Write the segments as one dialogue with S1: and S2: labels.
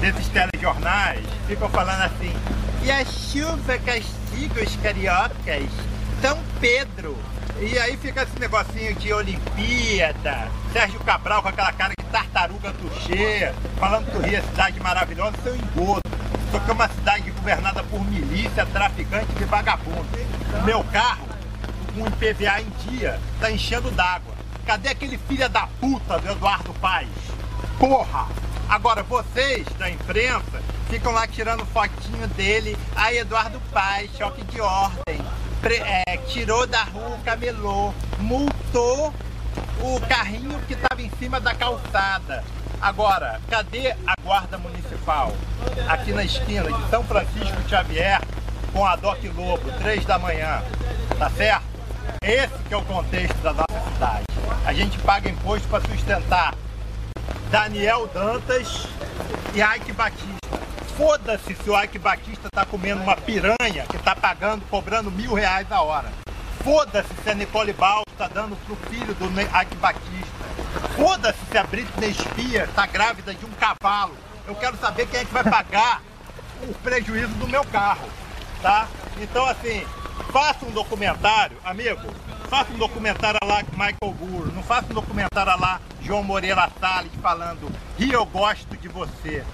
S1: desses telejornais ficam falando assim, e a chuva castiga os cariocas, São Pedro. E aí fica esse negocinho de Olimpíada, Sérgio Cabral com aquela cara de tartaruga tuchê, falando que o Rio é cidade maravilhosa, seu engodo. Só que é uma cidade governada por milícia, traficante e vagabundo. Meu carro, um IPVA em dia, tá enchendo d'água. Cadê aquele filho da puta do Eduardo Paes? Porra! Agora vocês da imprensa ficam lá tirando fotinho dele. Aí Eduardo Paes, choque de ordem. Pre é, tirou da rua o camelô, multou o carrinho que estava em cima da calçada. Agora, cadê a guarda municipal? Aqui na esquina de São Francisco Xavier, com a Doc Lobo, 3 da manhã. Tá certo? Esse que é o contexto da nossa cidade. A gente paga imposto para sustentar Daniel Dantas e Ike Batista. Foda-se se o Ike Batista tá comendo uma piranha que tá pagando, cobrando mil reais a hora. Foda-se se a Nicole Ball tá dando pro filho do Ike Batista. Foda-se se a Britney Spears tá grávida de um cavalo. Eu quero saber quem é que vai pagar o prejuízo do meu carro, tá? Então assim, faça um documentário, amigo, faça um documentário lá Michael Moore, não faça um documentário lá João Moreira Salles falando Rio eu gosto de você.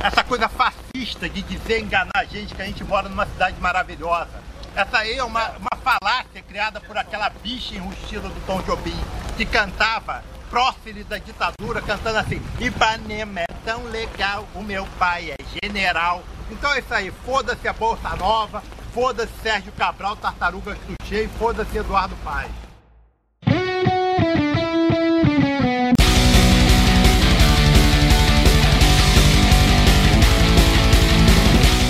S1: Essa coisa fascista de dizer, enganar a gente que a gente mora numa cidade maravilhosa. Essa aí é uma, uma falácia criada por aquela bicha enrustida do Tom Jobim, que cantava próceres da ditadura, cantando assim, Ipanema é tão legal, o meu pai é general. Então é isso aí, foda-se a Bolsa Nova, foda-se Sérgio Cabral, Tartarugas Tuchê e foda-se Eduardo Paes.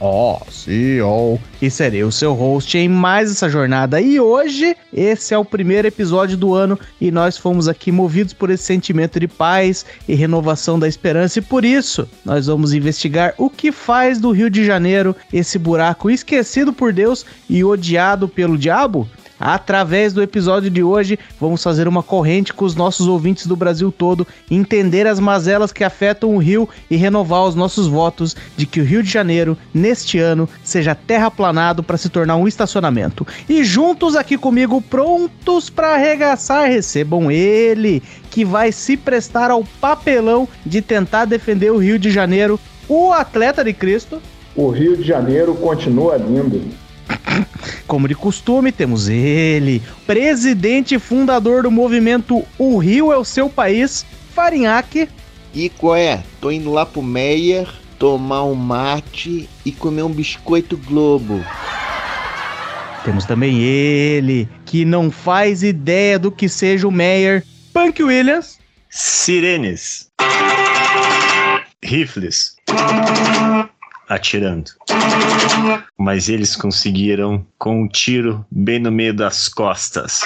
S2: oh, CEO. E serei o seu host em mais essa jornada. E hoje, esse é o primeiro episódio do ano e nós fomos aqui movidos por esse sentimento de paz e renovação da esperança. E por isso, nós vamos investigar o que faz do Rio de Janeiro esse buraco esquecido por Deus e odiado pelo diabo. Através do episódio de hoje, vamos fazer uma corrente com os nossos ouvintes do Brasil todo, entender as mazelas que afetam o Rio e renovar os nossos votos de que o Rio de Janeiro, neste ano, seja terraplanado para se tornar um estacionamento. E juntos aqui comigo, prontos para arregaçar, recebam ele, que vai se prestar ao papelão de tentar defender o Rio de Janeiro, o atleta de Cristo.
S3: O Rio de Janeiro continua lindo.
S2: Como de costume, temos ele, presidente e fundador do movimento O Rio é o seu país, Farinhaque.
S4: E qual é? Tô indo lá pro Meyer tomar um mate e comer um biscoito Globo.
S2: Temos também ele, que não faz ideia do que seja o Meyer, Punk Williams.
S5: Sirenes. Rifles atirando. Mas eles conseguiram com um tiro bem no meio das costas.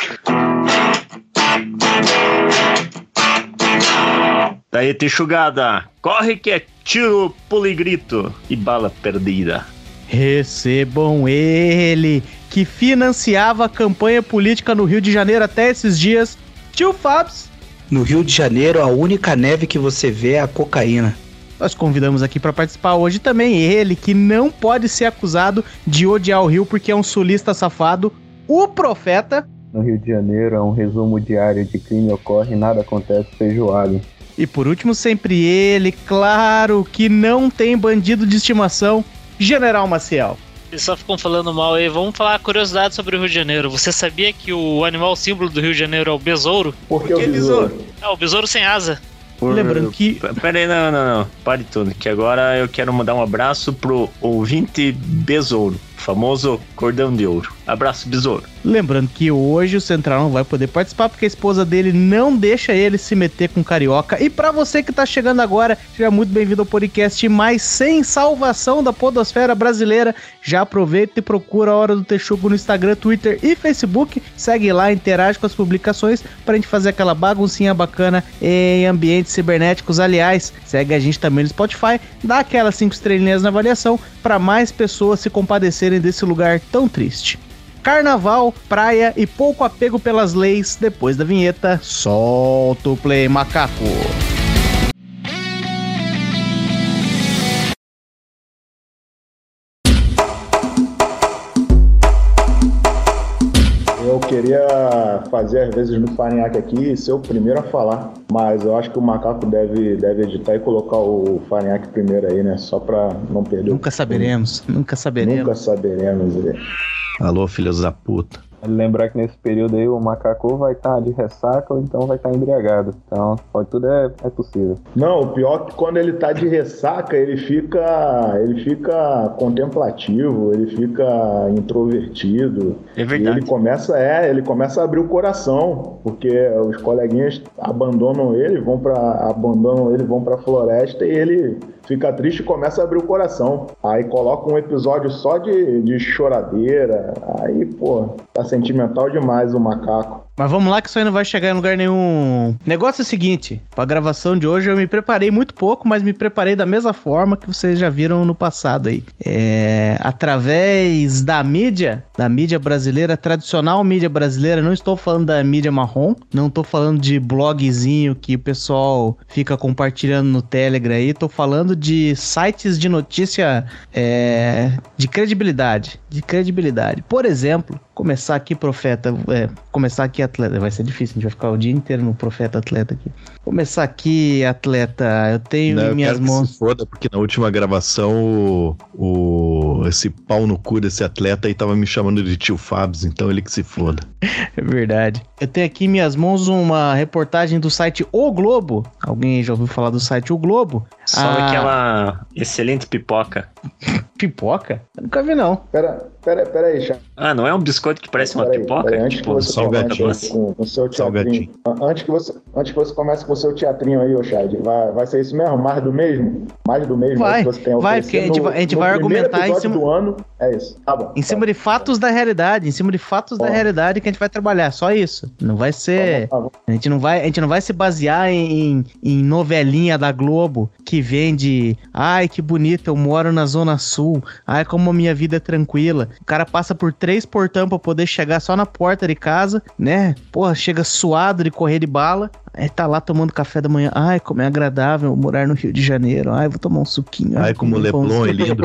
S5: Daí Texugada, corre que é tiro, poligrito e bala perdida.
S2: Recebam ele, que financiava a campanha política no Rio de Janeiro até esses dias, tio Fabs.
S6: No Rio de Janeiro, a única neve que você vê é a cocaína.
S2: Nós convidamos aqui para participar hoje também ele, que não pode ser acusado de odiar o Rio porque é um sulista safado, o Profeta.
S7: No Rio de Janeiro, é um resumo diário de crime ocorre e nada acontece feijoado.
S2: E por último, sempre ele, claro, que não tem bandido de estimação, General Maciel.
S8: Eles só ficam falando mal aí. Vamos falar curiosidade sobre o Rio de Janeiro. Você sabia que o animal símbolo do Rio de Janeiro é o besouro?
S3: Por que, Por que o besouro?
S8: É o besouro sem asa.
S5: Por... Lembrando que. Pera aí, não, não, não. Pare tudo. Que agora eu quero mandar um abraço pro ouvinte Besouro. Famoso cordão de ouro. Abraço, besouro.
S2: Lembrando que hoje o Central não vai poder participar porque a esposa dele não deixa ele se meter com carioca. E para você que tá chegando agora, seja muito bem-vindo ao podcast mais sem salvação da podosfera brasileira. Já aproveita e procura a Hora do Texugo no Instagram, Twitter e Facebook. Segue lá, interage com as publicações pra gente fazer aquela baguncinha bacana em ambientes cibernéticos. Aliás, segue a gente também no Spotify, dá aquelas cinco estrelinhas na avaliação para mais pessoas se compadecerem desse lugar tão triste carnaval, praia e pouco apego pelas leis. Depois da vinheta, solta o play macaco.
S3: Eu queria fazer às vezes no Farinhaque aqui e ser o primeiro a falar, mas eu acho que o macaco deve, deve editar e colocar o Farinhaque primeiro aí, né? Só pra não perder.
S2: Nunca saberemos, nunca saberemos.
S3: Nunca saberemos. né?
S6: Alô, filhos da puta.
S7: Lembrar que nesse período aí o macaco vai estar de ressaca ou então vai estar embriagado. Então, pode tudo é, é possível.
S3: Não, o pior é que quando ele tá de ressaca, ele fica, ele fica contemplativo, ele fica introvertido.
S5: É
S3: E
S5: verdade.
S3: ele começa, é, ele começa a abrir o coração, porque os coleguinhas abandonam ele, vão para abandonam ele, vão pra floresta e ele fica triste e começa a abrir o coração. Aí coloca um episódio só de, de choradeira. Aí, pô, tá sentimental demais o macaco.
S2: Mas vamos lá que isso aí não vai chegar em lugar nenhum. Negócio é o seguinte, pra gravação de hoje eu me preparei muito pouco, mas me preparei da mesma forma que vocês já viram no passado aí. É, através da mídia, da mídia brasileira, tradicional mídia brasileira, não estou falando da mídia marrom, não tô falando de blogzinho que o pessoal fica compartilhando no Telegram aí, tô falando de sites de notícia é, de credibilidade, de credibilidade. Por exemplo, começar aqui, profeta, é, começar aqui, atleta, vai ser difícil, a gente vai ficar o dia inteiro no profeta atleta aqui. Começar aqui, atleta, eu tenho
S9: Não,
S2: em
S9: eu
S2: minhas
S9: quero que
S2: mãos.
S9: se foda, porque na última gravação o, o- esse pau no cu desse atleta aí tava me chamando de tio Fabs, então ele que se foda.
S2: É verdade. Eu tenho aqui em minhas mãos uma reportagem do site O Globo. Alguém já ouviu falar do site O Globo?
S5: Só
S2: Ah.
S5: aquela excelente pipoca.
S2: Pipoca? Eu nunca vi, não.
S3: Pera, pera, pera aí, Chá.
S5: Ah, não é um biscoito que parece uma
S3: Peraí,
S5: pipoca?
S3: peraí, antes que você
S9: salgadinho.
S3: comece com, com o seu teatrinho. Antes que, você, antes que você comece com o seu teatrinho aí, ô Chad, vai, vai ser isso mesmo? Mais do mesmo? Mais do mesmo
S2: Vai,
S3: aí que você tem a
S2: vai, porque a gente
S3: no-
S2: vai- a gente vai argumentar em cima-
S3: do ano. É isso. Tá bom.
S2: Em cima de fatos da realidade, em cima de fatos da realidade que a gente vai trabalhar, só isso. Não vai ser,
S3: Tá bom, tá bom.
S2: a gente não vai, a gente não vai se basear em, em novelinha da Globo que vende, ai que bonito, eu moro na zona sul, ai como a minha vida é tranquila. O cara passa por três portão pra poder chegar só na porta de casa, né? Porra, chega suado de correr de bala. Aí tá lá tomando café da manhã. Ai, como é agradável morar no Rio de Janeiro. Ai, vou tomar um suquinho.
S9: Ai, como o Leblon é lindo.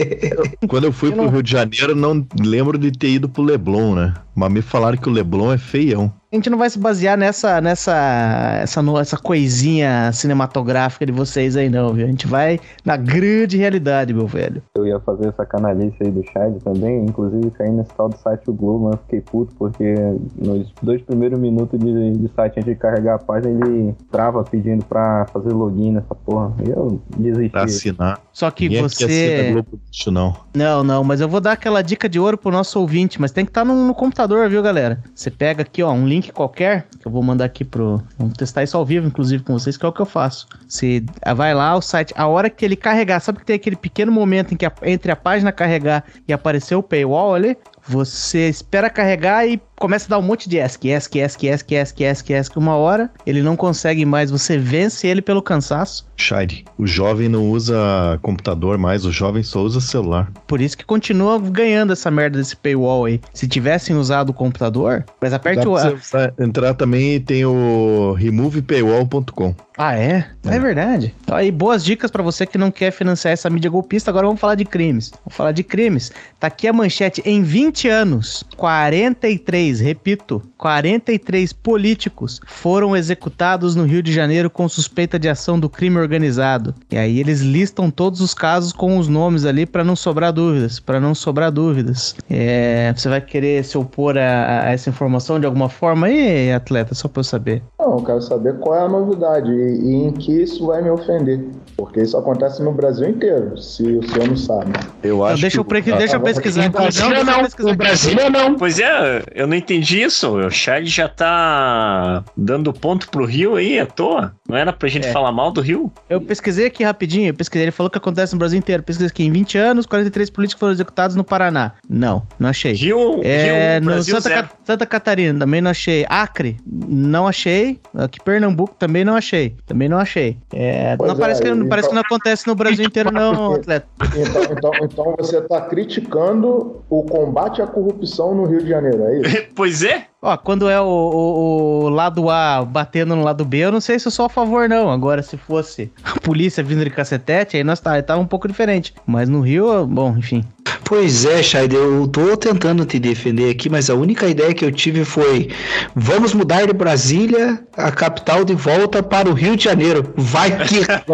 S9: Quando eu fui
S2: Eu
S9: pro
S2: não-
S9: Rio de Janeiro, não lembro de ter ido pro Leblon, né? Mas me falaram que o Leblon é feião.
S2: A gente não vai se basear nessa, nessa, essa, essa coisinha cinematográfica de vocês aí, não, viu? A gente vai na grande realidade, meu velho.
S7: Eu ia fazer essa canalice aí do Chad também, inclusive caí nesse tal do site do Globo, mas eu fiquei puto porque nos dois primeiros minutos de, de site antes de carregar a página, ele trava pedindo pra fazer login nessa porra. E eu desisti.
S9: Pra assinar.
S2: Só que
S9: Ninguém
S2: você.
S9: Globo não.
S2: Não, não, mas eu vou dar aquela dica de ouro pro nosso ouvinte, mas tem que estar no, no computador, viu, galera? Você pega aqui, ó, um link qualquer, que eu vou mandar aqui pro. Vamos testar isso ao vivo, inclusive, com vocês, que é o que eu faço. Você ah, vai lá, o site, a hora que ele carregar, sabe que tem aquele pequeno momento em que a- entre a página carregar e aparecer o paywall ali? Você espera carregar e começa a dar um monte de ESC, ESC, ESC, ESC, ESC, ESC, ESC. Uma hora, ele não consegue mais, você vence ele pelo cansaço.
S9: Shide, o jovem não usa computador mais, o jovem só usa celular.
S2: Por isso que continua ganhando essa merda desse paywall aí. Se tivessem usado o computador, mas aperte
S9: Dá
S2: o.
S9: pra entrar também e tem o removepaywall.com.
S2: Ah, é? É,
S9: É.
S2: verdade. Então aí, boas dicas pra você que não quer financiar essa mídia golpista. Agora vamos falar de crimes. Vamos falar de crimes. Tá aqui a manchete. Em 20 anos, 43, repito, 43 políticos foram executados no Rio de Janeiro com suspeita de ação do crime organizado. E aí eles listam todos os casos com os nomes ali pra não sobrar dúvidas. Pra não sobrar dúvidas. É, você vai querer se opor a, a essa informação de alguma forma aí, atleta? Só pra eu saber.
S3: Não, Não, eu quero saber qual é a novidade e, e em que isso vai me ofender. Porque isso acontece no Brasil inteiro, se o senhor não sabe.
S9: Eu
S2: Não,
S9: acho
S2: deixa eu,
S9: que-
S2: pre- deixa eu pesquisar. então. Deixa eu
S6: não,
S2: pesquisar
S6: o. Brasília não.
S5: Pois é, eu não entendi isso. O Charlie já tá dando ponto pro Rio aí à toa. Não era pra gente
S2: É.
S5: falar mal do Rio?
S2: Eu pesquisei aqui rapidinho, eu pesquisei, ele falou que acontece no Brasil inteiro. Pesquisei aqui, em 20 anos, 43 políticos foram executados no Paraná. Não, não achei.
S5: Rio,
S2: É,
S5: Rio
S2: no
S5: Brasil
S2: Santa. Ca- Santa Catarina também não achei. Acre, não achei. Aqui Pernambuco também não achei. Também não achei. É, não
S3: é,
S2: parece, que,
S3: então-
S2: parece que não acontece no Brasil inteiro, não, atleta.
S3: Então, então, então você está criticando o combate à corrupção no Rio de Janeiro, é isso?
S5: Pois é.
S2: Ó, quando é o, o- o lado A batendo no lado B, eu não sei se eu sou a favor, não. Agora, se fosse a polícia vindo de cacetete, aí nós tá, aí tava um pouco diferente. Mas no Rio, bom, enfim.
S6: Pois é, Shaid, eu tô tentando te defender aqui, mas a única ideia que eu tive foi: vamos mudar de Brasília, a capital, de volta para o Rio de Janeiro. Vai que.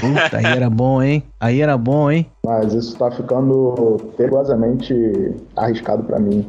S2: Puta, aí era bom, hein? Aí era bom, hein?
S3: Mas isso está ficando perigosamente arriscado para mim.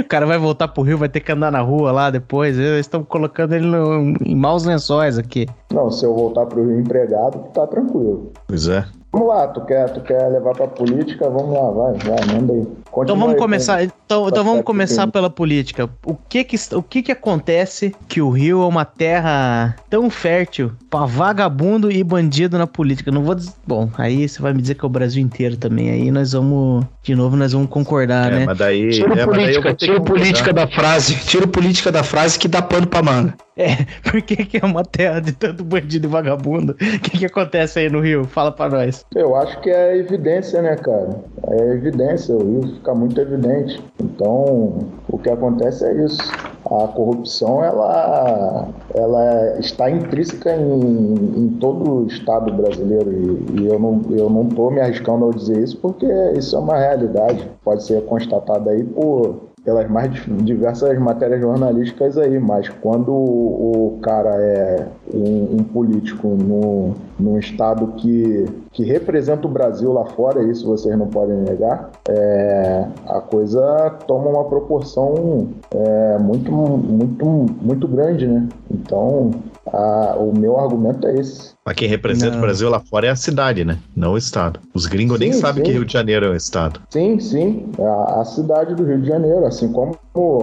S2: O cara vai voltar pro Rio, vai ter que andar na rua lá depois. Eles estão colocando ele no- em maus lençóis aqui.
S3: Não, se eu voltar para o Rio empregado, tá tranquilo.
S9: Pois é.
S3: Vamos lá, tu quer, tu quer levar pra política? Vamos lá, vai, vai, manda aí.
S2: Então vamos
S3: aí,
S2: começar.
S3: com-
S2: Então, então
S3: tá
S2: vamos começar pela política. O que que, o que que acontece que o Rio é uma terra tão fértil pra vagabundo e bandido na política? Não vou dizer. Bom, aí você vai me dizer que é o Brasil inteiro também. Aí nós vamos. De novo, nós vamos concordar,
S9: É,
S2: né?
S9: mas daí.
S6: Tira
S9: é, mas daí eu
S6: política, tira política da frase, tira política da frase que dá pano pra manga.
S2: É, por que, que é uma terra de tanto bandido e vagabundo? O que, que acontece aí no Rio? Fala pra nós.
S3: Eu acho que é evidência, né, cara? É evidência, o Rio fica muito evidente. Então, o que acontece é isso. A corrupção, ela, ela está intrínseca em, em todo o Estado brasileiro e, e eu, não, eu não tô me arriscando ao dizer isso porque isso é uma realidade. Pode ser constatada aí por pelas mais diversas matérias jornalísticas aí, mas quando o, o cara é um, um político no, num estado que, que representa o Brasil lá fora, isso vocês não podem negar, é, a coisa toma uma proporção é, muito, muito, muito grande, né? Então, a- o meu argumento é esse.
S9: Mas quem representa
S2: Não.
S9: o Brasil lá fora é a cidade, né? Não o estado. Os gringos nem
S3: Sim,
S9: sabem
S3: sim.
S9: que Rio de Janeiro é um estado.
S3: Sim, sim, a, a cidade do Rio de Janeiro, assim como,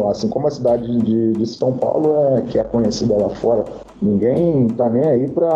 S3: assim como a cidade de, de São Paulo, é, que é conhecida lá fora. Ninguém tá nem aí pra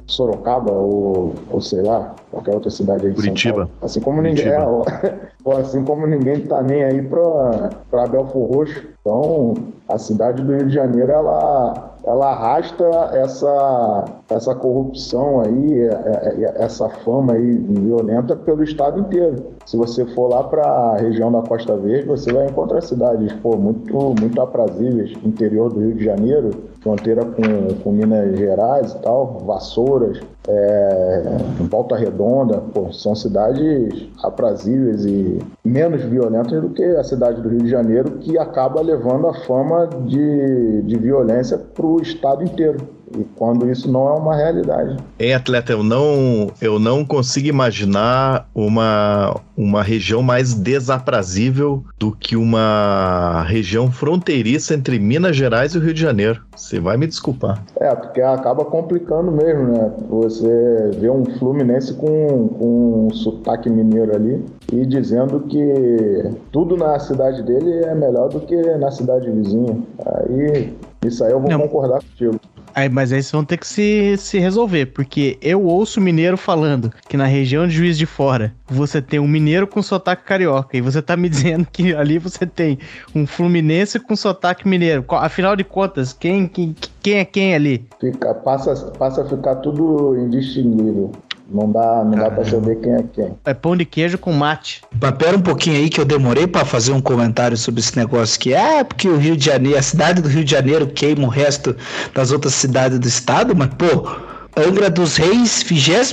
S3: Sorocaba ou, ou sei lá, qualquer outra cidade aí de São
S9: Curitiba.
S3: Paulo. Assim como ninguém, é, ou- ou assim como ninguém tá nem aí pra, pra Belfor Roxo. Então, a cidade do Rio de Janeiro, ela, ela arrasta essa, essa corrupção aí, é- é- é- essa fama aí violenta pelo estado inteiro. Se você for lá para a região da Costa Verde, você vai encontrar cidades pô, muito, muito aprazíveis, interior do Rio de Janeiro, fronteira com, com Minas Gerais e tal, Vassouras, é, Volta Redonda, pô, são cidades aprazíveis e menos violentas do que a cidade do Rio de Janeiro, que acaba levando a fama de, de violência para o estado inteiro. E quando isso não é uma realidade.
S9: Em atleta, eu não, eu não consigo imaginar uma, uma região mais desaprazível do que uma região fronteiriça entre Minas Gerais e o Rio de Janeiro. Você vai me desculpar.
S3: É, porque acaba complicando mesmo, né? Você vê um Fluminense com, com um sotaque mineiro ali e dizendo que tudo na cidade dele é melhor do que na cidade vizinha. Aí, isso aí eu vou
S2: Não.
S3: concordar contigo.
S2: Aí, mas aí vocês vão ter que se, se resolver, porque eu ouço mineiro falando que na região de Juiz de Fora você tem um mineiro com sotaque carioca, e você tá me dizendo que ali você tem um fluminense com sotaque mineiro. Afinal de contas, quem, quem, quem é quem ali?
S3: Fica, passa, passa a ficar tudo indistinguível. Não dá, não dá pra saber quem é quem.
S2: É pão de queijo com mate.
S6: Mas pera um pouquinho aí que eu demorei pra fazer um comentário sobre esse negócio que é porque o Rio de Janeiro, a cidade do Rio de Janeiro queima o resto das outras cidades do estado, mas pô, Angra dos Reis, 22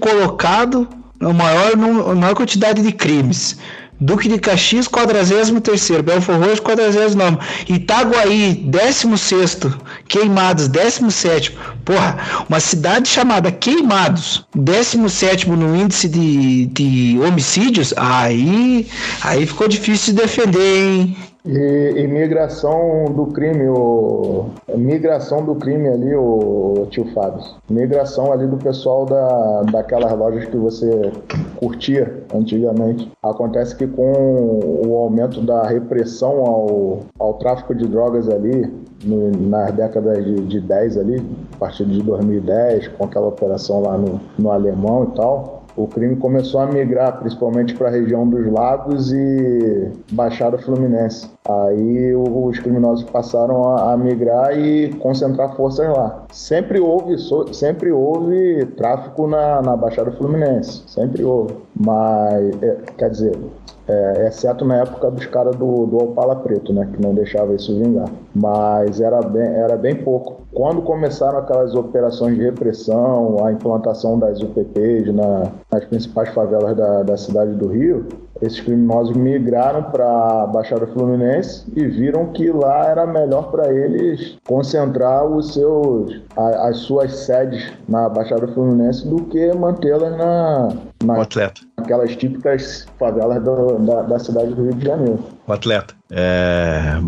S6: colocado, é o maior, a maior quantidade de crimes. Duque de Caxias, 43º, Belfort Roxo, 49 Itaguaí, 16º, Queimados, 17º. Porra, uma cidade chamada Queimados, 17º no índice de, de homicídios, aí, aí ficou difícil de defender, hein?
S3: E, e migração do crime, o migração do crime ali, o tio Fábio. Migração ali do pessoal da, daquelas lojas que você curtia antigamente. Acontece que com o aumento da repressão ao, ao tráfico de drogas ali, no, nas décadas de, de 10 ali, a partir de 2010, com aquela operação lá no, no Alemão e tal, o crime começou a migrar principalmente para a região dos lagos e Baixada Fluminense. Aí os criminosos passaram a, migrar e concentrar forças lá. Sempre houve, sempre houve tráfico na, na Baixada Fluminense, sempre houve. Mas, é, quer dizer, é, exceto na época dos caras do, do Opala Preto, né? Que não deixava isso vingar. Mas era bem, era bem pouco. Quando começaram aquelas operações de repressão, a implantação das UPPs na, nas principais favelas da, da cidade do Rio, esses criminosos migraram para a Baixada Fluminense e viram que lá era melhor para eles concentrar os seus, a, as suas sedes na Baixada Fluminense do que mantê-las na, na,
S9: atleta.
S3: aquelas típicas favelas do, da, da cidade do Rio de Janeiro.
S9: O atleta. É,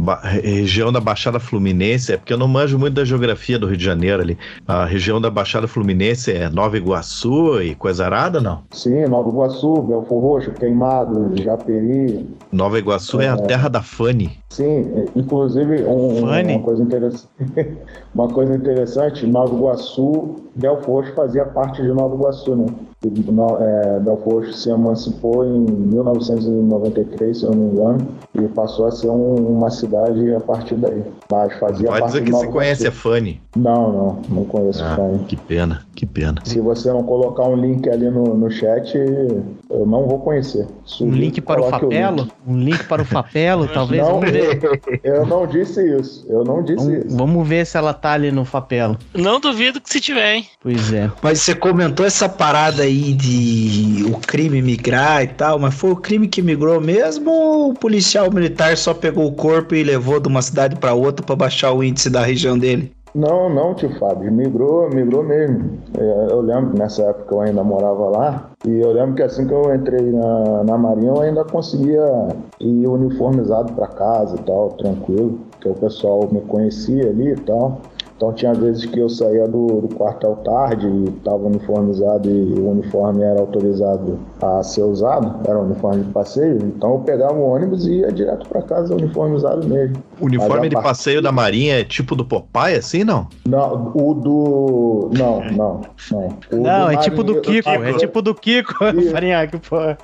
S9: região da Baixada Fluminense, é porque eu não manjo muito da geografia do Rio de Janeiro ali. A região da Baixada Fluminense é Nova Iguaçu e coisa arada, não?
S3: Sim, Nova Iguaçu, Belfor Roxo, Queimado, Japeri.
S9: Nova Iguaçu é, é a terra da Fani.
S3: Sim, inclusive um, uma coisa interessante. uma coisa interessante, Nova Iguaçu, Belfor Roxo fazia parte de Nova Iguaçu, né? É, Belfor Roxo se emancipou em 1993, se eu não me engano, e passou a ser um, uma cidade a partir daí. Mas fazia
S9: Pode
S3: parte
S9: dizer que você conhece a Fanny.
S3: Não, não, não conheço
S9: ah,
S3: a Fanny.
S9: Que pena, que pena.
S3: Se você não colocar um link ali no, no chat, eu não vou conhecer.
S2: um link para o Fapelo? Link. Um link para o Fapelo, talvez?
S3: Não, eu não disse isso. Eu não disse
S2: vamos,
S3: isso.
S2: Vamos ver se ela tá ali no Fapelo.
S8: Não duvido que se tiver, hein?
S2: Pois é.
S6: Mas você comentou essa parada aí de o crime migrar e tal, mas foi o crime que migrou mesmo ou o policial militar só pegou o corpo e levou de uma cidade para outra para baixar o índice da região dele?
S3: Não, não, tio Fábio, migrou, migrou mesmo. É, eu lembro que nessa época eu ainda morava lá, e eu lembro que assim que eu entrei na, na Marinha, eu ainda conseguia ir uniformizado para casa e tal, tranquilo, porque o pessoal me conhecia ali e tal. Então tinha vezes que eu saía do, do quartel tarde e estava uniformizado e o uniforme era autorizado a ser usado, era um uniforme de passeio, então eu pegava o ônibus e ia direto para casa uniformizado mesmo.
S9: O uniforme de part... passeio da Marinha é tipo do Popeye, assim, não?
S3: Não, o do... não, não, não.
S2: O não, é tipo do Kiko, é tipo do Kiko, Farinha, que porra.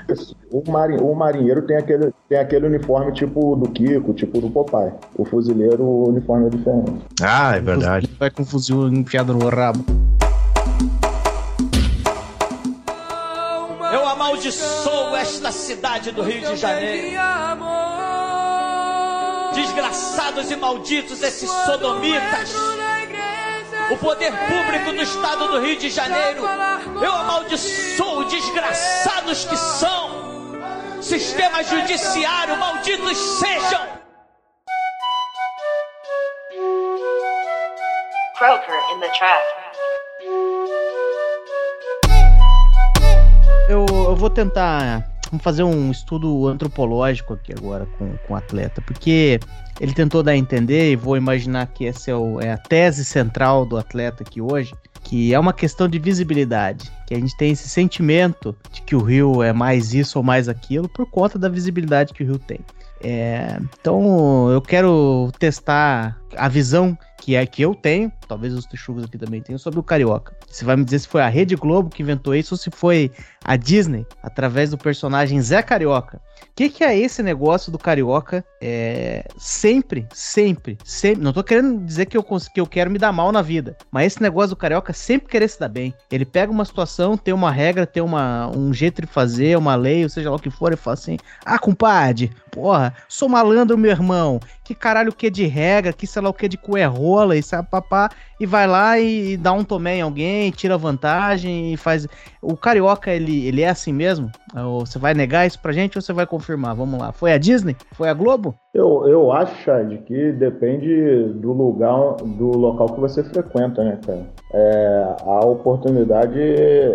S3: O, marin... o marinheiro tem aquele, tem aquele uniforme tipo do Kiko, tipo do Popeye. O fuzileiro, o uniforme é diferente.
S9: Ah, é verdade.
S2: Vai com o fuzil enfiado no rabo.
S10: Amaldiçoo esta cidade do Rio de Janeiro. Desgraçados e malditos esses sodomitas. O poder público do estado do Rio de Janeiro. Eu amaldiçoo desgraçados que são. Sistema judiciário, malditos sejam.
S2: Croaker in the track. Eu vou tentar fazer um estudo antropológico aqui agora com, com o atleta, porque ele tentou dar a entender, e vou imaginar que essa é, o, é, a tese central do atleta aqui hoje, que é uma questão de visibilidade, que a gente tem esse sentimento de que o rio é mais isso ou mais aquilo por conta da visibilidade que o rio tem. É, então eu quero testar a visão que é que eu tenho, talvez os texugos aqui também tenham, sobre o Carioca. Você vai me dizer se foi a Rede Globo que inventou isso ou se foi a Disney, através do personagem Zé Carioca. O que, que, é esse negócio do Carioca? É, sempre, sempre, sempre. Não tô querendo dizer que eu, que eu quero me dar mal na vida, mas esse negócio do Carioca sempre querer se dar bem. Ele pega uma situação, tem uma regra, tem uma, um jeito de fazer, uma lei, ou seja lá o que for, e fala assim: Ah, compadre, porra, sou malandro, meu irmão. Que caralho que é de regra, que sei lá o que de coerrola, e sabe, papá, e vai lá e, e dá um tomé em alguém, tira vantagem e faz. O Carioca, ele, ele é assim mesmo? Você vai negar isso pra gente ou você vai confirmar? Vamos lá. Foi a Disney? Foi a Globo?
S3: Eu, eu acho, Chad, que depende do lugar, do local que você frequenta, né, cara? É, a oportunidade,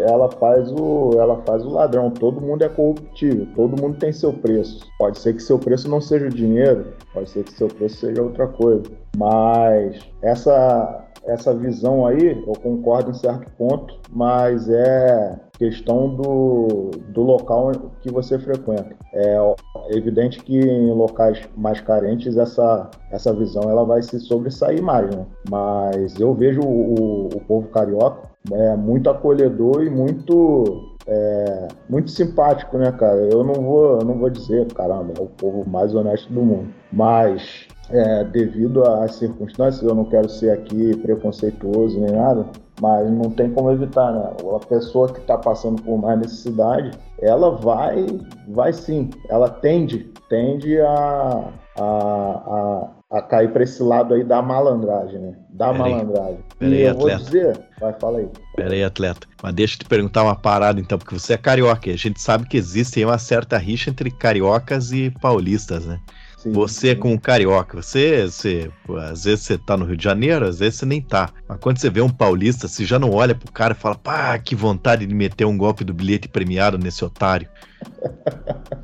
S3: ela faz, o, ela faz o ladrão. Todo mundo é corruptível, todo mundo tem seu preço. Pode ser que seu preço não seja o dinheiro, pode ser que seu preço seja outra coisa. Mas essa, essa visão aí, eu concordo em certo ponto, mas é questão do, do local que você frequenta. É evidente que em locais mais carentes essa, essa visão ela vai se sobressair mais, né? Mas eu vejo o, o povo carioca é, muito acolhedor e muito é, muito simpático, né, cara? Eu não vou, eu não vou dizer, caramba, é o povo mais honesto do mundo, mas é, devido às circunstâncias, eu não quero ser aqui preconceituoso nem nada, mas não tem como evitar, né? A pessoa que está passando por mais necessidade, ela vai, vai sim, ela tende, tende a, a, a, a cair para esse lado aí da malandragem, né? Da
S9: Pera
S3: malandragem.
S9: Pera
S3: e
S9: aí,
S3: eu
S9: atleta.
S3: vou dizer, vai, fala aí.
S9: Pera aí, atleta. Mas deixa eu te perguntar uma parada então, porque você é carioca. e A gente sabe que existe aí uma certa rixa entre cariocas e paulistas, né?
S3: Sim,
S9: Você
S3: sim.
S9: com um carioca, você, você, pô, às vezes você tá no Rio de Janeiro, às vezes você nem tá. Mas quando você vê um paulista, você já não olha pro cara e fala, pá, que vontade de meter um golpe do bilhete premiado nesse otário.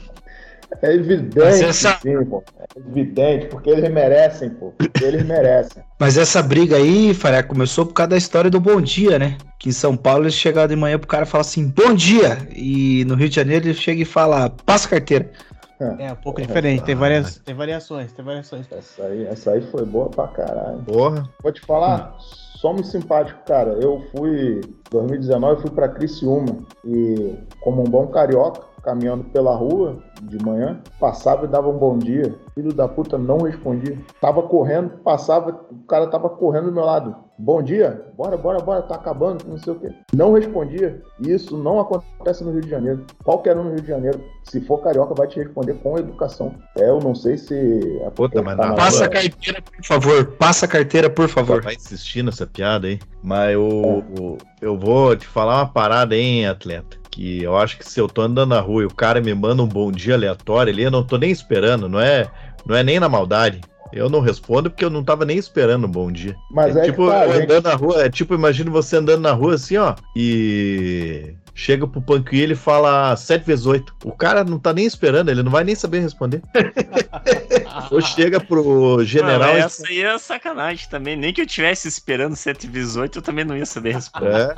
S3: É evidente,
S6: essa-
S3: sim, pô. É evidente, porque eles merecem, pô. Eles merecem.
S6: Mas essa briga aí, Faré, começou por causa da história do Bom Dia, né? Que em São Paulo eles chegaram de manhã pro cara e falam assim, Bom Dia! E no Rio de Janeiro ele chega e fala, passa a carteira.
S2: É um pouco diferente, tem, várias, tem variações, tem variações.
S3: Essa aí, essa aí foi boa pra caralho.
S9: Porra.
S3: Vou te falar, somos simpáticos, cara. Eu fui, 2019, eu fui pra Criciúma e, como um bom carioca, caminhando pela rua de manhã, passava e dava um bom dia. Filho da puta não respondia. Tava correndo, passava, o cara tava correndo do meu lado. Bom dia, bora, bora, bora, tá acabando, não sei o quê. Não respondia. E isso não acontece no Rio de Janeiro. Qualquer um no Rio de Janeiro, se for carioca, vai te responder com educação. É, eu não sei se. é
S9: Puta, mas
S3: tá
S6: Passa a carteira, por favor. Passa a carteira, por favor.
S9: Vai insistir nessa piada aí. Mas eu, eu vou te falar uma parada, hein, atleta. Que eu acho que se eu tô andando na rua e o cara me manda um bom dia aleatório ali, eu não tô nem esperando, não é, não é nem na maldade. Eu não respondo porque eu não tava nem esperando um bom dia.
S3: Mas
S9: é,
S3: é,
S9: tipo,
S3: que tá,
S9: eu
S3: gente.
S9: andando na rua, é tipo, imagina você andando na rua assim, ó, e chega pro Panquinho e ele fala 7 vezes 8. O cara não tá nem esperando, ele não vai nem saber responder. Ou chega pro general e
S5: essa aí é sacanagem também. Nem que eu tivesse esperando 7 vezes 8, eu também não ia saber responder.
S9: É.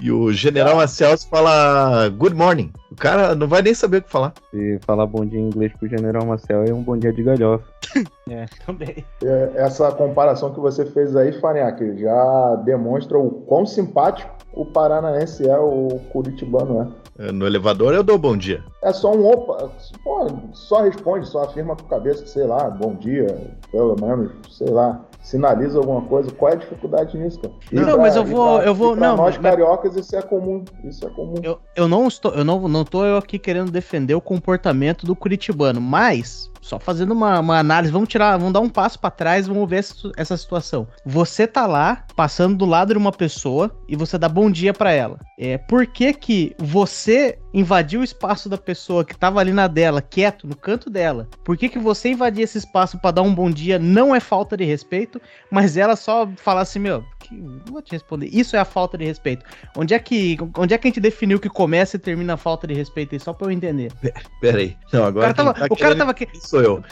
S9: E o general Marcial fala good morning. O cara não vai nem saber o que falar.
S7: Se falar bom dia em inglês pro General Marcel é um bom dia de galhofa.
S2: É, também.
S3: É, Essa comparação que você fez aí, Farinhaque, já demonstra o quão simpático o paranaense é, o curitibano é.
S9: No elevador eu dou bom dia.
S3: É só um opa, pô, só responde, só afirma com a cabeça, sei lá, bom dia, pelo menos, sei lá, sinaliza alguma coisa. Qual é a dificuldade nisso, cara? E
S2: Não, mas eu vou- eu vou-
S3: pra
S2: não,
S3: nós
S2: mas-
S3: cariocas isso é comum, isso é comum.
S2: Eu, eu não estou, eu não, não tô eu aqui querendo defender o comportamento do curitibano, mas só fazendo uma, uma análise, vamos tirar, vamos dar um passo pra trás, vamos ver essa, essa situação. Você tá lá passando do lado de uma pessoa e você dá bom dia pra ela. É, por que que você invadiu o espaço da pessoa que tava ali na dela, quieto no canto dela? Por que que você invadir esse espaço pra dar um bom dia não é falta de respeito, mas ela só falar assim, meu, que, não vou te responder. Isso é a falta de respeito. Onde é que, onde é que a gente definiu que começa e termina a falta de respeito aí, só pra eu entender?
S9: Pera aí. Não,
S2: O
S9: agora
S2: cara tava,
S9: tá
S2: o cara tava, que-
S9: sou eu.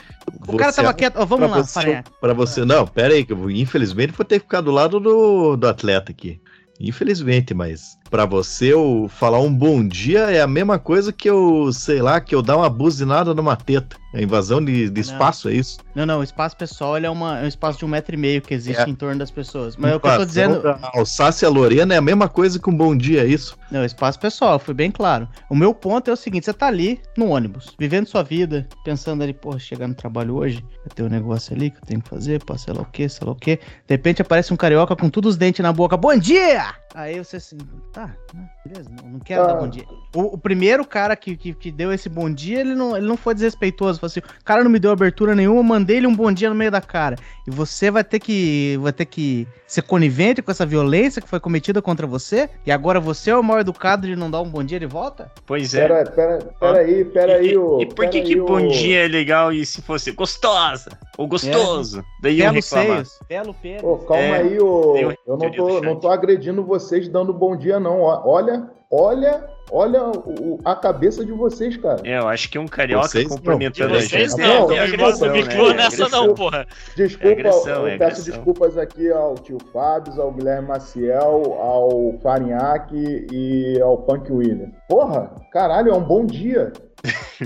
S2: o cara tava quieto. Ó, vamos
S9: pra
S2: lá,
S9: você. Pra você, não, pera aí, que eu infelizmente vou ter que ficar do lado do, do atleta aqui. Infelizmente, mas pra você eu falar um bom dia é a mesma coisa que eu, sei lá, que eu dar uma buzinada numa teta. É invasão de, de espaço, é isso?
S2: Não, não, o espaço pessoal é, uma, é um espaço de um metro e meio que existe
S9: É.
S2: em torno das pessoas. Mas é o que eu tô dizendo.
S9: da Alsácia Lorena é a mesma coisa que um bom dia, é isso?
S2: Não, espaço pessoal, foi bem claro. O meu ponto é o seguinte: você tá ali no ônibus, vivendo sua vida, pensando ali, pô, chegar no trabalho hoje, vai ter um negócio ali que eu tenho que fazer, pá, sei lá o que, sei lá o que. De repente aparece um carioca com todos os dentes na boca, bom dia! Aí você assim, tá, né, beleza, não, quero
S3: Ah.
S2: dar bom dia. O, o primeiro cara que, que, que deu esse bom dia, ele não, ele não foi desrespeitoso. Falou assim, o cara não me deu abertura nenhuma, eu mandei ele um bom dia no meio da cara. E você vai ter que vai ter que ser conivente com essa violência que foi cometida contra você? E agora você é o mal educado de não dar um bom dia de volta?
S5: Pois é.
S3: Pera, pera, pera aí, pera aí,
S5: e,
S3: ô.
S5: e por que
S3: aí,
S5: que bom dia é legal e se fosse gostosa ou gostoso? Daí eu
S2: Belos
S5: reclamar.
S2: seios, belo pênis.
S3: Ô, calma
S5: É,
S3: aí, ô.
S5: tem uma
S3: Eu não tô, não tô agredindo vocês dando bom dia, não. Olha, olha, olha o- a cabeça de vocês, cara.
S5: É, eu acho que um carioca
S9: Vocês não.
S5: cumprimentando
S8: De
S5: a
S8: vocês
S5: gente.
S3: não,
S8: não,
S5: é
S8: não,
S5: agressão, né? É
S8: nessa não, porra.
S3: Desculpa,
S5: É agressão,
S3: eu
S5: é
S3: peço desculpas aqui ao tio Fábio, ao Guilherme Maciel, ao Farinhaque e ao Punk William. Porra, caralho, é um bom dia.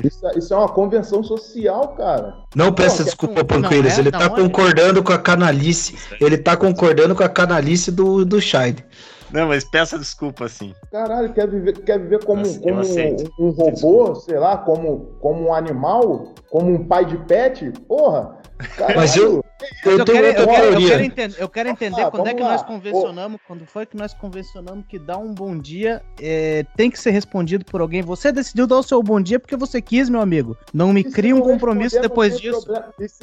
S3: Isso, é- isso é uma convenção social, cara.
S6: Não peça desculpa,
S2: não,
S6: Panqueiras.
S2: é,
S6: ele
S2: não,
S6: tá concordando com a canalice. Ele tá concordando com a canalice do, do Shide.
S5: Não, mas peça desculpa, sim.
S3: Caralho, quer viver, quer viver como,
S5: Eu-
S3: como um, um robô, sei lá, como, como um animal, como um pai de pet? Porra! Caralho,
S6: Mas eu- Eu
S2: eu,
S6: tenho
S2: quero,
S6: outra
S2: eu, quero, eu quero entender, eu quero entender
S3: Ah,
S2: quando é que
S3: vamos
S2: nós
S3: lá.
S2: convencionamos, quando foi que nós convencionamos que dar um bom dia é, tem que ser respondido por alguém. Você decidiu dar o seu bom dia porque você quis, meu amigo. Não me crie um compromisso depois disso.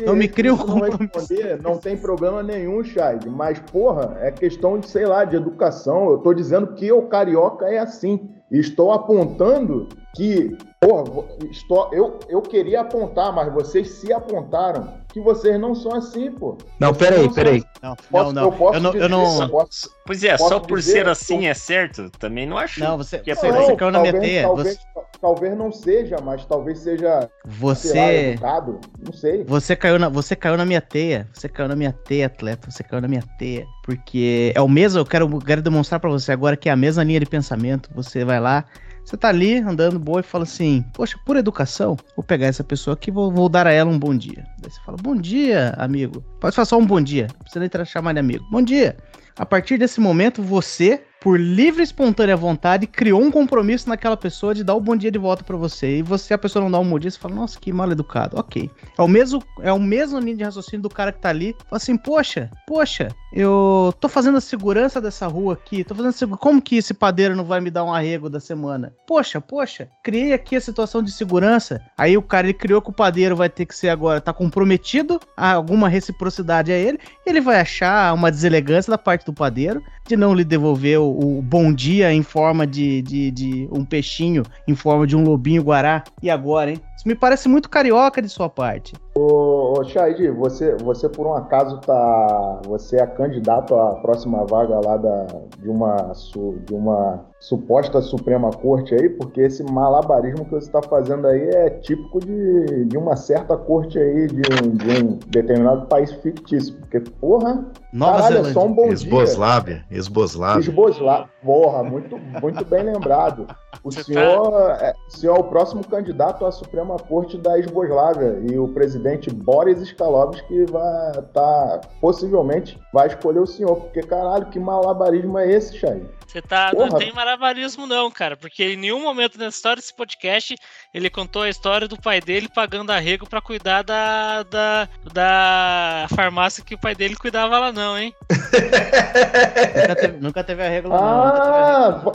S2: Não me cria um compromisso.
S3: não tem problema nenhum, Chad. Mas, porra, é questão de, sei lá, de educação. Eu tô dizendo que o carioca é assim. E estou apontando que, porra, estou, eu, eu queria apontar, mas vocês se apontaram que vocês não são assim, pô.
S6: Não, peraí, peraí.
S2: Não,
S3: Posso-
S2: não,
S3: eu
S2: não.
S3: posso
S2: Eu não, eu
S3: dizer,
S2: não,
S3: eu posso-
S5: Pois é, só por
S3: dizer,
S5: ser assim
S3: eu-
S5: é certo? Também não acho.
S2: não, você,
S5: que é
S2: você,
S5: por
S2: você caiu na minha
S3: talvez,
S2: teia.
S3: Talvez,
S2: Você,
S3: talvez não seja, mas talvez seja, sei lá,
S2: você,
S3: educado. Não sei.
S2: você caiu na, você caiu na minha teia. Você caiu na minha teia, atleta. Você caiu na minha teia. Porque é o mesmo, eu quero, quero demonstrar pra você agora que é a mesma linha de pensamento. Você vai lá, você tá ali andando boa e fala assim: Poxa, por educação, vou pegar essa pessoa aqui e vou, vou dar a ela um bom dia. Você fala: Bom dia, amigo. Pode falar só um bom dia. Não precisa nem chamar de amigo. Bom dia. A partir desse momento, você, por livre e espontânea vontade, criou um compromisso naquela pessoa de dar o bom dia de volta pra você. E você, a pessoa não dá um bom dia, você fala, nossa, que mal educado. Ok. É o mesmo, é o mesmo linha de raciocínio do cara que tá ali. Fala assim, poxa, poxa, eu tô fazendo a segurança dessa rua aqui. Tô fazendo Como que esse padeiro não vai me dar um arrego da semana? Poxa, poxa, criei aqui a situação de segurança. Aí o cara ele criou que o padeiro vai ter que ser agora, tá comprometido a alguma reciprocidade a ele. Ele vai achar uma deselegância da parte do padeiro de não lhe devolver o, o bom dia em forma de, de, de um peixinho, em forma de um lobinho guará. E agora, hein? Isso me parece muito carioca de sua parte.
S3: Ô, ô Shaid, você, você por um acaso tá. Você é candidato à próxima vaga lá da, de, uma, su- de uma suposta Suprema Corte aí, porque esse malabarismo que você está fazendo aí é típico de, de uma certa corte aí de um, de um determinado país fictício. Porque, porra,
S2: Nova
S3: caralho, é
S2: Zelândia.
S3: só um bom dia.
S9: Esboslávia, Esboslávia.
S3: Porra, muito, muito bem lembrado. O
S8: Você
S3: senhor, é, o senhor é o próximo candidato à Suprema Corte da Esboslávia e o presidente Boris Skalovski vai tá, possivelmente vai escolher o senhor, porque caralho, que malabarismo é esse, Chay?
S8: Você tá.
S3: Porra.
S8: Não tem malabarismo, não, cara. Porque em nenhum momento nessa história desse podcast ele contou a história do pai dele pagando arrego pra cuidar da, da, da farmácia que o pai dele cuidava lá, não, hein?
S2: Nunca teve, nunca teve arrego lá, não.
S3: Ah,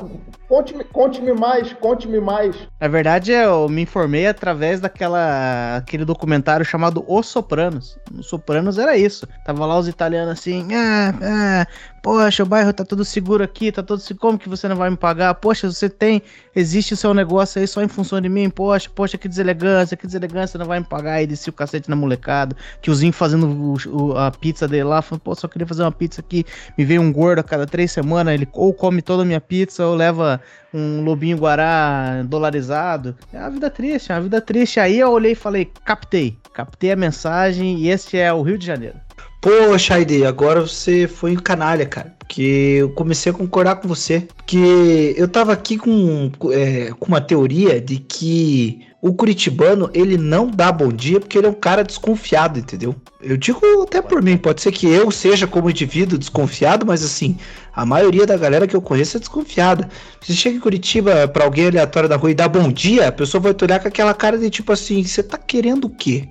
S3: conte-me conte mais, conte-me mais.
S2: Na verdade, eu me informei através daquela aquele documentário chamado Os Sopranos. Os Sopranos era isso. Tava lá os italianos assim, ah, ah, poxa, o bairro tá todo seguro aqui, tá todo seguro, como que você não vai me pagar? Poxa, você tem, existe o seu negócio aí só em função de mim, poxa, poxa, que deselegância, que deselegância, não vai me pagar, e desci o cacete na molecada, tiozinho fazendo o- o- a pizza dele lá, falando, pô, só queria fazer uma pizza aqui, me veio um gordo a cada três semanas, ele ou come toda a minha pizza, ou leva um lobinho guará dolarizado. É uma vida triste, é uma vida triste. Aí eu olhei e falei, captei, captei a mensagem e esse é o Rio de Janeiro.
S6: Pô, Shaide, agora você foi um canalha, cara. Porque eu comecei a concordar com você. Porque eu tava aqui com, é, com uma teoria de que o curitibano, ele não dá bom dia porque ele é um cara desconfiado, entendeu? Eu digo até por mim, pode ser que eu seja como indivíduo desconfiado, mas assim, a maioria da galera que eu conheço é desconfiada. Se chega em Curitiba pra alguém aleatório da rua e dá bom dia, a pessoa vai te olhar com aquela cara de tipo assim, você tá querendo o quê?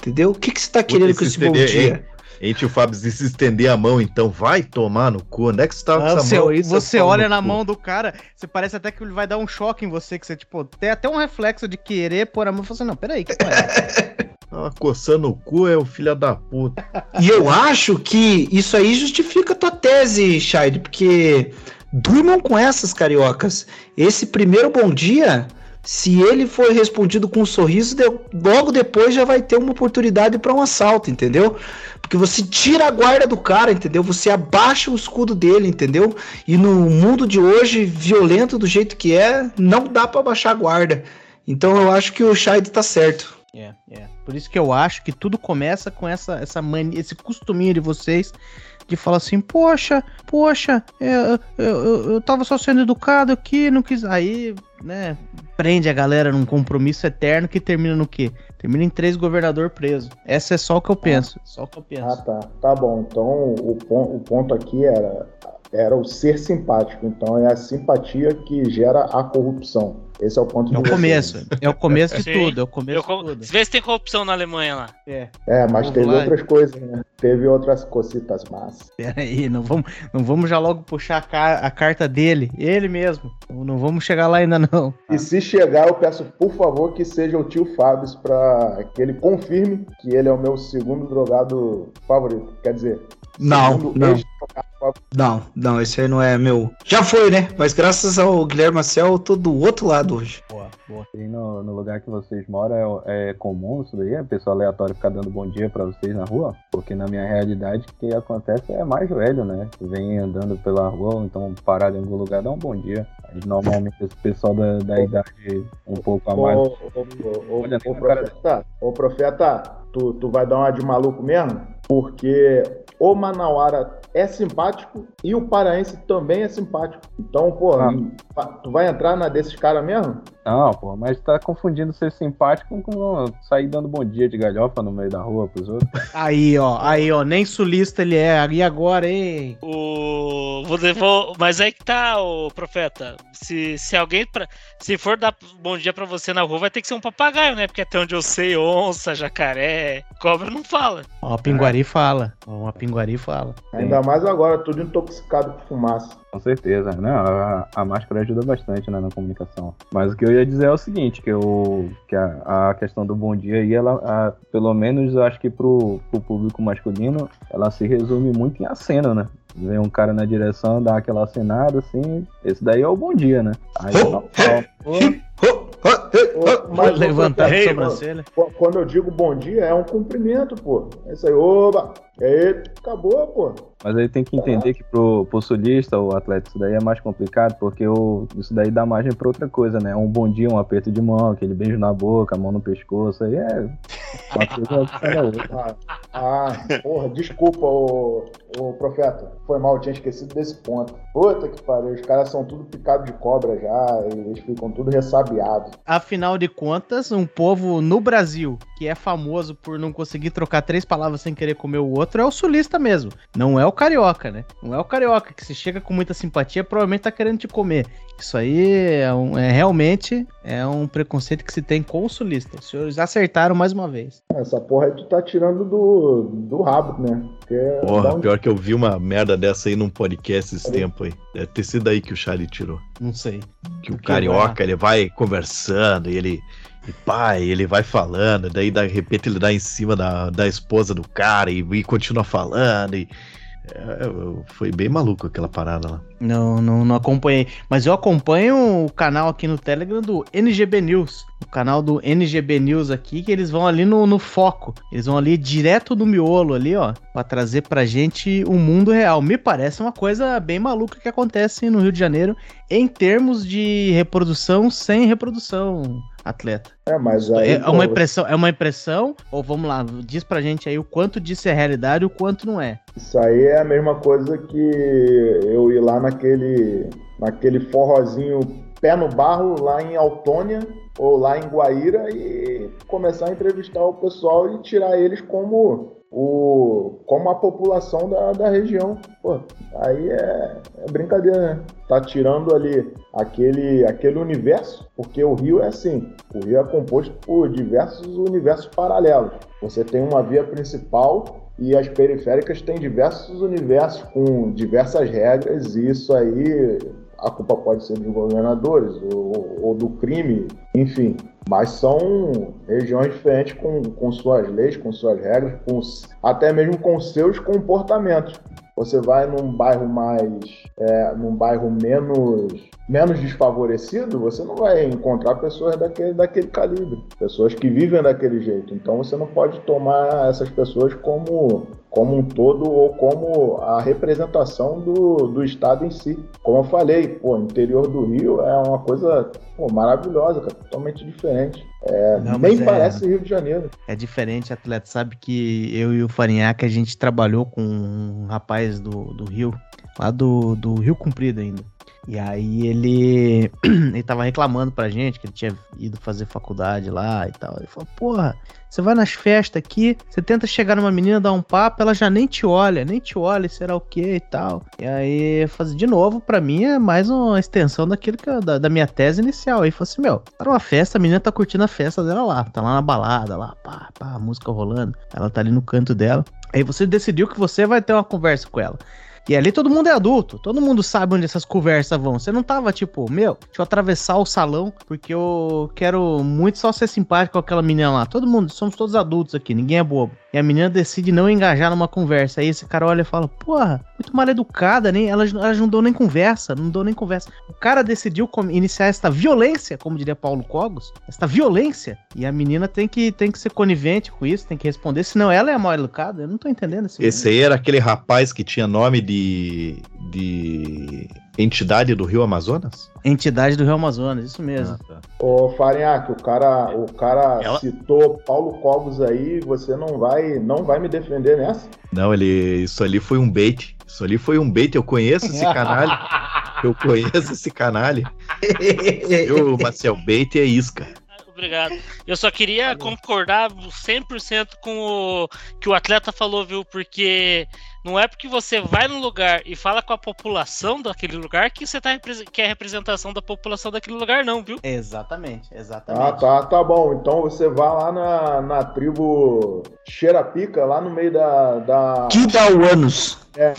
S6: Entendeu? O que, que você tá querendo com
S9: se
S6: esse bom dia?
S9: hein? Hein, tio Fábio, se se estender a mão, então vai tomar no cu. Onde é que você tava com essa
S2: você
S9: mão
S2: você
S9: seu pau
S2: olha na
S9: cu?
S2: mão do cara, você parece até que ele vai dar um choque em você, que você, tipo, tem até um reflexo de querer pôr a mão e falar assim, não, peraí, que é?
S9: Ah, coçando o cu é o filho da puta.
S6: E eu acho que isso aí justifica a tua tese, Shide, porque durmam com essas cariocas. Esse primeiro bom dia se ele for respondido com um sorriso, logo depois já vai ter uma oportunidade para um assalto, entendeu? Porque você tira a guarda do cara, entendeu? Você abaixa o escudo dele, entendeu? E no mundo de hoje, violento do jeito que é, não dá para baixar a guarda. Então eu acho que o Shade tá certo.
S2: É, é. Por isso que eu acho que tudo começa com essa, essa mania, esse costuminho de vocês de falar assim, poxa, poxa, eu, eu, eu, eu tava só sendo educado aqui, não quis. Aí, né, prende a galera num compromisso eterno que termina no quê? Termina em três governador preso. Essa é só o que eu penso. Só o que eu penso.
S3: Ah, tá. Tá bom. Então o, pon- o ponto aqui era, era o ser simpático. Então é a simpatia que gera a corrupção. Esse é o ponto
S2: É o
S3: de
S2: começo. É o começo de tudo. É o começo
S8: com-
S2: de tudo.
S8: Vê se tem corrupção na Alemanha lá.
S2: É.
S3: É, mas
S2: Vamos
S3: teve
S2: lá.
S3: outras coisas, né? Teve outras cositas massas.
S2: Pera aí, não vamos, não vamos já logo puxar a, ca- a carta dele, ele mesmo. Não, não vamos chegar lá ainda não.
S3: E se chegar, eu peço, por favor, que seja o tio Fábio para que ele confirme que ele é o meu segundo drogado favorito. Quer dizer,
S6: Não, não. Não, não, esse aí não é meu. Já foi, né? Mas graças ao Guilherme Marcel, eu tô do outro lado hoje.
S2: Boa, boa.
S7: E no, no lugar que vocês moram é, é comum isso daí? A pessoa aleatória ficar dando bom dia pra vocês na rua? Porque na minha realidade o que acontece é mais velho, né? Vem andando pela rua, ou então parado em algum lugar, dá um bom dia. Aí, normalmente esse pessoal da, da idade um pouco a mais.
S3: Ô, ô, ô, ô, ô, profeta, ô profeta, tu, tu vai dar uma de maluco mesmo? Porque o Manauara é simpático e o paraense também é simpático. Então, pô,
S7: Ah.
S3: tu vai entrar na desses caras mesmo?
S7: Não, pô, mas tá confundindo ser simpático com sair dando bom dia de galhofa no meio da rua pros outros.
S2: Aí, ó, aí, ó, nem sulista ele é. E agora, hein?
S8: O. Vou, vou, mas aí que tá, o profeta. Se, se alguém. Pra, se for dar bom dia pra você na rua, vai ter que ser um papagaio, né? Porque até onde eu sei, onça, jacaré, cobra não fala.
S2: Ó, a Pinguari fala. Ó, a Pinguari fala.
S3: Ainda mais agora, tudo intoxicado por fumaça.
S7: Com certeza, né? A, a máscara ajuda bastante né, na comunicação. Mas o que eu ia dizer é o seguinte, que, eu, que a, a questão do bom dia aí, ela, a- pelo menos eu acho que pro, pro público masculino, ela se resume muito em aceno, né? Vem um cara na direção, dá aquela acenada, assim, esse daí é o bom dia, né? Aí normal. Pô,
S3: Ô, mas,
S2: Levantar a sobrancelha.
S3: Qu- Quando eu digo bom dia, é um cumprimento, pô. É isso aí, oba! É, acabou, pô.
S7: Mas aí tem que entender que pro, pro sulista ou atleta isso daí é mais complicado, porque o, isso daí dá margem pra outra coisa, né? Um bom dia, um aperto de mão, aquele beijo na boca, a mão no pescoço, aí é uma coisa outra.
S3: Ah, ah, porra, desculpa, ô, ô profeta. Foi mal, eu tinha esquecido desse ponto. Puta que pariu, os caras são tudo picado de cobra já, e eles ficam tudo ressabiados.
S2: Afinal de contas, um povo no Brasil que é famoso por não conseguir trocar três palavras sem querer comer o outro é o sulista mesmo. Não é o carioca, né? Não é o carioca que se chega com muita simpatia, provavelmente tá querendo te comer. Isso aí é, um- é realmente é um preconceito que se tem com o sulista. Os senhores acertaram mais uma vez.
S3: Essa porra aí tu tá tirando do, do rabo, né? Porque dá
S9: Porra,
S3: um-
S9: pior que eu vi uma merda dessa aí num podcast esse tempo aí. Deve ter sido aí que o Charlie tirou.
S2: Não sei.
S9: Que o carioca, ele vai conversando e ele. E pai, ele vai falando, daí de repente ele dá em cima da, da esposa do cara e, e continua falando. E, é, foi bem maluco aquela parada lá.
S2: Não, não, não acompanhei. Mas eu acompanho o canal aqui no Telegram do NGB News. O canal do NGB News aqui, que eles vão ali no, no foco. Eles vão ali direto do miolo ali, ó. Pra trazer pra gente o mundo real. Me parece uma coisa bem maluca que acontece no Rio de Janeiro em termos de reprodução sem reprodução, atleta.
S3: É, mas aí.
S2: É uma impressão, é uma impressão? Ou vamos lá, diz pra gente aí o quanto disso é realidade e o quanto não é.
S3: Isso aí é a mesma coisa que eu ir lá naquele, naquele forrozinho pé no barro lá em Autônia ou lá em Guaíra e começar a entrevistar o pessoal e tirar eles como o como a população da, da região. Pô, aí é, é brincadeira, né? Tá tirando ali aquele, aquele universo, porque o Rio é assim, o Rio é composto por diversos universos paralelos. Você tem uma via principal e as periféricas têm diversos universos com diversas regras, e isso aí a culpa pode ser dos governadores ou, ou do crime, enfim. Mas são regiões diferentes com, com suas leis, com suas regras, com, até mesmo com seus comportamentos. você vai num bairro mais, é, num bairro menos, menos desfavorecido, você não vai encontrar pessoas daquele, daquele calibre, pessoas que vivem daquele jeito. Então você não pode tomar essas pessoas como, como um todo ou como a representação do, do estado em si. Como eu falei, pô, interior do Rio é uma coisa pô, maravilhosa, cara, totalmente diferente. É,
S2: Não,
S3: nem
S2: é-
S3: parece Rio de Janeiro.
S2: É diferente, atleta. Sabe que eu e o Farinhaque, a gente trabalhou com um rapaz do, do Rio, lá do, do Rio Comprido ainda. E aí ele, ele tava reclamando pra gente que ele tinha ido fazer faculdade lá e tal. Ele falou, porra, você vai nas festas aqui, você tenta chegar numa menina, dar um papo, ela já nem te olha, nem te olha, será o que e tal. E aí, fazer de novo, pra mim é mais uma extensão daquilo que eu- da, da minha tese inicial. Aí falou assim, meu, tá numa festa, a menina tá curtindo a festa dela lá, tá lá na balada, lá, pá, pá, música rolando, ela tá ali no canto dela. Aí você decidiu que você vai ter uma conversa com ela. E ali todo mundo é adulto, todo mundo sabe onde essas conversas vão. Você não tava tipo, meu, deixa eu atravessar o salão porque eu quero muito só ser simpático com aquela menina lá. Todo mundo, somos todos adultos aqui, ninguém é bobo. E a menina decide não engajar numa conversa. Aí esse cara olha e fala, porra, muito mal educada, nem, ela, ela não deu nem conversa, não deu nem conversa. O cara decidiu iniciar esta violência, como diria Paulo Cogos, esta violência. E a menina tem que, tem que ser conivente com isso, tem que responder, senão ela é mal educada. Eu não tô entendendo esse
S9: Esse aí era aquele rapaz que tinha nome de, de entidade do Rio Amazonas?
S2: Entidade do Rio Amazonas, isso mesmo.
S9: Ah, tá.
S3: Ô, Farinhaque, o cara, o cara
S9: Ela-
S3: citou Paulo Cogos aí, você não vai, não vai me defender nessa?
S9: Não, ele, isso ali foi um bait. Isso ali foi um bait. Eu conheço esse canalha. Eu conheço esse canalha. Eu, Marcel, bait é isca.
S8: Obrigado. Eu só queria concordar 100% com o que o atleta falou, viu? Porque não é porque você vai num lugar e fala com a população daquele lugar que você tá que é a representação da população daquele lugar, não, viu?
S2: Exatamente, exatamente.
S3: Ah, tá, tá bom. Então você vai lá na, na tribo Xerapica, lá no meio da. da
S6: Kidauanos.
S3: é,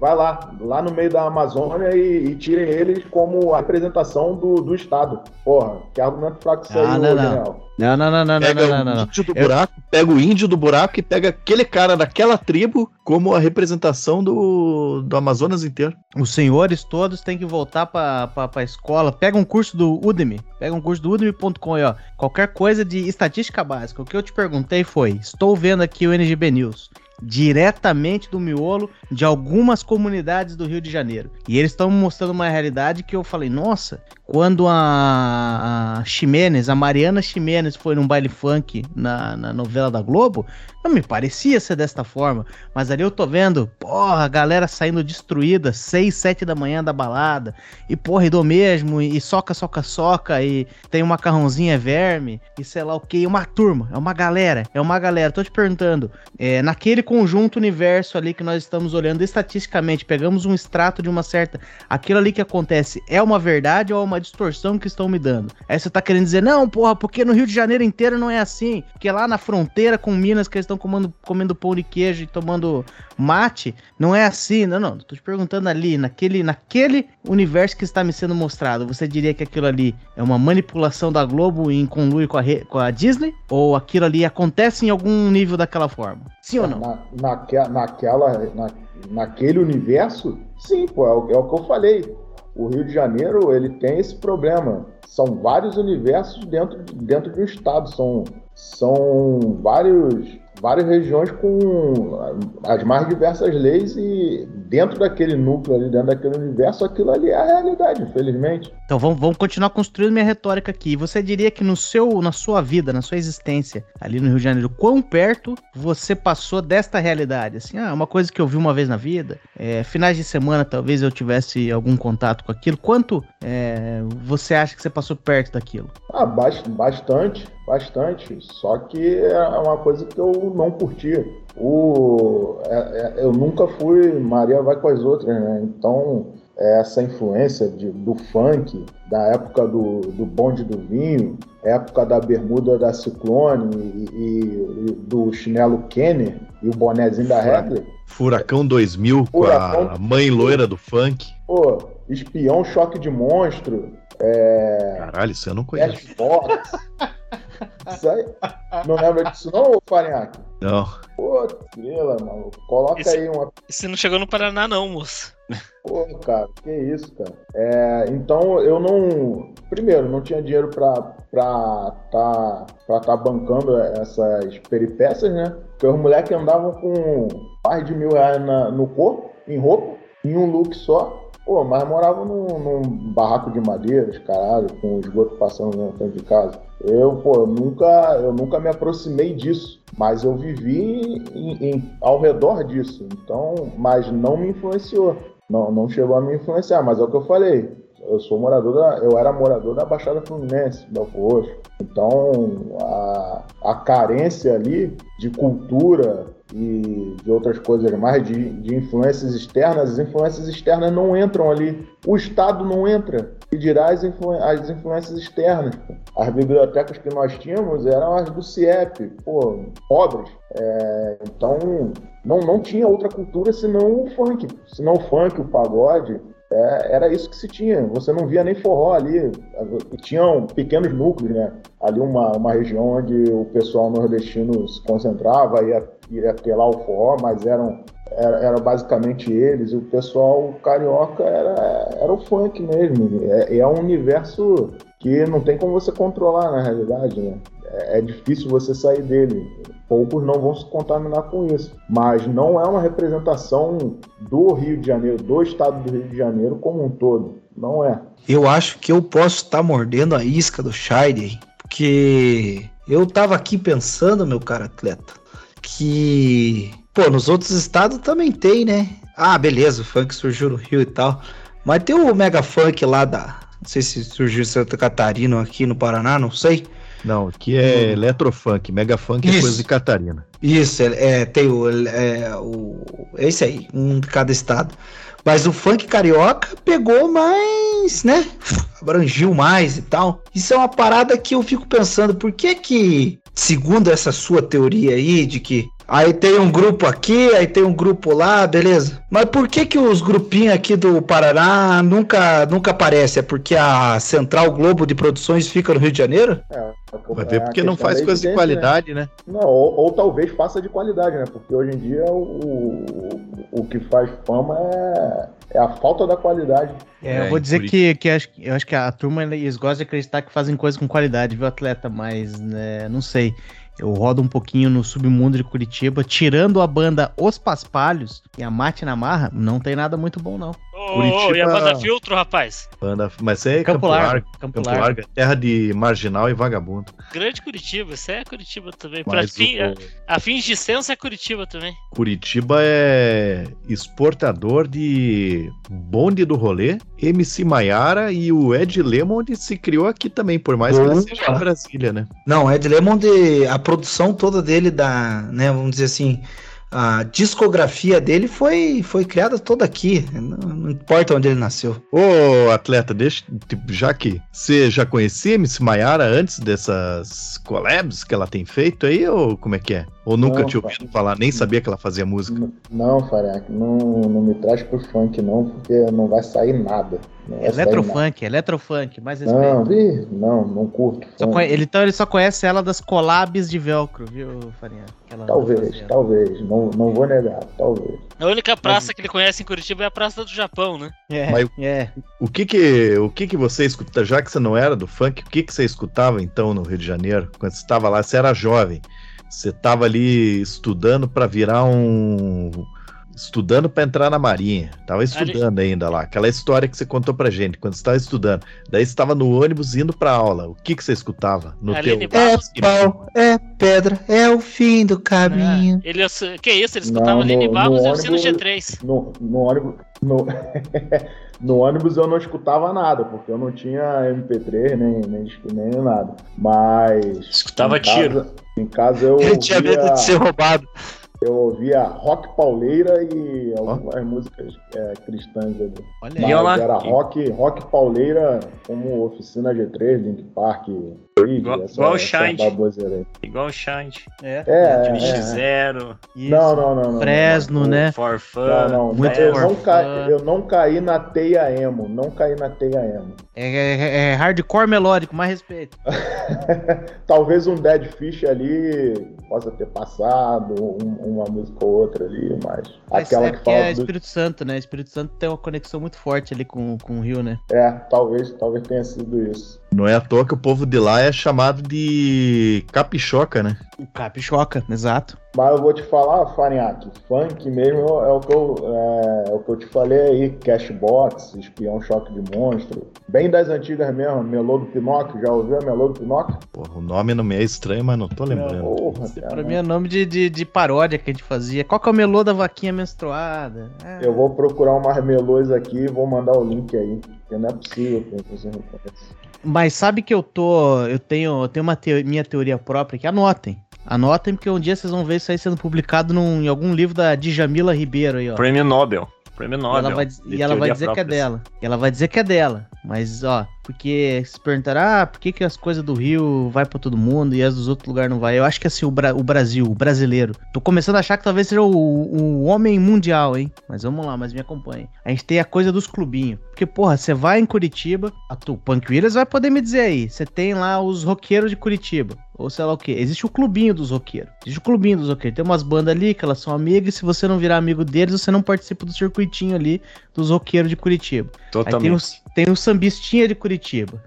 S3: vai lá, lá no meio da Amazônia e, e tirem eles como a representação do, do Estado. Porra, que argumento fraco isso aí,
S2: Ah,
S3: ô,
S2: não, não.
S3: Daniel.
S2: Não, não, não, não, não,
S9: Pega
S2: não, não,
S9: o
S2: não.
S9: índio do
S2: Eu-
S9: buraco, pega o índio do buraco e pega aquele cara daquela tribo como a representação do, do Amazonas inteiro.
S2: Os senhores todos têm que voltar pra, pra, pra escola. Pega um curso do Udemy. Pega um curso do Udemy.com aí, ó. Qualquer coisa de estatística básica. O que eu te perguntei foi: estou vendo aqui o NGB News. Diretamente do miolo de algumas comunidades do Rio de Janeiro. E eles estão mostrando uma realidade que eu falei, nossa, quando a, Ximenes, a Mariana Ximenes foi num baile funk na, na novela da Globo, não me parecia ser desta forma. Mas ali eu tô vendo, porra, a galera saindo destruída, 6, 7 da manhã da balada, e porra, e do mesmo, e soca, soca, soca, e tem um macarrãozinho, é verme, e sei lá o que, uma turma, é uma galera, é uma galera. Tô te perguntando, é, naquele conjunto universo ali que nós estamos olhando estatisticamente, pegamos um extrato de uma certa. Aquilo ali que acontece é uma verdade ou é uma distorção que estão me dando? Aí você tá querendo dizer, não, porra, porque no Rio de Janeiro inteiro não é assim, porque lá na fronteira com Minas que eles estão comendo, comendo pão de queijo e tomando mate, não é assim. Não, não, tô te perguntando ali, naquele, naquele universo que está me sendo mostrado, você diria que aquilo ali é uma manipulação da Globo em conluio com a, com a Disney? Ou aquilo ali acontece em algum nível daquela forma? Sim ou não?
S3: Na, naque, naquela, na, naquele universo, sim, pô, é o, é o que eu falei. O Rio de Janeiro ele tem esse problema. São vários universos dentro, dentro de um estado. São, são vários, várias regiões com as mais diversas leis e dentro daquele núcleo ali, dentro daquele universo, aquilo ali é a realidade, infelizmente.
S2: Então vamos, vamos continuar construindo minha retórica aqui. Você diria que no seu, na sua vida, na sua existência ali no Rio de Janeiro, quão perto você passou desta realidade? Assim, ah, uma coisa que eu vi uma vez na vida, é, finais de semana talvez eu tivesse algum contato com aquilo. Quanto é, você acha que você passou perto daquilo?
S3: Ah, bas- bastante, bastante. Só que é uma coisa que eu não curtia. O, é- é- eu nunca fui Maria vai com as outras, né? Então, essa influência de- do funk, da época do, do bonde do vinho, época da bermuda da Ciclone e, e- e do chinelo Kenner e o bonezinho da Regler,
S9: Furacão 2000 com a
S3: Furacão.
S9: mãe loira do funk.
S3: pô, espião choque de monstro, é,
S9: Caralho, isso eu não conheço.
S3: Isso aí. Não lembra disso não, Farinhaque?
S9: Não.
S3: Pô, grila, maluco. Coloca
S8: Esse-
S3: aí uma.
S8: Você não chegou no Paraná, não, moço.
S3: Pô, cara, que isso, cara. É, então eu não. Primeiro, não tinha dinheiro pra pra tá, pra tá bancando essas peripécias, né? Porque os moleques andavam com mais de mil reais na- no corpo, em roupa, em um look só. Pô, mas moravam num, num barraco de madeiras, caralho, com esgoto passando na frente de casa. Eu, pô, eu nunca, eu nunca me aproximei disso, mas eu vivi em- em- ao redor disso. Então, mas não me influenciou. Não, não chegou a me influenciar, mas é o que eu falei. Eu sou morador da, eu era morador da Baixada Fluminense, Belfor Roxo. Então, a, a carência ali de cultura e de outras coisas mais, de, de influências externas, as influências externas não entram ali. O Estado não entra. E dirá as, influ, as influências externas. As bibliotecas que nós tínhamos eram as do CIEP, pô, pobres. É, então, não, não tinha outra cultura senão o funk. Senão o funk, o pagode. É, era isso que se tinha. Você não via nem forró ali. Tinham pequenos núcleos, né? Ali uma, uma região onde o pessoal nordestino se concentrava, ia, ia ter lá o forró, mas eram era, era basicamente eles, e o pessoal carioca era, era o funk mesmo. É, é um universo que não tem como você controlar na realidade, né? É, é difícil você sair dele. Poucos não vão se contaminar com isso. Mas não é uma representação do Rio de Janeiro, do estado do Rio de Janeiro como um todo. Não é.
S6: Eu acho que eu posso estar mordendo a isca do Shire, porque eu tava aqui pensando, meu cara atleta, que, pô, nos outros estados também tem, né? Ah, beleza, o funk surgiu no Rio e tal. Mas tem o mega funk lá da. Não sei se surgiu em Santa Catarina ou aqui no Paraná, não sei.
S9: Não, aqui é eletrofunk, mega funk é
S6: Isso.
S9: coisa de Catarina.
S6: Isso, é, é, tem o, é, o. É esse aí, um de cada estado. Mas o funk carioca pegou mais, né? Abrangiu mais e tal. Isso é uma parada que eu fico pensando, por que que, segundo essa sua teoria aí, de que aí tem um grupo aqui, aí tem um grupo lá, beleza. Mas por que que os grupinhos aqui do Paraná nunca, nunca aparecem? É porque a Central Globo de Produções fica no Rio de Janeiro?
S3: É,
S9: Vai
S3: é
S9: ver
S3: a
S9: porque não faz coisa de
S3: evidência, né?
S9: qualidade, né?
S3: Não, ou, ou talvez faça de qualidade, né? Porque hoje em dia o, o, o que faz fama é, é a falta da qualidade.
S2: É,
S9: É,
S2: eu vou
S9: em
S2: dizer que, que acho, eu acho que a turma eles gostam de acreditar que fazem coisa com qualidade, viu, atleta? Mas, né, não sei. Eu rodo um pouquinho no submundo de Curitiba, tirando a banda Os Paspalhos e a Mate na Marra, não tem nada muito bom, não.
S8: Ô,
S9: Curitiba-
S8: e a banda Filtro, rapaz?
S9: Banda, mas é
S2: Campo
S9: Campo,
S2: Largo,
S9: Largo.
S2: Campo
S9: Campo
S2: Largo.
S9: Largo é terra de marginal e vagabundo.
S8: Grande Curitiba, isso é Curitiba também. Pra fim,
S9: o-
S8: a, a fins de censo é Curitiba também.
S9: Curitiba é exportador de bonde do rolê, MC Maiara e o Ed Lemond se criou aqui também, por mais que ele seja em Brasília, né?
S6: Não, Ed Lemond, a produção toda dele da, né, vamos dizer assim, a discografia dele foi, foi criada toda aqui, não, não importa onde ele nasceu.
S9: Ô, atleta, deixa, tipo, já que você já conhecia MC Maiara antes dessas collabs que ela tem feito aí, ou como é que é? Ou nunca
S3: Não,
S9: tinha ouvido falar, nem sabia que ela fazia música?
S3: Não, Fareca, não, não me traz pro funk não, porque não vai sair nada. Não vai sair nada.
S2: Eletrofunk, eletrofunk, mais respeito.
S3: Não, ih, não, não curto.
S2: Conhe- ele, então ele só conhece ela das collabs de velcro, viu, Farinha?
S3: Talvez, talvez, não, não vou negar, talvez.
S8: A única praça que ele conhece em Curitiba é a Praça do Japão, né?
S2: É,
S9: Mas-
S2: é.
S9: O que que, o que que você escuta, já que você não era do funk, o que que você escutava então no Rio de Janeiro? Quando você estava lá, você era jovem, você estava ali estudando para virar um estudando para entrar na marinha, tava estudando ainda lá, aquela história que você contou pra gente quando você estava estudando. Daí você estava no ônibus indo pra aula. O que que você escutava no
S8: Aline
S9: teu
S6: É pau, é pedra, é o fim do caminho.
S8: Ele, que isso, ele escutava Aline Barros
S3: no
S8: e Oficina
S3: ônibus-
S8: G3.
S3: No, no ônibus. No, no ônibus eu não escutava nada, porque eu não tinha MP3 nem, nem, nem nada. Mas.
S5: Escutava
S3: em casa-
S5: tiro.
S3: Em casa eu
S6: Ele tinha medo
S3: ouvia,
S6: de ser roubado.
S3: eu ouvia rock pauleira e algumas músicas é, cristãs ali.
S2: Olha
S5: E
S2: aí.
S5: eu
S3: Mas
S5: lá-
S3: era rock, rock pauleira como Oficina G3, Link Park,
S5: Igual,
S3: essa-
S5: igual o Shine.
S3: aí.
S5: Igual o Shine.
S2: É.
S3: É, é, é.
S5: Zero.
S2: Isso.
S3: Não, não, não, não.
S2: Fresno,
S3: não, não.
S2: né?
S5: For Fun.
S3: Não, não,
S2: Muito
S3: eu,
S2: for
S3: não ca...
S2: fun.
S3: eu não caí na teia emo, não caí na teia emo.
S2: É, é- é hardcore melódico, mais respeito.
S3: Talvez um Dead Fish ali possa ter passado, um- uma música ou outra ali, mas
S2: Mas
S3: aquela
S2: é
S3: que fala
S2: é
S3: do...
S2: Espírito Santo, né? Espírito Santo tem uma conexão muito forte ali com, com o Rio, né?
S3: É, talvez, talvez tenha sido isso.
S9: Não é à toa que o povo de lá é chamado de capichoca, né?
S2: O Capichoca, exato.
S3: Mas eu vou te falar, Farinhaque, funk mesmo é o que eu, é, é o que eu te falei aí, Cashbox, Espião Choque de Monstro, bem das antigas mesmo, Melô do Pinóquio, já ouviu a Melô do Pinóquio?
S9: Porra, o nome não me é estranho, mas não tô lembrando.
S3: Porra, cara.
S2: pra mim é nome de, de, de paródia que a gente fazia. Qual que é o melô da vaquinha menstruada? Ah,
S3: Eu vou procurar umas melôs aqui e vou mandar o link aí, porque não é possível que você não conheça.
S2: Mas sabe que eu tô. Eu tenho, eu tenho uma minha teoria própria que anotem. Anotem, porque um dia vocês vão ver isso aí sendo publicado num- em algum livro da Djamila Ribeiro aí, ó.
S5: Prêmio Nobel. Prêmio
S2: E
S5: Nobel.
S2: ela vai, e ela vai dizer que é
S5: próprias.
S2: dela. E ela vai dizer que é dela. Mas, ó, porque se perguntaram, ah, por que, que as coisas do Rio vai pra todo mundo e as dos outros lugares não vai? Eu acho que assim, o, Bra- o Brasil, o brasileiro. Tô começando a achar que talvez seja o, o homem mundial, hein? Mas vamos lá, mas me acompanhe. A gente tem a coisa dos clubinhos. Porque, porra, você vai em Curitiba, a tu, Punk Williams vai poder me dizer aí. Você tem lá os roqueiros de Curitiba. Ou sei lá o que. Existe o clubinho dos roqueiros. Existe o clubinho dos roqueiros. Tem umas bandas ali que elas são amigas. E se você não virar amigo deles, você não participa do circuitinho ali dos roqueiros de Curitiba. Aí tem
S5: Totalmente.
S2: os, tem o sambistinha de Curitiba.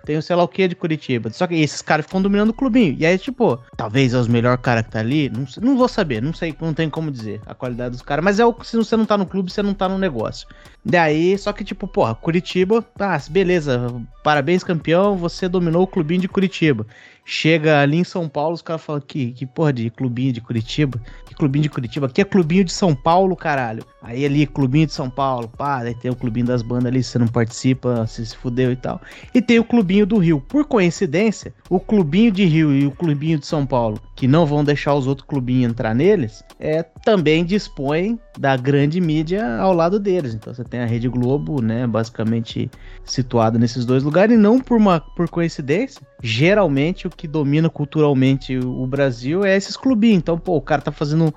S2: Tem o sei lá o que de Curitiba. Só que esses caras ficam dominando o clubinho. E aí, tipo, talvez é os melhores caras que tá ali. Não, não vou saber. Não sei, não tem como dizer a qualidade dos caras. Mas é o se você não tá no clube, você não tá no negócio. Daí, só que, tipo, porra, Curitiba, ah, beleza, parabéns, campeão, você dominou o clubinho de Curitiba. Chega ali em São Paulo, os caras falam que, que porra de clubinho de Curitiba? Que clubinho de Curitiba? Aqui é clubinho de São Paulo, caralho. Aí ali, clubinho de São Paulo, pá, daí tem o clubinho das bandas ali, você não participa, você se fudeu e tal. E tem o clubinho do Rio. Por coincidência, o clubinho de Rio e o clubinho de São Paulo, que não vão deixar os outros clubinhos entrar neles, é, também dispõem da grande mídia ao lado deles. Então você tem a Rede Globo, né, basicamente situada nesses dois lugares, e não por, uma, por coincidência, geralmente o que domina culturalmente o Brasil é esses clubinhos. Então, pô, o cara tá fazendo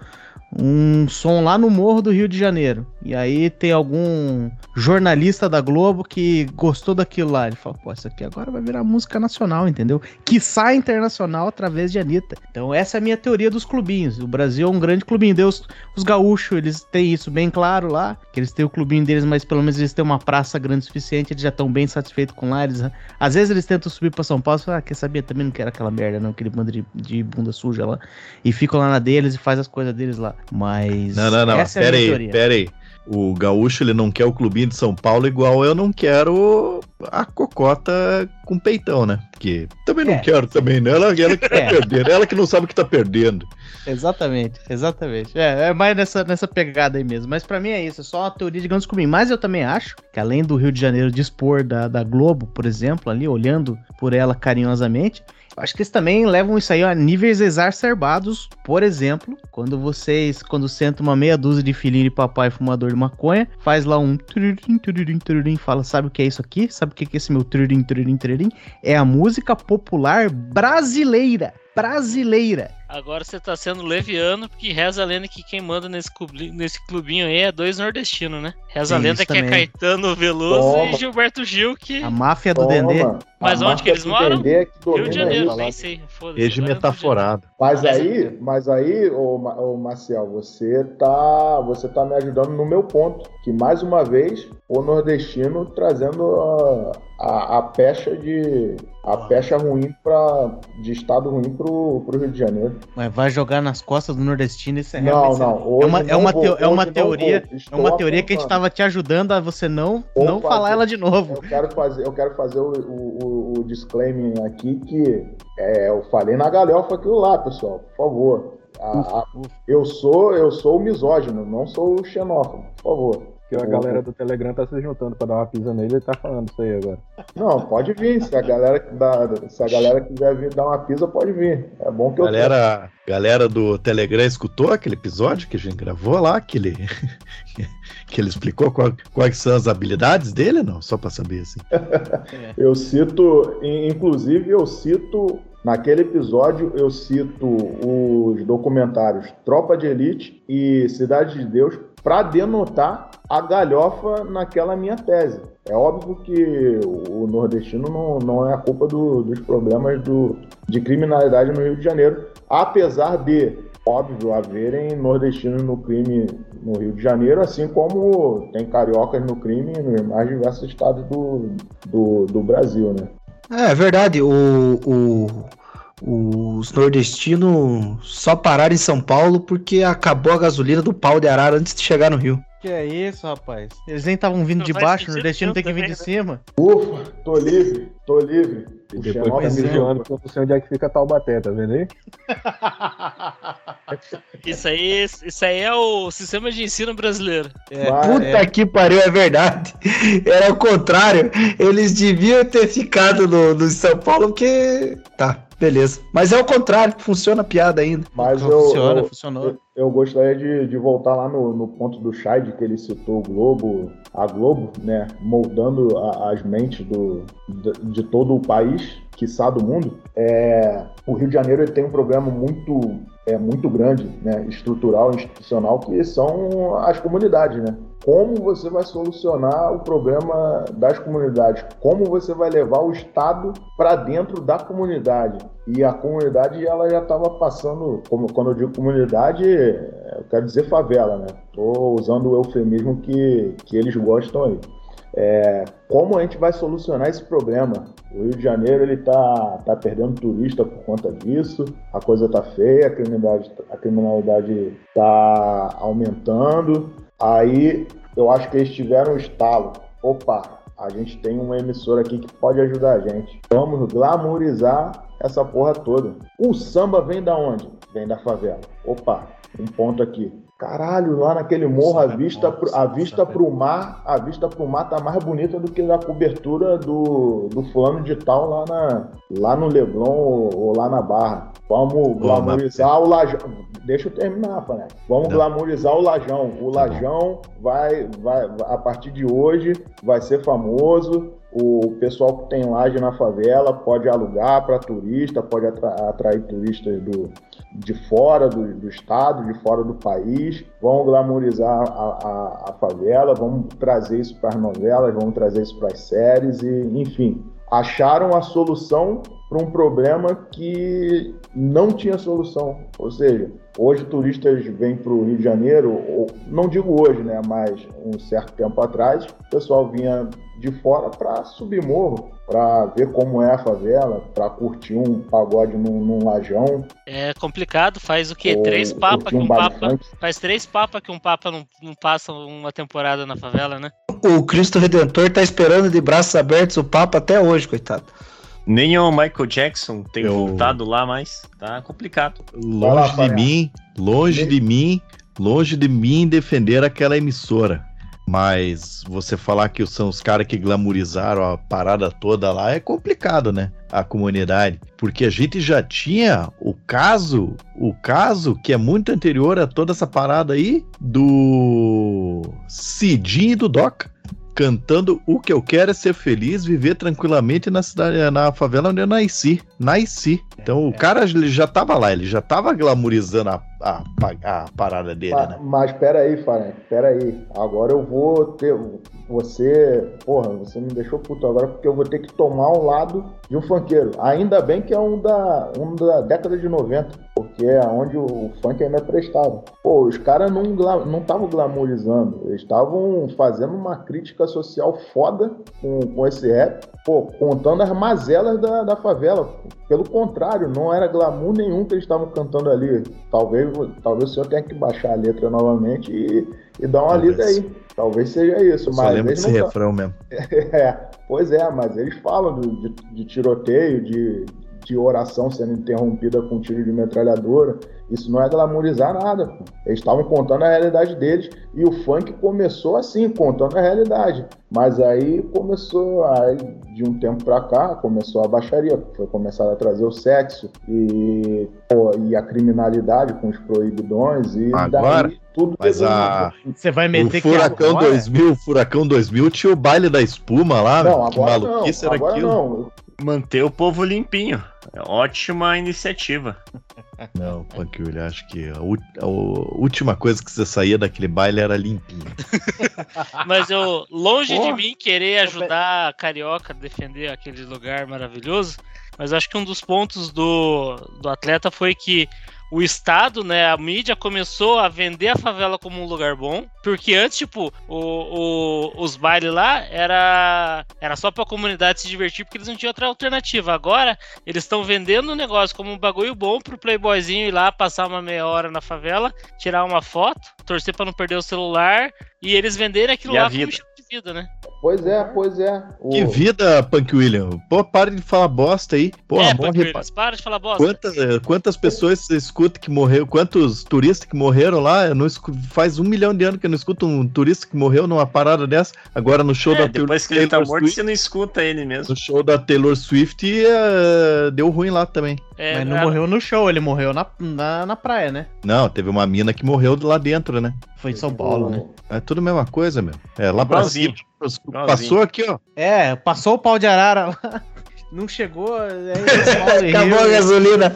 S2: um som lá no Morro do Rio de Janeiro. E aí tem algum jornalista da Globo que gostou daquilo lá. Ele fala, pô, isso aqui agora vai virar música nacional, entendeu? Que sai internacional através de Anitta. Então essa é a minha teoria dos clubinhos. O Brasil é um grande clubinho. Deus, os gaúchos, eles têm isso bem claro lá, que eles têm o clubinho deles, mas pelo menos eles têm uma praça grande o suficiente, eles já estão bem satisfeitos com lá. Eles, às vezes eles tentam subir pra São Paulo e falam, ah, quer saber, também não quero aquela merda não, aquele bando de, de bunda suja lá. E ficam lá na deles e faz as coisas deles lá. Mas
S9: Não, não, não.
S2: essa é
S9: Pera
S2: minha
S9: aí, pera aí. O gaúcho ele não quer o clubinho de São Paulo igual eu não quero a cocota com peitão, né? Porque também não
S2: É.
S9: quero também, né? Ela, ela que tá
S2: É.
S9: perdendo, ela que não sabe que tá perdendo.
S2: Exatamente, exatamente. É, é mais nessa, nessa pegada aí mesmo. Mas pra mim é isso, é só uma teoria de grandes clubinhos. Mas eu também acho que além do Rio de Janeiro dispor da, da Globo, por exemplo, ali, olhando por ela carinhosamente, acho que eles também levam isso aí a níveis exacerbados. Por exemplo, quando vocês, quando senta uma meia dúzia de filhinho de papai fumador de maconha, faz lá um turirim, turirim, turirim, fala, sabe o que é isso aqui? Sabe o que é esse meu turirim, turirim, turirim? É a música popular brasileira. Brasileira.
S8: Agora você tá sendo leviano, porque reza a lenda que quem manda nesse, clubinho, nesse clubinho aí é dois nordestinos, né? Reza a lenda que é
S2: também.
S8: Caetano Veloso
S3: Toma.
S8: e Gilberto Gil, que.
S2: A máfia do
S3: Toma,
S2: Dendê.
S3: a
S8: Mas onde que eles
S3: do
S8: moram?
S3: Dendê é que
S8: Rio de Janeiro,
S3: isso.
S8: nem sei. É de
S9: metaforado.
S3: Mas
S8: Mas
S3: aí, mas aí, ô, ô Marcial, você tá, você tá me ajudando no meu ponto, que mais uma vez o nordestino trazendo a, a, a pecha de a pecha ruim para de estado ruim pro, pro Rio de Janeiro.
S2: Mas vai jogar nas costas do nordestino, isso é
S3: Não, não.
S2: É
S3: Hoje
S2: uma, é
S3: não
S2: uma,
S3: vou,
S2: teo- é uma teoria, é uma teoria que a gente
S3: apontando.
S2: tava te ajudando a você não,
S3: Vou
S2: não falar ela de novo.
S3: Eu quero fazer, eu quero fazer o, o, o- o disclaimer aqui que é, eu falei na galhofa aquilo lá, pessoal, por favor. A- a- eu sou eu sou o misógino, não sou o xenófobo, por favor.
S7: Que a galera do Telegram tá se juntando pra dar uma pisa nele, ele tá falando isso aí agora.
S3: Não, pode vir. Se a galera, dá, se a galera quiser vir dar uma pisa, pode vir. É bom que eu
S9: Galera, galera do Telegram escutou aquele episódio que a gente gravou lá, que ele, que ele explicou qual- quais são as habilidades dele, não? Só pra saber assim.
S3: Eu cito, in- inclusive, eu cito Naquele episódio eu cito os documentários Tropa de Elite e Cidade de Deus para denotar a galhofa naquela minha tese. É óbvio que o nordestino não, não é a culpa do, dos problemas do, de criminalidade no Rio de Janeiro, apesar de, óbvio, haverem nordestinos no crime no Rio de Janeiro, assim como tem cariocas no crime nos mais diversos estados do, do, do Brasil, né?
S6: É, é verdade, o, o, os nordestinos só pararam em São Paulo porque acabou a gasolina do pau de arara antes de chegar no Rio.
S2: Que é isso, rapaz? Eles nem estavam vindo de baixo, o nordestino tem que vir de cima.
S3: Ufa, tô livre, tô livre.
S7: E
S3: O
S7: depois
S3: Xenol
S7: tá
S3: me zoou.
S7: zoando que eu não sei onde é que fica Taubaté, tá vendo aí?
S8: Isso aí, isso aí é o sistema de ensino brasileiro.
S2: É,
S6: Puta
S2: é.
S6: que pariu, é verdade. Era o contrário. Eles deviam ter ficado no, no São Paulo, porque. Tá, beleza. Mas é o contrário, funciona a piada ainda.
S3: Mas eu,
S2: Funciona,
S3: eu,
S2: funcionou.
S3: eu, eu gostaria de, de voltar lá no, no ponto do Scheid, que ele citou o Globo, a Globo, né, moldando a- as mentes do, de, de todo o país, quiçá do mundo. É, o Rio de Janeiro ele tem um problema muito, é, muito grande, né, estrutural, institucional, que são as comunidades, né? Como você vai solucionar o problema das comunidades? Como você vai levar o Estado para dentro da comunidade? E a comunidade ela já estava passando, como quando eu digo comunidade, eu quero dizer favela, né? Estou usando o eufemismo que, que eles gostam aí. É, como a gente vai solucionar esse problema? O Rio de Janeiro ele tá, tá perdendo turista por conta disso, a coisa tá feia, a criminalidade, a criminalidade tá aumentando. Aí eu acho que eles tiveram um estalo. Opa, a gente tem uma emissora aqui que pode ajudar a gente. Vamos glamorizar essa porra toda. O samba vem da onde? Vem da favela. Opa, um ponto aqui. Caralho, lá naquele morro, a vista, pro- a vista pro mar, a vista pro mar tá mais bonita do que a cobertura do, do fulano de tal lá, na, lá no Leblon ou, ou lá na Barra. Vamos glamorizar o Lajão. Deixa eu terminar, Fané. Vamos
S9: Não.
S3: glamorizar o Lajão. O Lajão vai, vai, a partir de hoje, vai ser famoso. O pessoal que tem laje na favela pode alugar para turista, pode atra- atrair turistas do, de fora do, do estado, de fora do país. Vamos glamorizar a, a, a favela, vamos trazer isso para as novelas, vamos trazer isso para as séries e, enfim, acharam a solução para um problema que não tinha solução. Ou seja, hoje turistas vêm para o Rio de Janeiro, ou, não digo hoje, né, mas um certo tempo atrás, o pessoal vinha de fora para subir morro, para ver como é a favela, para curtir um pagode num, num lajão.
S8: É complicado, faz o quê?
S3: ou
S8: três papas que um papa. Faz três papas que um papa não, não passa uma temporada na favela, né?
S6: O Cristo Redentor tá esperando de braços abertos o Papa até hoje, coitado.
S5: Nem o Michael Jackson tem
S9: Eu-
S5: voltado lá, mas tá complicado.
S3: Vai lá,
S9: Longe de mim, longe de mim, longe de mim defender aquela emissora. Mas você falar que são os caras que glamorizaram a parada toda lá é complicado, né? A comunidade. Porque a gente já tinha o caso, o caso que é muito anterior a toda essa parada aí do Cidinho e do Doca. Cantando o que eu quero é ser feliz, viver tranquilamente na cidade, na favela onde eu nasci. Nasci. Então o cara ele já tava lá, ele já tava glamorizando a, a, a parada dele,
S3: Ma-
S9: né?
S3: Mas pera aí, Faran, pera aí. Agora eu vou ter. Você. Porra, você me deixou puto agora porque eu vou ter que tomar um lado de um funkeiro. Ainda bem que é um da, um da década de 90, porque é onde o funk ainda prestava. Pô, os caras não estavam não tavam glamorizando, eles estavam fazendo uma crítica social foda com, com esse rap, pô, contando as mazelas da, da favela. Pelo contrário, não era glamour nenhum que eles estavam cantando ali. Talvez, talvez o senhor tenha que baixar a letra novamente e, e dar uma
S9: Talvez.
S3: lida aí. Talvez seja isso.
S9: Só
S3: mas
S9: lembro desse refrão mesmo.
S3: é, pois é, mas eles falam do- de, de tiroteio, de, de oração sendo interrompida com tiro de metralhadora. Isso não é glamorizar nada. pô. Eles estavam contando a realidade deles e o funk começou assim, contando a realidade. Mas aí começou, aí, de um tempo pra cá, começou a baixaria. Foi começar a trazer o sexo e, pô, e a criminalidade com os proibidões e
S9: Agora?
S3: daí tudo
S9: Mas a,
S2: Você vai
S9: o
S2: meter que
S9: Furacão
S2: agora?
S9: 2000, o Furacão 2000 tinha o baile da espuma lá,
S3: Não,
S9: que maluquice
S3: não,
S9: era
S3: agora
S9: aquilo.
S3: não.
S5: Manter o povo limpinho. É Ótima iniciativa.
S9: Não, Panquilha, acho que a, a última coisa que você saía daquele baile era limpinho.
S8: Mas eu, longe de
S3: Porra.
S8: mim, querer ajudar a Carioca a defender aquele lugar maravilhoso, mas acho que um dos pontos do, do atleta foi que o Estado, né, a mídia começou a vender a favela como um lugar bom, porque antes, tipo, o, o- os bailes lá era, era só pra comunidade se divertir, porque eles não tinham outra alternativa. Agora, eles estão vendendo o negócio como um bagulho bom pro playboyzinho ir lá, passar uma meia hora na favela, tirar uma foto, torcer pra não perder o celular, e eles venderem aquilo
S5: E
S8: lá como
S5: vida?
S8: estilo de vida, né?
S3: Pois é, pois é. O-
S9: Que vida, Punk William. Pô, para de falar bosta aí. Pô,
S8: é,
S9: morre,
S8: Williams, para de falar bosta.
S9: Quantas, eh, quantas pessoas você escuta que morreu? Quantos turistas que morreram lá? Eu não escu- faz um milhão de anos que eu não escuto um turista que morreu numa parada dessa. Agora no show
S5: É,
S9: da
S5: depois que ele tá
S9: Taylor
S5: morto,
S9: Swift,
S5: você não escuta ele mesmo.
S9: no show da Taylor Swift eh, deu ruim lá também.
S8: É,
S2: Mas não
S8: a-
S2: morreu no show, ele morreu na, na, na praia, né?
S9: Não, teve uma mina que morreu lá dentro, né?
S2: Foi em São Paulo, né?
S9: É tudo a mesma coisa, meu. É lá pra
S5: Igualzinho.
S9: cima. Passou aqui, ó.
S2: É, passou o pau de arara lá. Não chegou, e
S6: Acabou a
S2: Rio.
S6: gasolina.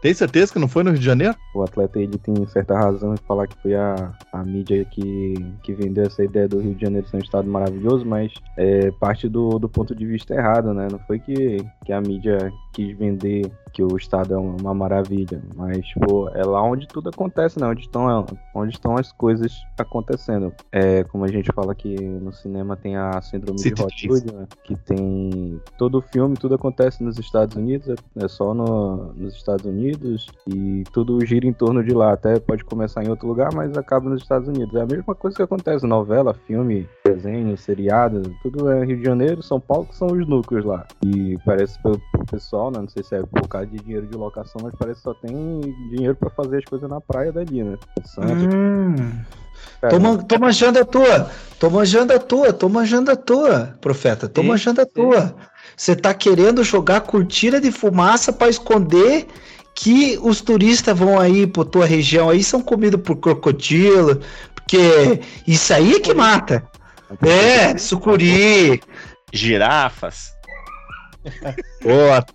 S9: Tem certeza que não foi no Rio de Janeiro?
S7: O atleta ele tem certa razão em falar que foi a, a mídia que, que vendeu essa ideia do Rio de Janeiro ser um estado maravilhoso, mas é parte do, do ponto de vista errado, né? Não foi que, que a mídia quis vender que o estado é uma, maravilha, mas tipo, é lá onde tudo acontece, né? Onde estão, onde estão as coisas acontecendo. É, como a gente fala que no cinema tem a síndrome de Hollywood, né? Que tem todo o filme, tudo acontece nos Estados Unidos, é é só no, nos Estados Unidos e tudo gira em torno de lá. Até pode começar em outro lugar, mas acaba nos Estados Unidos. É a mesma coisa que acontece novela, filme, desenho, seriado, tudo é Rio de Janeiro, São Paulo, que são os núcleos lá. E parece pro, pro pessoal, né? Não sei se é por de dinheiro de locação, mas parece que só tem dinheiro pra fazer as coisas na praia dali, né? Santos,
S6: Hum,
S7: cara,
S6: tô, man- tô manjando a tua. Tô manjando a tua, tô manjando a tua, profeta. Tô
S2: Sim,
S6: manjando a
S2: sim.
S6: tua. Você tá querendo jogar cortina de fumaça pra esconder que os turistas vão aí pra tua região aí são comidos por crocodilo, porque isso aí é que mata. É, sucuri.
S5: Girafas.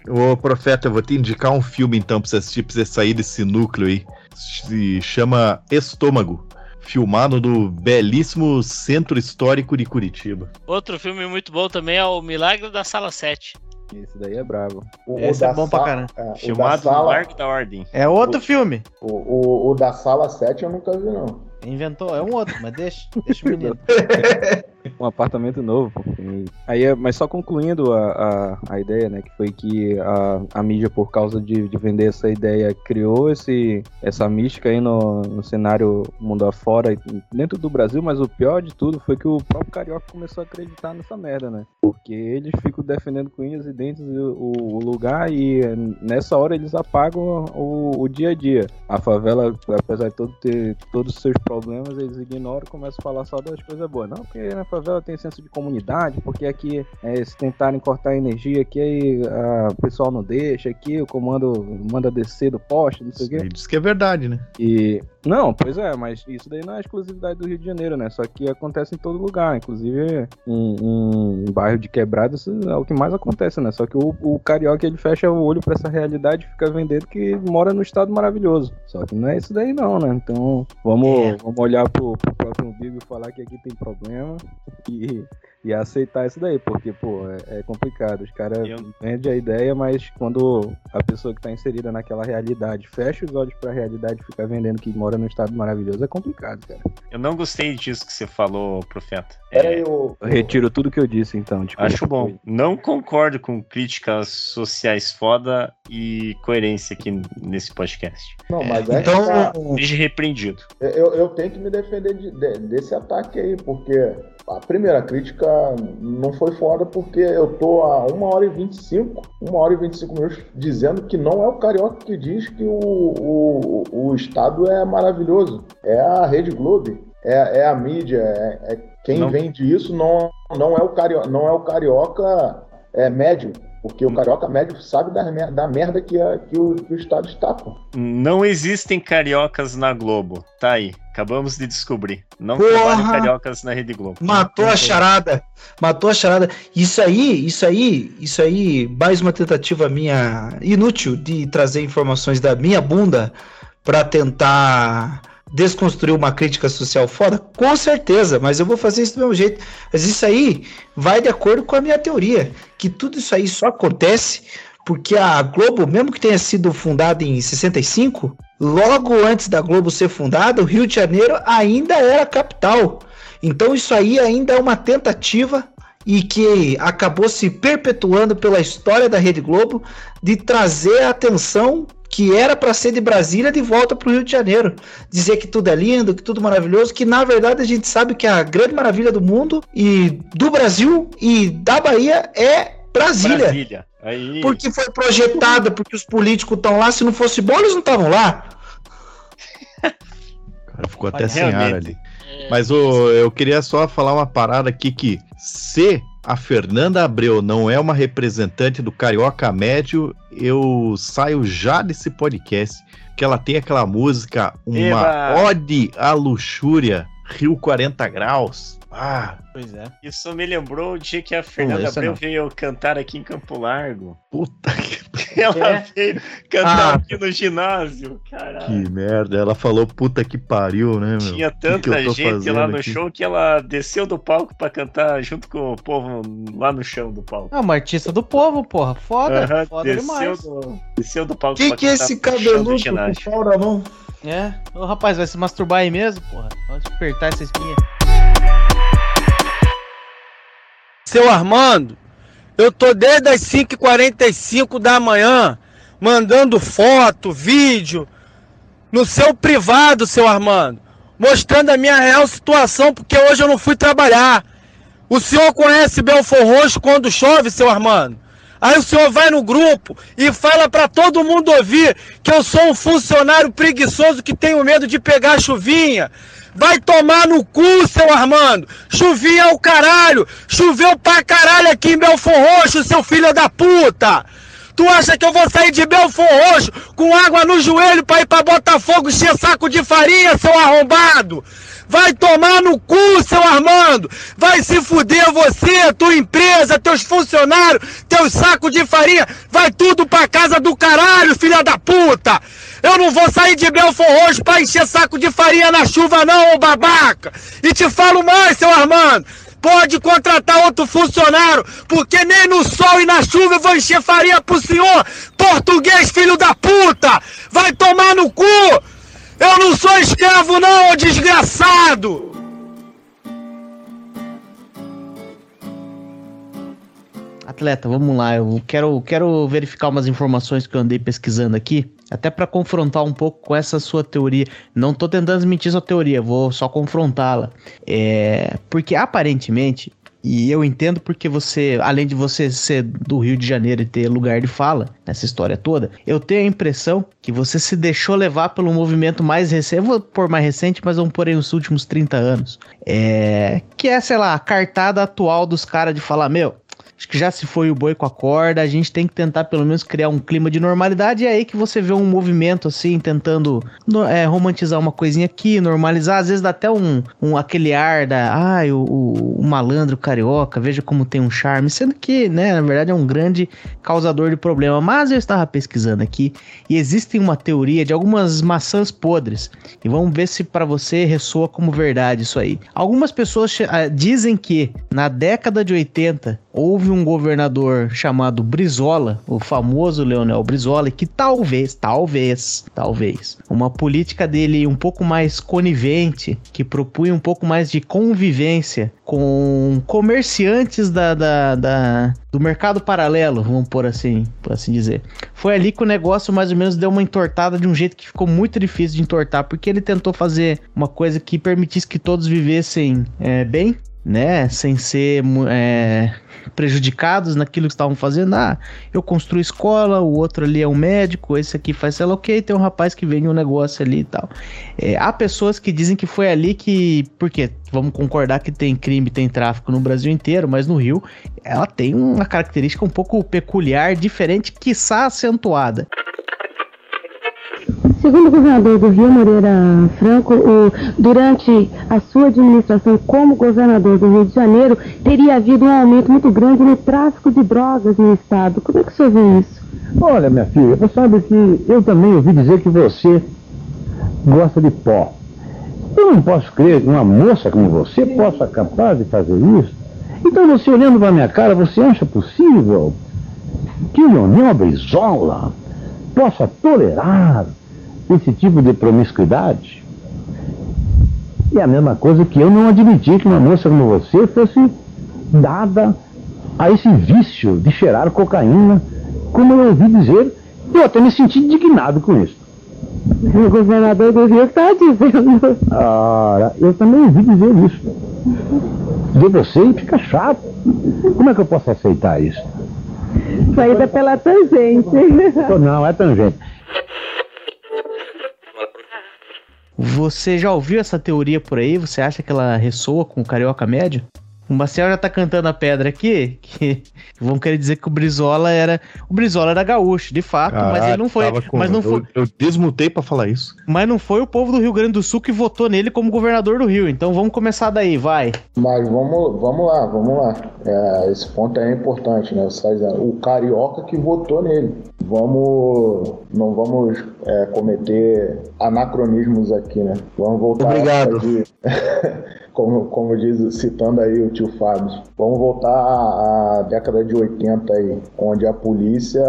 S9: Ô, ô, profeta, eu vou te indicar um filme então pra você assistir, pra você sair desse núcleo aí. Se chama Estômago. Filmado no belíssimo Centro Histórico de Curitiba.
S8: Outro filme muito bom também é o Milagre da Sala 7.
S7: Esse daí é bravo.
S3: o- o
S2: Esse é
S3: da
S2: bom pra caramba.
S3: é, o
S5: Filmado no
S3: sala,
S5: Largo da Ordem.
S2: É outro filme.
S3: o, o, o da sala 7 eu nunca vi, não.
S2: Inventou, é um outro, mas deixa, deixa o menino.
S7: um apartamento novo. aí, é- mas só concluindo a, a, a ideia, né, que foi que a, a mídia, por causa de, de vender essa ideia, criou esse, essa mística aí no, no cenário mundo afora, dentro do Brasil, mas o pior de tudo foi que o próprio Carioca começou a acreditar nessa merda, né? Porque eles ficam defendendo com unhas e dentes o, o lugar e nessa hora eles apagam o, o dia a dia. A favela, apesar de todo ter todos os seus problemas, eles ignoram e começam a falar só das coisas boas. Não, porque na favela tem senso de comunidade, porque aqui é, se tentarem cortar a energia, aqui aí, a- o pessoal não deixa, aqui o comando manda descer do poste, não sei o quê.
S9: Diz que é verdade, né?
S7: E. Não, pois é, mas isso daí não é exclusividade do Rio de Janeiro, né? Só que acontece em todo lugar, inclusive em, em bairro de quebrada, isso é o que mais acontece, né? Só que o, o carioca ele fecha o olho pra essa realidade e fica vendendo que mora no estado maravilhoso. Só que não é isso daí, não, né? Então vamos, vamos olhar pro, pro próprio umbigo e falar que aqui tem problema 咦。e, aceitar isso daí, porque, pô, é, é complicado. Os caras
S5: Eu-
S7: vendem a ideia, mas quando a pessoa que tá inserida naquela realidade fecha os olhos pra realidade e fica vendendo que mora num estado maravilhoso, é complicado, cara.
S5: Eu não gostei disso que você falou, profeta. É,
S3: aí, o,
S7: Eu retiro tudo que eu disse, então. Tipo,
S5: Acho bom. Não concordo com críticas sociais foda e coerência aqui nesse podcast.
S3: Não, mas é
S6: Então,
S3: tá-
S5: Seja repreendido.
S3: eu, eu tenho que me defender de- de- desse ataque aí, porque a primeira crítica não foi foda porque eu tô a 1 hora e 25, 1 hora e 25 minutos dizendo que não é o Carioca que diz que o, o, o estado é maravilhoso. É a Rede Globo, é, é a mídia, é, é quem
S5: Não.
S3: vende isso não, não, é o carioca, não é o Carioca é, médio. Porque o carioca médio sabe da, da merda que, a- que o, que o estado está, pô.
S5: Não existem cariocas na Globo. Tá aí. Acabamos de descobrir. Não
S6: Porra!
S5: trabalham cariocas na Rede Globo.
S6: Matou a charada. Matou a charada. Isso aí, isso aí, isso aí, mais uma tentativa minha inútil de trazer informações da minha bunda pra tentar desconstruir uma crítica social foda, com certeza, mas eu vou fazer isso do mesmo jeito. Mas isso aí vai de acordo com a minha teoria, que tudo isso aí só acontece porque a Globo, mesmo que tenha sido fundada em 65, logo antes da Globo ser fundada, o Rio de Janeiro ainda era capital. Então isso aí ainda é uma tentativa e que acabou se perpetuando pela história da Rede Globo de trazer a atenção que era para ser de Brasília de volta para o Rio de Janeiro. Dizer que tudo é lindo, que tudo maravilhoso, que na verdade a gente sabe que a grande maravilha do mundo e do Brasil e da Bahia é Brasília.
S5: Brasília. Aí.
S6: Porque foi projetada, porque os políticos estão lá. Se não fosse bom, eles não estavam lá.
S9: Cara, ficou até
S5: Mas
S9: sem ar
S5: realmente,
S9: ali. Mas eu queria só falar uma parada aqui que se a Fernanda Abreu não é uma representante do Carioca Médio, eu saio já desse podcast. Que ela tem aquela música, uma
S5: Eba!
S9: ode à luxúria, Rio 40 graus. Ah,
S2: Pois é.
S5: Isso me lembrou o dia que a Fernanda Abreu
S2: não.
S5: veio cantar aqui em Campo Largo.
S9: puta que,
S5: Ela
S2: É?
S5: veio cantar
S9: Ah.
S5: aqui no ginásio. Caralho.
S9: que merda. Ela falou puta que pariu, né, meu?
S5: Tinha
S9: Que que
S5: tanta
S9: tô
S5: gente lá no
S9: aqui?
S5: show que ela desceu do palco pra cantar junto com o povo lá no chão do palco.
S2: É uma artista do povo, porra. Foda,
S5: Aham,
S2: foda
S5: desceu,
S2: demais.
S5: do, desceu do palco
S6: Quem
S5: pra
S6: que é
S5: cantar
S6: esse
S5: no chão do
S6: cabeludo com
S5: ginásio.
S6: pau na mão?
S2: É. Ô, rapaz, vai se masturbar aí mesmo, porra. Pode apertar essa espinha.
S11: Seu Armando, eu tô desde as 5h45 da manhã mandando foto, vídeo no seu privado, seu Armando, mostrando a minha real situação, porque hoje eu não fui trabalhar. O senhor conhece Belfor Roxo quando chove, seu Armando? Aí o senhor vai no grupo e fala pra todo mundo ouvir que eu sou um funcionário preguiçoso que tenho medo de pegar chuvinha. Vai tomar no cu, seu Armando. Chuvinha é o caralho. Choveu pra caralho aqui em Belfor Roxo, seu filho da puta. Tu acha que eu vou sair de Belfor Roxo com água no joelho pra ir pra Botafogo encher saco de farinha, seu arrombado? Vai tomar no cu, seu Armando! Vai se fuder você, tua empresa, teus funcionários, teus sacos de farinha! Vai tudo pra casa do caralho, filha da puta! Eu não vou sair de Belfor Roxo pra encher saco de farinha na chuva não, ô babaca! E te falo mais, seu Armando! Pode contratar outro funcionário, porque nem no sol e na chuva eu vou encher farinha pro senhor! Português, filho da puta! Vai tomar no cu! Eu não sou escravo não, desgraçado!
S2: Atleta, vamos lá. Eu quero, quero verificar umas informações que eu andei pesquisando aqui, até pra confrontar um pouco com essa sua teoria. Não tô tentando desmentir sua teoria, vou só confrontá-la. É, porque aparentemente, e eu entendo porque você, além de você ser do Rio de Janeiro e ter lugar de fala nessa história toda, eu tenho a impressão que você se deixou levar pelo movimento mais recente, vou pôr mais recente, mas vamos pôr aí os últimos 30 anos. É, que é, sei lá, a cartada atual dos caras de falar, meu, Acho que já se foi o boi com a corda, a gente tem que tentar pelo menos criar um clima de normalidade. E é aí que você vê um movimento assim, tentando é, romantizar uma coisinha aqui, normalizar. Às vezes dá até um, um aquele ar da, ai, o, o- o malandro carioca, veja como tem um charme. Sendo que, né, na verdade é um grande causador de problema. Mas eu estava pesquisando aqui e existe uma teoria de algumas maçãs podres. E vamos ver se para você ressoa como verdade isso aí. Algumas pessoas ah, dizem que na década de 80 houve um governador chamado Brizola, o famoso Leonel Brizola, que talvez, talvez, talvez, uma política dele um pouco mais conivente, que propunha um pouco mais de convivência com comerciantes da, da- da- do mercado paralelo, vamos por assim, por assim dizer. Foi ali que o negócio mais ou menos deu uma entortada de um jeito que ficou muito difícil de entortar, porque ele tentou fazer uma coisa que permitisse que todos vivessem é, bem, né? Sem ser é, prejudicados naquilo que estavam fazendo. Ah, eu construo escola, o outro ali é um médico, esse aqui faz sei lá o que, tem um rapaz que vende um negócio ali e tal. É, há pessoas que dizem que foi ali que. Porque vamos concordar que tem crime, tem tráfico no Brasil inteiro, mas no Rio ela tem uma característica um pouco peculiar, diferente, quiçá acentuada.
S12: Segundo o governador do Rio, Moreira Franco, o- durante a sua administração como governador do Rio de Janeiro, teria havido um aumento muito grande no tráfico de drogas no estado. Como é que o senhor vê isso?
S13: Olha, minha filha, você sabe que eu também ouvi dizer que você gosta de pó. Eu não posso crer que uma moça como você possa capaz de fazer isso. Então você olhando para minha cara, você acha possível que o Leonel Brizola possa tolerar esse tipo de promiscuidade? É a mesma coisa que eu não admitir que uma moça como você fosse dada a esse vício de cheirar cocaína, como eu ouvi dizer, eu até me senti indignado com isso.
S12: O governador do Rio está dizendo.
S13: Ora, eu também ouvi dizer isso. De você fica chato. Como é que eu posso aceitar isso?
S12: Saída pela tangente.
S13: Não, é tangente.
S2: Você já ouviu essa teoria por aí? Você acha que ela ressoa com o carioca médio? O Marcel já tá cantando a pedra aqui, que vão querer dizer que o Brizola era. O Brizola era gaúcho, de fato, mas ele não foi.
S9: Com-
S2: Mas não
S9: eu-
S2: foi,
S9: Eu, desmutei pra falar isso.
S2: mas não foi o povo do Rio Grande do Sul que votou nele como governador do Rio. Então vamos começar daí, vai.
S3: Mas vamos, vamos lá, vamos lá. É, esse ponto é importante, né? O carioca que votou nele. Vamos. Não vamos é, cometer anacronismos aqui, né? Vamos voltar.
S6: Obrigado.
S3: como, como diz, citando aí o tio Fábio. Vamos voltar à década de 80 aí, onde a polícia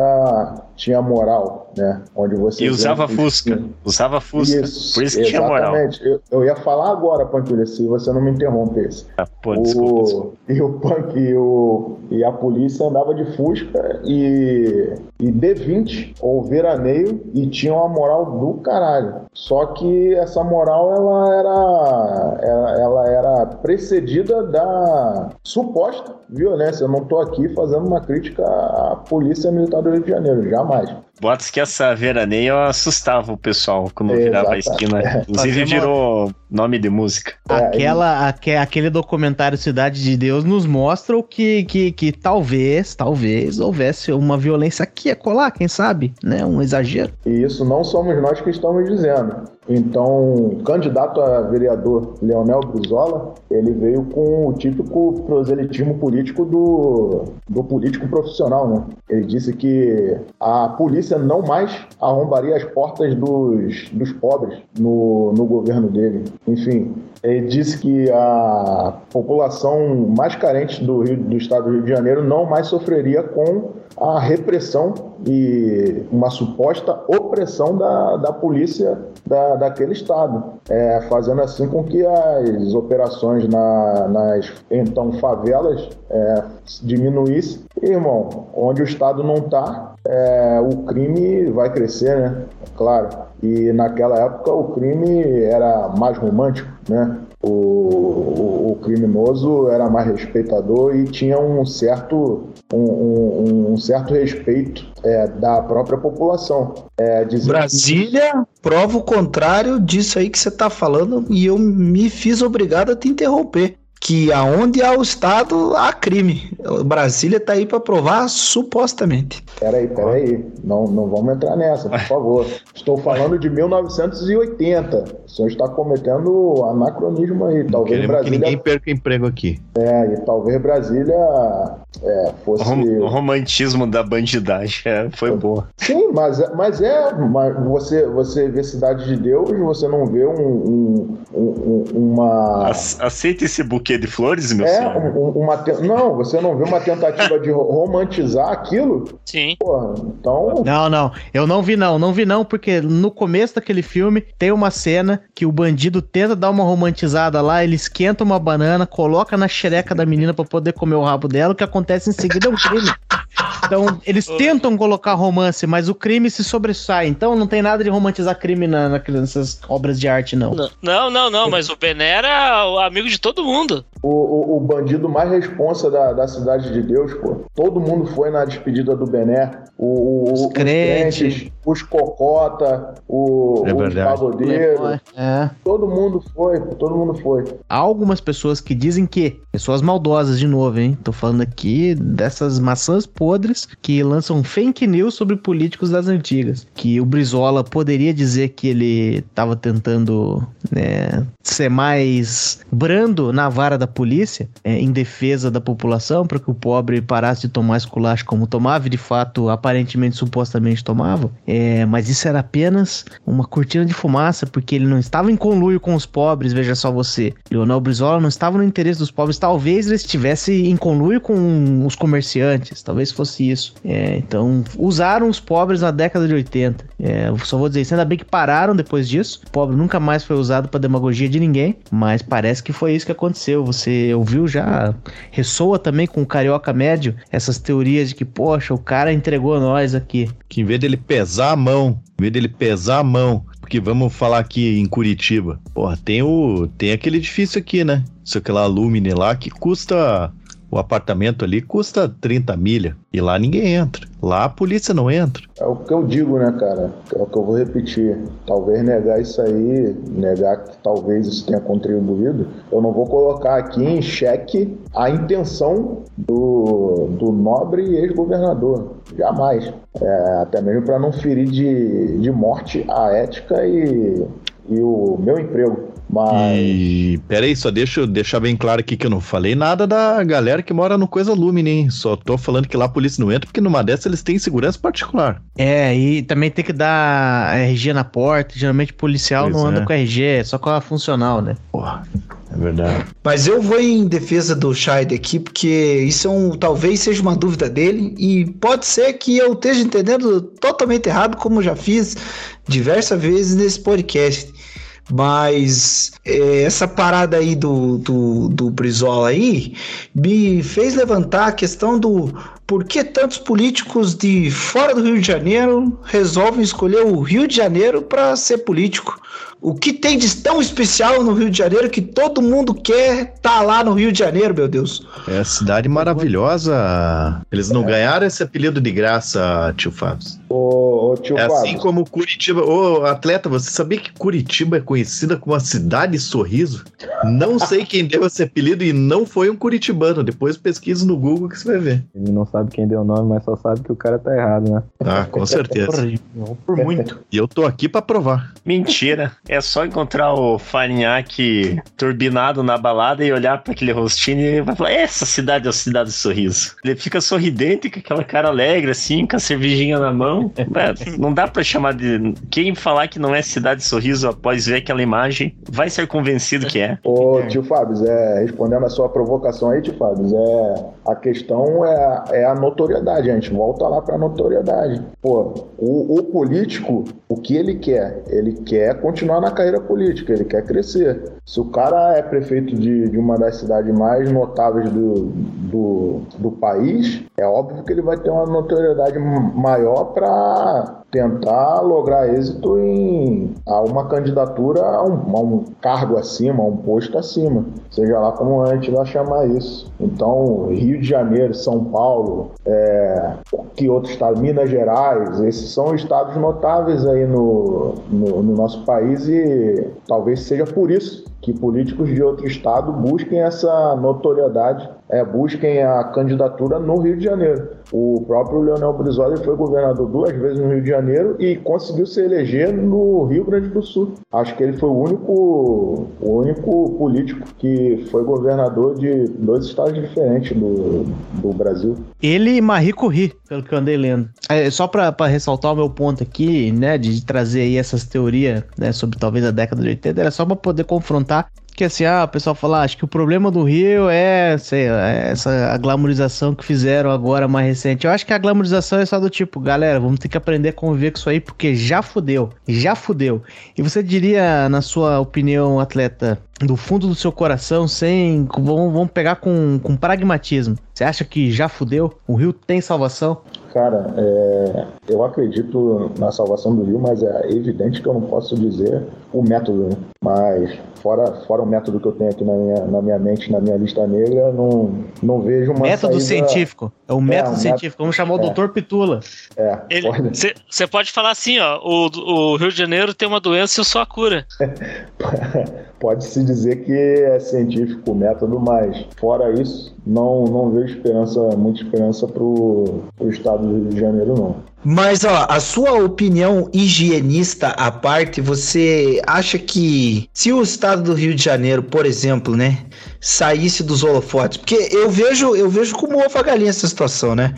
S3: tinha moral, né? Onde você.
S5: E usava Fusca. Usava Fusca. Por isso que tinha moral.
S3: Eu, eu ia falar agora, Panquilha, se você não me interrompesse.
S5: Ah, pô, desculpa,
S3: o,
S5: desculpa.
S3: E o Punk e, o, e a polícia andava de Fusca e, e D20 ou veraneio e tinha uma moral do caralho. Só que essa moral ela era, ela, ela era precedida da suposta violência. Eu não tô aqui fazendo uma crítica à polícia militar do Rio de Janeiro, jamais.
S5: Boatos que essa veraneio assustava o pessoal quando virava a
S3: Exato.
S5: esquina.
S3: É.
S5: Inclusive
S2: Fazia
S5: virou nome de música.
S2: Aquela, aque- aquele documentário Cidade de Deus nos mostra o que, que, que talvez, talvez houvesse uma violência aqui a colar, quem sabe, né? Um exagero.
S3: E isso não somos nós que estamos dizendo. Então, o candidato a vereador Leonel Brizola, ele veio com o típico proselitismo político do, do político profissional, né? Ele disse que a polícia não mais arrombaria as portas dos, dos pobres no, no governo dele. Enfim, ele disse que a população mais carente do, Rio, do estado do Rio de Janeiro não mais sofreria com a repressão e uma suposta opressão da, da polícia da, daquele estado, é, fazendo assim com que as operações na- nas então favelas é, diminuíssem. Irmão, onde o estado não está, o crime vai crescer, né? Claro. E naquela época o crime era mais romântico, né? O, o- o criminoso era mais respeitador e tinha um certo, um, um- um certo respeito é, da própria população. É, dizendo que-
S6: Brasília prova o contrário disso aí que você tá falando e eu me fiz obrigado a te interromper. Que aonde há o Estado, há crime. Brasília tá aí pra provar supostamente.
S3: Peraí, peraí. Não, não vamos entrar nessa, por favor. Estou falando de 1980. O senhor está cometendo anacronismo aí. Talvez
S9: Queremos que
S3: Brasília.
S9: ninguém perca emprego aqui.
S3: É, e talvez Brasília é,
S5: O
S3: fosse.
S5: rom- o romantismo da bandidagem é, foi boa.
S3: Sim, mas, é- mas é. Mas você, você vê Cidade de Deus, você não vê um, um- um- um- uma.
S5: Ace- Aceita esse buquê de flores, meu
S3: É,
S5: senhor?
S3: um- um- uma. te- Não, você não vê uma tentativa de ro- romantizar aquilo?
S8: Sim.
S3: Porra, então.
S2: Não, não, eu não vi não, não vi não, porque no começo daquele filme tem uma cena que o bandido tenta dar uma romantizada lá, ele esquenta uma banana, coloca na xereca da menina pra poder comer o rabo dela, o que acontece em seguida é um crime. Então, eles tentam colocar romance, mas o crime se sobressai. Então, não tem nada de romantizar crime na, naquelas- nessas obras de arte, não.
S8: Não, não, não, mas o Bené era o amigo de todo mundo.
S3: o, o, o bandido mais responsa da, da cidade de Deus, pô. Todo mundo foi na despedida do Bené. O, o-
S2: Os
S3: os
S2: crentes.
S3: os cocota, o,
S9: É
S3: os
S9: verdade.
S3: pagodeiros.
S2: É.
S3: Todo mundo foi, pô, todo mundo foi.
S2: Há algumas pessoas que dizem que, pessoas maldosas de novo, hein? Tô falando aqui dessas maçãs podres que lançam fake news sobre políticos das antigas. Que o Brizola poderia dizer que ele tava tentando né, ser mais brando na vara da polícia, é, em defesa da população, para que o pobre parasse de tomar esculacho como tomava, e de fato, aparentemente, supostamente tomava. É, mas isso era apenas uma cortina de fumaça, porque ele não estava em conluio com os pobres, veja só você. Leonel Brizola não estava no interesse dos pobres, talvez ele estivesse em conluio com os comerciantes, talvez fosse isso. É, então, usaram os pobres na década de 80. É, só vou dizer isso, ainda bem que pararam depois disso. O pobre nunca mais foi usado para demagogia de ninguém, mas parece que foi isso que aconteceu. Você ouviu já? Ressoa também com o carioca médio essas teorias de que, poxa, o cara entregou nós aqui.
S9: Que em vez dele pesar a mão, em vez dele pesar a mão, porque vamos falar aqui em Curitiba, porra, tem o tem aquele edifício aqui, né? Isso aquela Lumine lá que custa o apartamento ali custa 30 milha e lá ninguém entra. Lá a polícia não entra.
S3: É o que eu digo, né, cara? É o que eu vou repetir. Talvez negar isso aí, negar que talvez isso tenha contribuído, eu não vou colocar aqui em xeque a intenção do, do nobre ex-governador. Jamais. É, até mesmo para não ferir de, de morte a ética e, e o meu emprego. Mas
S9: E peraí, só deixa eu deixar bem claro aqui que eu não falei nada da galera que mora no Coisa Lumine, hein? Só tô falando que lá a polícia não entra porque numa dessas eles têm segurança particular.
S2: É, e também tem que dar RG na porta. Geralmente policial
S9: Pois
S2: não anda
S9: é.
S2: com RG, é só com a funcional, né?
S9: Porra, é verdade.
S6: Mas eu vou em defesa do Scheid aqui, porque isso é um, talvez seja uma dúvida dele, e pode ser que eu esteja entendendo totalmente errado, como já fiz diversas vezes nesse podcast. Mas é, essa parada aí do, do, do Brizola aí me fez levantar a questão do por que tantos políticos de fora do Rio de Janeiro resolvem escolher o Rio de Janeiro para ser político. O que tem de tão especial no Rio de Janeiro que todo mundo quer estar lá no Rio de Janeiro, meu Deus?
S9: É a cidade maravilhosa. Eles não ganharam esse apelido de graça, tio Fábio.
S3: Ô, ô, tio
S9: É assim
S3: Fábio.
S9: como Curitiba. Ô, atleta, você sabia que Curitiba é conhecida como a cidade sorriso? Não sei quem deu esse apelido e não foi um curitibano. Depois pesquisa no Google que você vai ver.
S7: Ele não sabe quem deu o nome, mas só sabe que o cara tá errado, né?
S9: Ah, com certeza.
S5: Por muito.
S9: E eu tô aqui pra provar.
S5: Mentira. É só encontrar o Farinhaque turbinado na balada e olhar pra aquele rostinho e vai falar: essa cidade é a cidade do sorriso. Ele fica sorridente com aquela cara alegre, assim, com a cervejinha na mão. Não dá pra chamar de. Quem falar que não é cidade de sorriso após ver aquela imagem vai ser convencido que é.
S3: Ô, tio Fábio, é, respondendo a sua provocação aí, tio Fábio, é, a questão é, a- é a notoriedade, a gente volta lá pra notoriedade. Pô, o, o político, o que ele quer? Ele quer continuar na carreira política, ele quer crescer. Se o cara é prefeito de, de uma das cidades mais notáveis do, do, do país, é óbvio que ele vai ter uma notoriedade maior para tentar lograr êxito em a uma candidatura a um, a um cargo acima, a um posto acima, seja lá como a gente vai chamar isso. Então, Rio de Janeiro, São Paulo, é, que outro estado? Minas Gerais, esses são estados notáveis aí no, no, no nosso país e talvez seja por isso que políticos de outro estado busquem essa notoriedade, é, busquem a candidatura no Rio de Janeiro. O próprio Leonel Brizola foi governador duas vezes no Rio de Janeiro e conseguiu se eleger no Rio Grande do Sul. Acho que ele foi o único, o único político que foi governador de dois estados diferentes do, do Brasil.
S2: Ele e Marie Curie, pelo que eu andei lendo. É, só pra ressaltar o meu ponto aqui, né, de trazer aí essas teorias, né, sobre talvez a década de 80, era só pra poder confrontar que assim, ah, o pessoal fala, ah, acho que o problema do Rio é, sei lá, essa glamorização que fizeram agora mais recente. Eu acho que a glamorização é só do tipo, galera, vamos ter que aprender a conviver com isso aí, porque já fudeu, já fudeu. E você diria, na sua opinião, atleta, do fundo do seu coração, sem. Vamos, vamos pegar com, com pragmatismo. Você acha que já fudeu? O Rio tem salvação?
S3: Cara, é, eu acredito na salvação do Rio, mas é evidente que eu não posso dizer o método. Né? Mas fora, fora o método que eu tenho aqui na minha, na minha mente, na minha lista negra, não, não vejo uma
S2: Método
S3: saída-
S2: científico. É o método
S3: um
S2: científico. Vamos chamar o
S3: é.
S2: doutor Pitula.
S3: É,
S8: Você pode falar assim, ó, o, o Rio de Janeiro tem uma doença e eu sou a cura.
S3: Pode-se dizer que é científico o método, mas fora isso, não, não vejo esperança, muita esperança pro, pro estado do Rio de Janeiro, não.
S6: Mas, ó, a sua opinião higienista à parte, você acha que se o estado do Rio de Janeiro, por exemplo, né, saísse dos holofotes, porque eu vejo, eu vejo como ovo a galinha essa situação, né?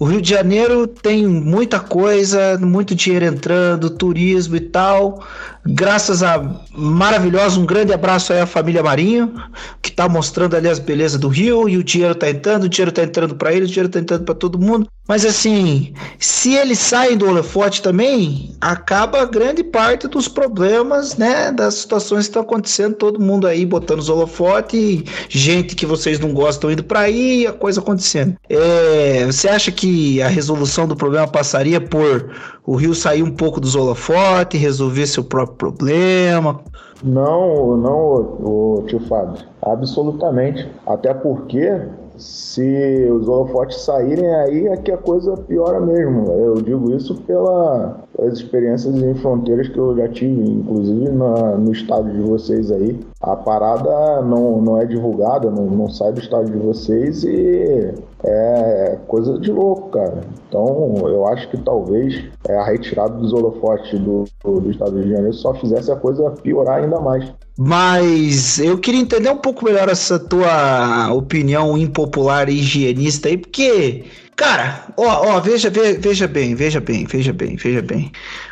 S6: O Rio de Janeiro tem muita coisa, muito dinheiro entrando, turismo e tal. Graças a maravilhosa, um grande abraço aí à família Marinho, que tá mostrando ali as belezas do Rio e o dinheiro tá entrando, o dinheiro tá entrando para eles, o dinheiro tá entrando para todo mundo. Mas assim, se eles saem do holofote também, acaba grande parte dos problemas, né, das situações que estão acontecendo, todo mundo aí botando os holofotes, gente que vocês não gostam indo para aí, a coisa acontecendo. É, você acha que a resolução do problema passaria por o Rio sair um pouco dos holofotes, resolver seu próprio problema?
S3: Não, não, o, tio Fábio. Absolutamente. Até porque se os holofotes saírem aí é que a coisa piora mesmo. Eu digo isso pela, pelas experiências em fronteiras que eu já tive, inclusive na- no estado de vocês aí. A parada não, não é divulgada, não, não sai do estado de vocês e é coisa de louco, cara. Então eu acho que talvez é, a retirada dos holofotes do, do, do estado de Janeiro só fizesse a coisa piorar ainda mais.
S6: Mas eu queria entender um pouco melhor essa tua opinião impopular e higienista aí, porque, cara, ó, ó, veja, ve- veja bem, veja bem, veja bem, veja bem.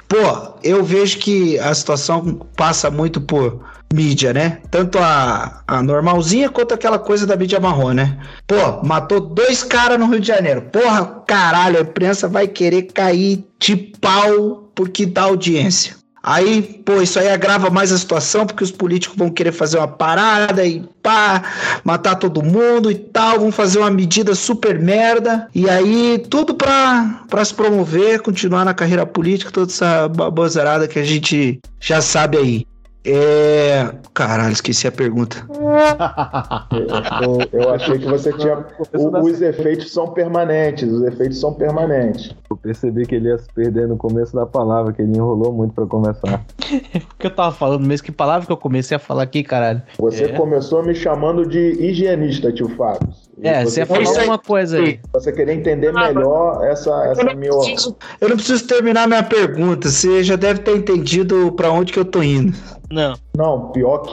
S6: Pô, eu vejo que a situação passa muito por mídia, né? Tanto a, a normalzinha quanto aquela coisa da mídia marrom, né? Pô, matou dois caras no Rio de Janeiro. Porra, caralho, a imprensa vai querer cair de pau porque dá audiência. Aí, pô, isso aí agrava mais a situação, porque os políticos vão querer fazer uma parada e pá, matar todo mundo e tal, vão fazer uma medida super merda. E aí, tudo pra, pra se promover, continuar na carreira política, toda essa babosarada que a gente já sabe aí. É. Caralho, esqueci a pergunta.
S3: Eu, eu achei que você tinha. o- os efeitos são permanentes, os efeitos são permanentes.
S7: Eu percebi que ele ia se perder no começo da palavra, que ele enrolou muito pra começar.
S2: O que eu tava falando mesmo? Que palavra que eu comecei a falar aqui, caralho?
S3: Você
S2: É.
S3: começou me chamando de higienista, tio Fábio.
S2: É, você ia falar
S3: queria-
S2: alguma coisa aí.
S3: Você queria entender melhor essa, essa minha.
S6: Eu não preciso terminar minha pergunta, você já deve ter entendido pra onde que eu tô indo.
S8: Não.
S3: Não, pior que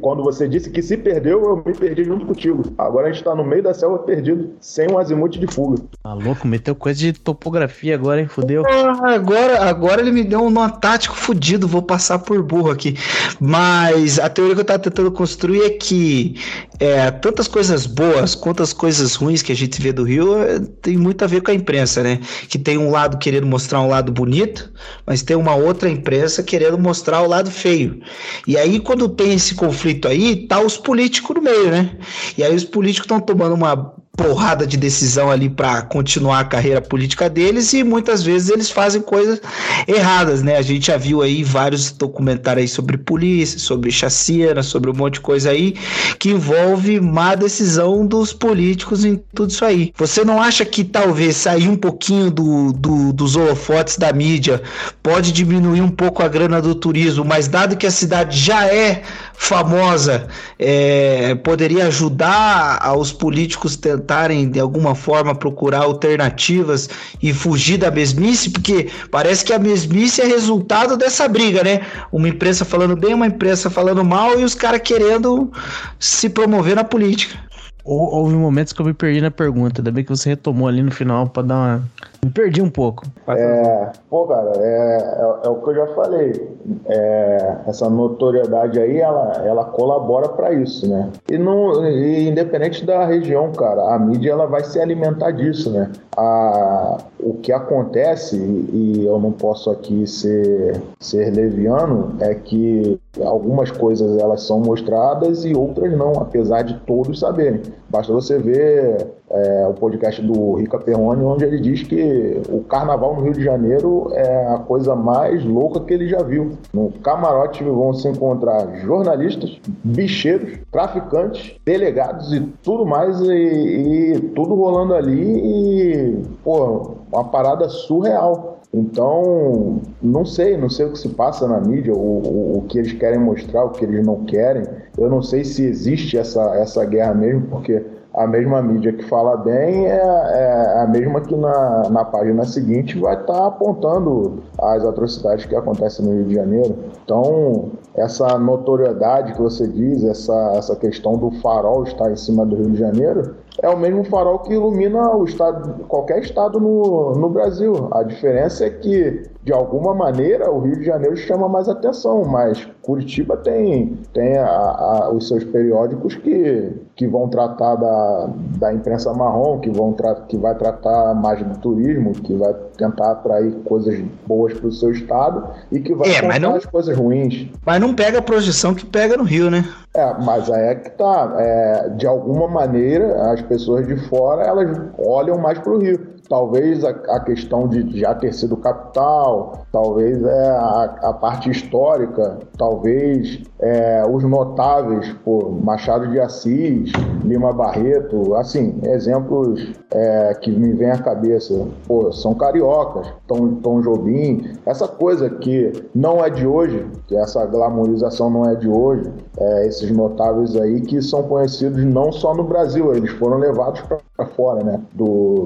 S3: quando você disse que se perdeu, eu me perdi junto contigo. Agora a gente tá no meio da selva perdido, sem um azimuth de fuga.
S2: Tá louco, meteu coisa de topografia agora, hein? Fudeu.
S6: Ah, Agora, agora ele me deu um nó tático fudido, vou passar por burro aqui. Mas a teoria que eu tava tentando construir é que é, tantas coisas boas quanto as coisas ruins que a gente vê do Rio é, tem muito a ver com a imprensa, né? Que tem um lado querendo mostrar um lado bonito, mas tem uma outra imprensa querendo mostrar o lado feio. E aí, quando tem esse conflito aí, tá os políticos no meio, né? E aí os políticos estão tomando uma porrada de decisão ali para continuar a carreira política deles e muitas vezes eles fazem coisas erradas, né? A gente já viu aí vários documentários aí sobre polícia, sobre chacina, sobre um monte de coisa aí que envolve má decisão dos políticos em tudo isso aí. Você não acha que talvez sair um pouquinho do, do- dos holofotes da mídia pode diminuir um pouco a grana do turismo, mas dado que a cidade já é famosa, é, poderia ajudar aos políticos tentarem de alguma forma procurar alternativas e fugir da mesmice, porque parece que a mesmice é resultado dessa briga, né? Uma imprensa falando bem, uma imprensa falando mal e os caras querendo se promover na política.
S2: Hou- Houve momentos que eu me perdi na pergunta. Ainda bem que você retomou ali no final pra dar uma. Me perdi um pouco.
S3: É, pô, cara, é, é, é o que eu já falei. É, essa notoriedade aí, ela, ela colabora para isso, né? E, não, e independente da região, cara, a mídia ela vai se alimentar disso, né? A, o que acontece, e, e eu não posso aqui ser, ser leviano, é que algumas coisas elas são mostradas e outras não, apesar de todos saberem. Basta você ver é, o podcast do Rica Perrone, onde ele diz que o carnaval no Rio de Janeiro é a coisa mais louca que ele já viu. No camarote vão se encontrar jornalistas, bicheiros, traficantes, delegados e tudo mais, e, e tudo rolando ali e, pô, uma parada surreal. Então, não sei, não sei o que se passa na mídia, o, o, o, que eles querem mostrar, o que eles não querem. Eu não sei se existe essa, essa guerra mesmo, porque a mesma mídia que fala bem é, é a mesma que na, na página seguinte vai estar tá apontando as atrocidades que acontecem no Rio de Janeiro. Então, essa notoriedade que você diz, essa, essa questão do farol estar em cima do Rio de Janeiro, é o mesmo farol que ilumina o estado, qualquer estado no, no Brasil. A diferença é que, de alguma maneira, o Rio de Janeiro chama mais atenção, mas Curitiba tem, tem a, a, os seus periódicos que, que vão tratar da, da imprensa marrom, que, vão que vai tratar mais do turismo, que vai tentar atrair coisas boas para o seu estado e que vai
S6: é,
S3: não, as coisas ruins.
S6: Mas não pega a projeção que pega no Rio, né?
S3: É, mas aí é que tá. É, de alguma maneira, as pessoas de fora elas olham mais para o Rio talvez a, a, questão de já ter sido capital, talvez é a, a parte histórica, talvez é, os notáveis, por Machado de Assis, Lima Barreto, assim, exemplos é, que me vêm à cabeça, pô, são cariocas, Tom, Tom Jobim, essa coisa que não é de hoje, que essa glamorização não é de hoje, é, esses notáveis aí que são conhecidos não só no Brasil, eles foram levados para fora, né,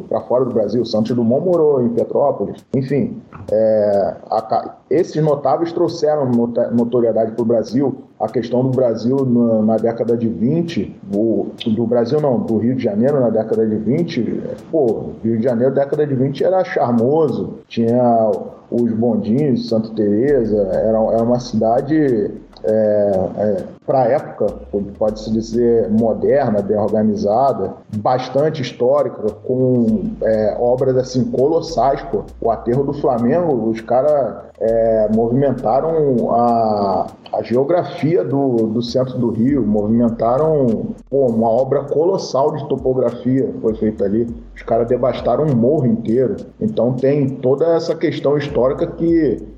S3: para fora do Brasil, Santos Dumont morou em Petrópolis, enfim, é, a, esses notáveis trouxeram notoriedade para o Brasil. A questão do Brasil na, na, década de 20, o, do Brasil não, do Rio de Janeiro na década de 20, pô, Rio de Janeiro década de 20 era charmoso, tinha os bondinhos, Santa Teresa, era, era uma cidade é, é, para a época, pode-se dizer moderna, bem organizada, bastante histórica, com é, obras assim colossais. Pô. O aterro do Flamengo, os caras é, movimentaram a, a geografia do, do centro do Rio, movimentaram pô, uma obra colossal de topografia foi feita ali. Os caras devastaram um morro inteiro. Então tem toda essa questão histórica que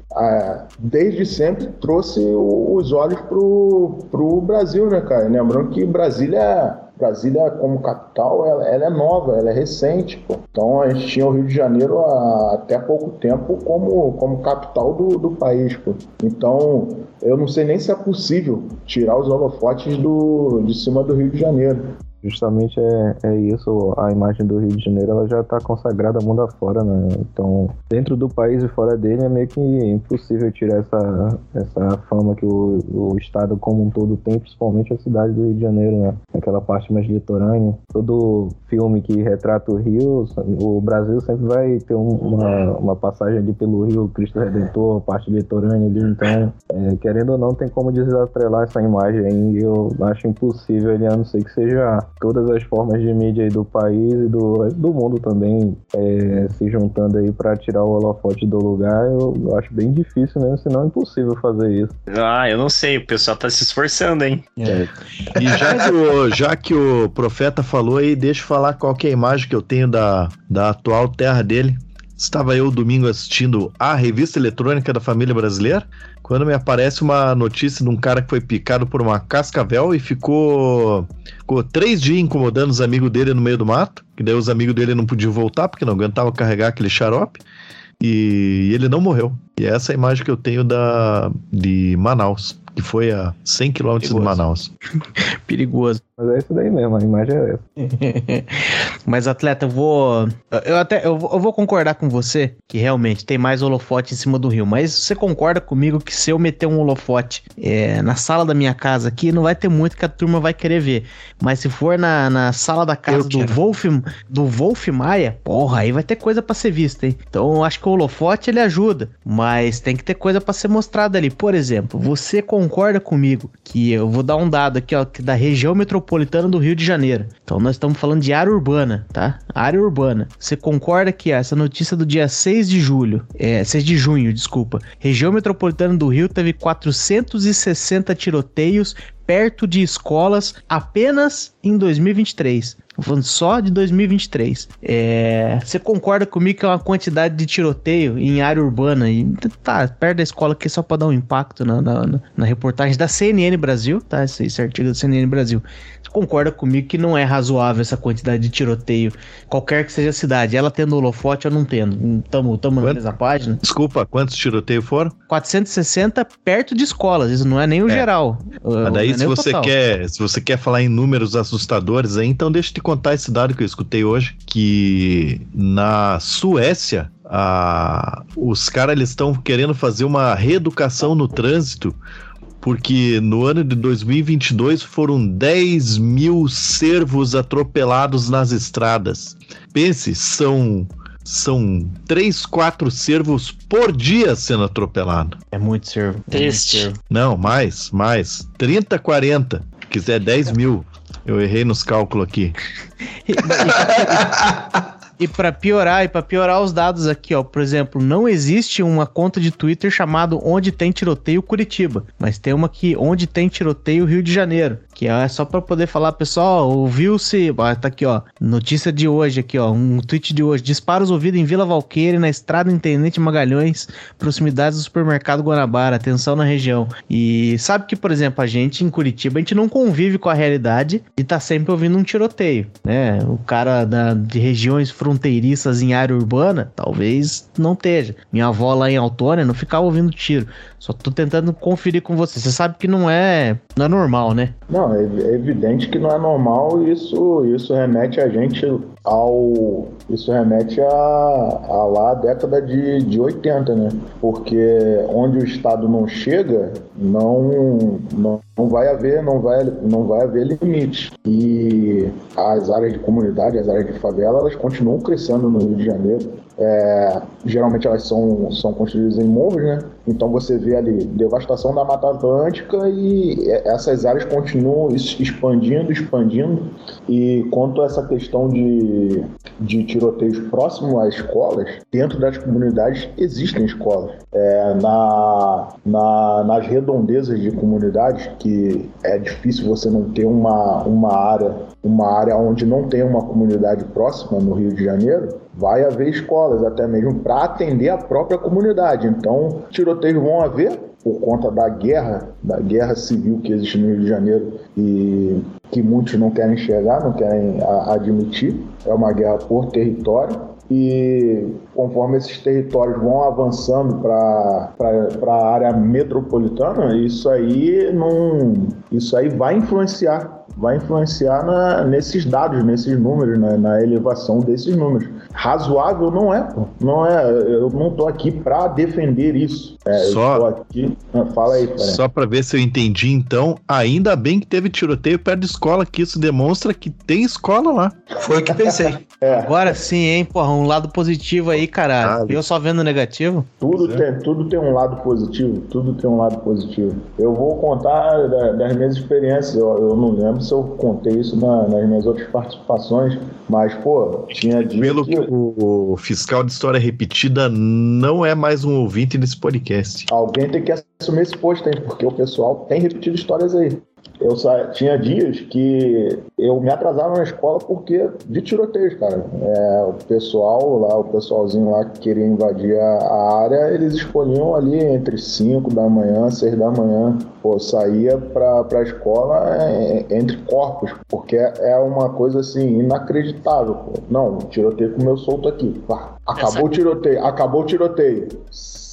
S3: desde sempre trouxe os olhos pro, pro Brasil, né, cara? Lembrando que Brasília, Brasília como capital, ela, ela é nova, ela é recente, pô. Então a gente tinha o Rio de Janeiro há, até pouco tempo como, como capital do, do país, pô. Então eu não sei nem se é possível tirar os holofotes do, de cima do Rio de Janeiro.
S7: Justamente é, é isso, a imagem do Rio de Janeiro ela já está consagrada mundo afora, né? Então, dentro do país e fora dele é meio que impossível tirar essa, essa fama que o, o estado como um todo tem, principalmente a cidade do Rio de Janeiro, né? Aquela parte mais litorânea. Todo filme que retrata o Rio, o Brasil sempre vai ter um, uma, uma passagem ali pelo Rio Cristo Redentor, parte litorânea ali, então, é, querendo ou não, tem como desatrelar essa imagem aí. Eu acho impossível ali, a não ser que seja todas as formas de mídia do país e do, do mundo também é, se juntando aí para tirar o holofote do lugar, eu, eu, acho bem difícil mesmo, senão é impossível fazer isso.
S5: Ah, eu não sei, o pessoal tá se esforçando, hein?
S9: É. E já que, o, já que o profeta falou aí, deixa eu falar qual é a imagem que eu tenho da, da atual terra dele. Estava eu domingo assistindo a revista eletrônica da família brasileira, quando me aparece uma notícia de um cara que foi picado por uma cascavel e ficou, ficou três dias incomodando os amigos dele no meio do mato, que daí os amigos dele não podiam voltar porque não aguentavam carregar aquele xarope, e ele não morreu. E é essa a imagem que eu tenho da, de Manaus que foi a 100 km de Manaus.
S2: Perigoso.
S7: Mas é isso daí mesmo, a imagem é essa.
S2: Mas, atleta, eu vou. Eu até eu vou, eu vou, concordar com você que realmente tem mais holofote em cima do rio. Mas você concorda comigo que se eu meter um holofote é, na sala da minha casa aqui, não vai ter muito que a turma vai querer ver. Mas se for na, na sala da casa do Wolf, do Wolf Maia, porra, aí vai ter coisa para ser vista, hein? Então eu acho que o holofote ele ajuda. Mas tem que ter coisa para ser mostrada ali. Por exemplo, você com concorda comigo que eu vou dar um dado aqui, ó, da região metropolitana do Rio de Janeiro. Então nós estamos falando de área urbana, tá? Área urbana. Você concorda que essa notícia do dia 6 de julho, é, 6 de junho, desculpa. Região metropolitana do Rio teve 460 tiroteios perto de escolas apenas em 2023. Falando só de 2023. É, você concorda comigo que é uma quantidade de tiroteio em área urbana e tá perto da escola aqui só para dar um impacto na, na, na, reportagem da CNN Brasil, tá? Esse, esse artigo da CNN Brasil. Você concorda comigo que não é razoável essa quantidade de tiroteio, qualquer que seja a cidade, ela tendo holofote ou não tendo? Tamo, tamo na mesma página.
S9: Desculpa, quantos tiroteios foram?
S2: 460 perto de escolas, isso não é nem o é. geral.
S9: Mas daí, se você, quer, se você quer falar em números assustadores aí, então deixa eu te contar esse dado que eu escutei hoje, que na Suécia, a, os caras estão querendo fazer uma reeducação no trânsito porque no ano de 2022 foram 10 mil cervos atropelados nas estradas. Pense, são são 3, 4 cervos por dia sendo atropelado.
S2: É muito cervo.
S8: Triste.
S9: Não, mais, mais. 30, 40. Quiser 10 mil. Eu errei nos cálculos aqui.
S2: E para piorar, e para piorar os dados aqui, ó, por exemplo, não existe uma conta de Twitter chamado Onde tem tiroteio Curitiba, mas tem uma que Onde tem tiroteio Rio de Janeiro, que é só para poder falar, pessoal, ouviu-se, tá aqui, ó, notícia de hoje aqui, ó, um tweet de hoje, disparos ouvidos em Vila Valqueire, na estrada Intendente Magalhães, proximidades do supermercado Guanabara, atenção na região. E sabe que, por exemplo, a gente em Curitiba, a gente não convive com a realidade de tá sempre ouvindo um tiroteio, né? O cara da, de regiões fronteiriças em área urbana, talvez não esteja. Minha avó lá em Autônia não ficava ouvindo tiro. Só tô tentando conferir com você. Você sabe que não é, não é normal, né?
S3: Não, é, é evidente que não é normal. Isso, isso remete a gente ao. Isso remete a, a lá a década de, de 80, né? Porque onde o Estado não chega, não, não, não vai haver, não vai, não vai haver limite. E as áreas de comunidade, as áreas de favela, elas continuam crescendo no Rio de Janeiro. É, geralmente elas são, são construídas em morros, né? Então você vê ali devastação da Mata Atlântica e essas áreas continuam expandindo, expandindo. E quanto a essa questão de, de tiroteios próximo às escolas, dentro das comunidades existem escolas. É, na, na, nas redondezas de comunidades, que é difícil você não ter uma, uma área, uma área onde não tem uma comunidade próxima no Rio de Janeiro, vai haver escolas até mesmo para atender a própria comunidade. Então, tiroteios vão haver por conta da guerra, da guerra civil que existe no Rio de Janeiro e que muitos não querem enxergar, não querem admitir. É uma guerra por território e conforme esses territórios vão avançando para a área metropolitana, isso aí não, isso aí vai influenciar vai influenciar na, nesses dados, nesses números, na, na, elevação desses números. Razoável não é, pô. Não é. Eu não estou aqui para defender isso. É,
S9: só,
S3: aqui. Ah, fala aí, cara.
S9: Só para ver se eu entendi, então, ainda bem que teve tiroteio perto de escola, que isso demonstra que tem escola lá.
S6: Foi o que pensei.
S2: É. Agora sim, hein, porra, um lado positivo aí, caralho. Ah, eu só vendo negativo.
S3: Tudo, é. tem, tudo tem um lado positivo. Tudo tem um lado positivo. Eu vou contar das minhas experiências. Eu, eu não lembro se eu contei isso na, nas minhas outras participações, mas, pô, tinha
S9: dito. Pelo que o, o fiscal de história repetida não é mais um ouvinte desse podcast.
S3: Alguém tem que assumir esse posto aí, porque o pessoal tem repetido histórias aí. Eu sa... tinha dias que eu me atrasava na escola porque de tiroteios, cara. É, o pessoal lá, o pessoalzinho lá que queria invadir a, área, eles escolhiam ali entre 5 da manhã, 6 da manhã. Pô, saía pra, pra escola é, é, entre corpos, porque é uma coisa assim, inacreditável. Pô. Não, tiroteio comeu solto aqui. Pá, acabou o tiroteio, acabou o tiroteio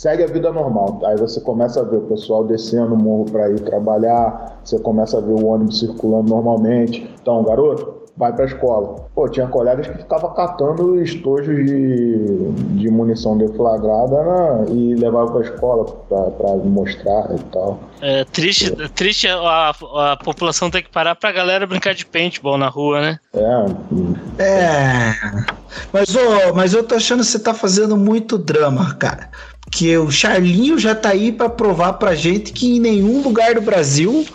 S3: segue a vida normal. Aí você começa a ver o pessoal descendo o morro para ir trabalhar, você começa a ver o ônibus circulando normalmente. Então, garoto, vai para a escola. Pô, tinha colegas que ficavam catando estojos de, de munição deflagrada né, e levavam para a escola para mostrar e tal.
S8: É triste, é. triste a, a população ter que parar para a galera brincar de paintball na rua, né?
S3: É.
S6: É. Mas, ô, mas eu tô achando que você tá fazendo muito drama, cara. Que o Charlinho já tá aí para provar pra gente que em nenhum lugar do Brasil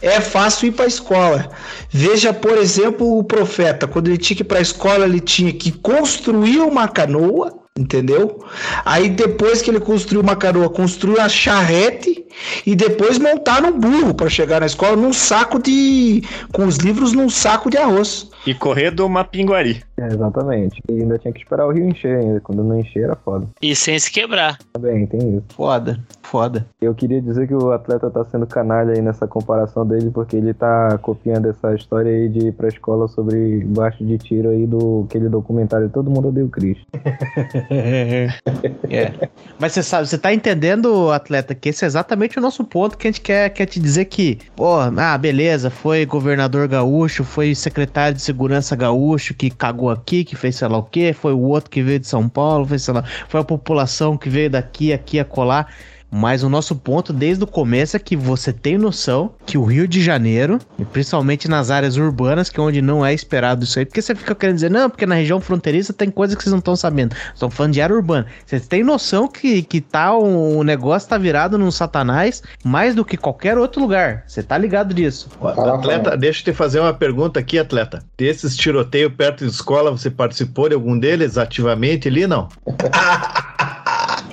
S6: é fácil ir para a escola. Veja, por exemplo, o profeta, quando ele tinha que ir para a escola, ele tinha que construir uma canoa, entendeu? Aí depois que ele construiu uma canoa, construiu uma charrete e depois montar um burro para chegar na escola num saco de com os livros num saco de arroz.
S5: E correr do Mapinguari.
S7: É, exatamente. E ainda tinha que esperar o rio encher ainda. Quando não encher era foda.
S8: E sem se quebrar.
S7: Também, tem isso.
S6: Foda, foda.
S7: Eu queria dizer que o atleta tá sendo canalha aí nessa comparação dele, porque ele tá copiando essa história aí de ir pra escola sobre baixo de tiro aí do aquele documentário Todo Mundo Odeia o Chris.
S2: É. Mas você sabe, você tá entendendo, atleta, que esse é exatamente o nosso ponto que a gente quer, quer te dizer que, pô, ah, beleza, foi governador gaúcho, foi secretário de segurança gaúcho que cagou aqui, que fez sei lá o quê, foi o outro que veio de São Paulo, fez sei lá, foi a população que veio daqui, aqui, acolá. Mas o nosso ponto desde o começo é que você tem noção que o Rio de Janeiro, e principalmente nas áreas urbanas, que é onde não é esperado isso aí, porque você fica querendo dizer, não, porque na região fronteiriça tem coisas que vocês não estão sabendo. Estão falando de área urbana. Vocês têm noção que, que tá um, o negócio tá virado num satanás mais do que qualquer outro lugar. Você tá ligado disso.
S9: Atleta, deixa eu te fazer uma pergunta aqui, atleta. Desses tiroteios perto de escola, você participou de algum deles ativamente ali, não?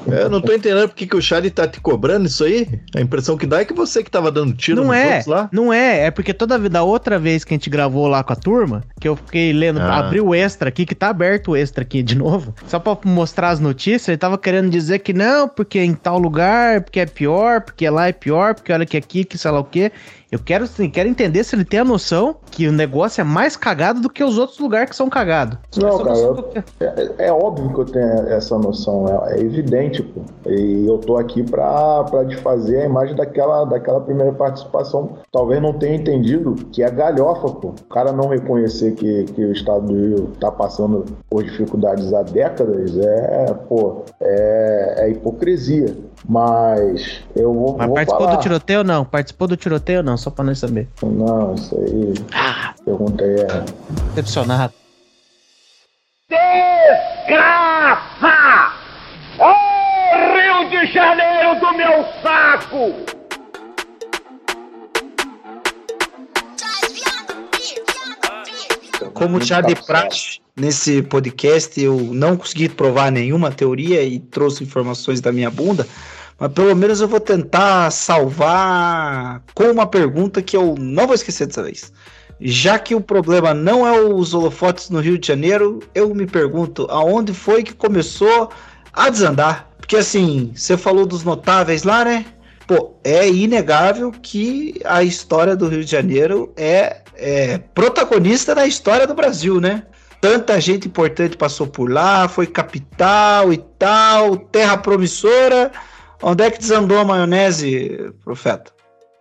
S9: Eu não tô entendendo porque que o Charlie tá te cobrando isso aí. A impressão que dá é que você que tava dando tiro
S2: Não
S9: nos
S2: é,
S9: outros lá.
S2: não é, é porque toda vez, da outra vez que a gente gravou lá com a turma, que eu fiquei lendo,
S9: Ah.
S2: abri o extra aqui, que tá aberto o extra aqui de novo, só pra mostrar as notícias, ele tava querendo dizer que não, porque em tal lugar, porque é pior, porque lá é pior, porque olha que aqui, que sei lá o quê. Eu quero, quero entender se ele tem a noção que o negócio é mais cagado do que os outros lugares que são cagados.
S3: Não,
S2: Essa
S3: cara, eu- é, é óbvio que eu tenho essa noção, é, é evidente, pô. E eu tô aqui pra, pra desfazer a imagem daquela, daquela primeira participação. Talvez não tenha entendido que é galhofa, pô. O cara não reconhecer que, que o estado do Rio tá passando por dificuldades há décadas é, pô, é, é hipocrisia. Mas eu vou,
S2: Mas
S3: vou
S2: participou
S3: falar.
S2: do tiroteio ou não? Participou do tiroteio ou não? Só pra nós saber.
S3: Não, isso aí. Pergunta aí é.
S2: Decepcionado.
S14: Desgraça! Ô Rio de Janeiro do meu saco!
S6: Como já de praxe nesse podcast, eu não consegui provar nenhuma teoria e trouxe informações da minha bunda, mas pelo menos eu vou tentar salvar com uma pergunta que eu não vou esquecer dessa vez. Já que o problema não é os holofotes no Rio de Janeiro, eu me pergunto aonde foi que começou a desandar. Porque assim, você falou dos notáveis lá, né? Pô, é inegável que a história do Rio de Janeiro é, é protagonista da história do Brasil, né? Tanta gente importante passou por lá, foi capital e tal, terra promissora. Onde é que desandou a maionese, profeta?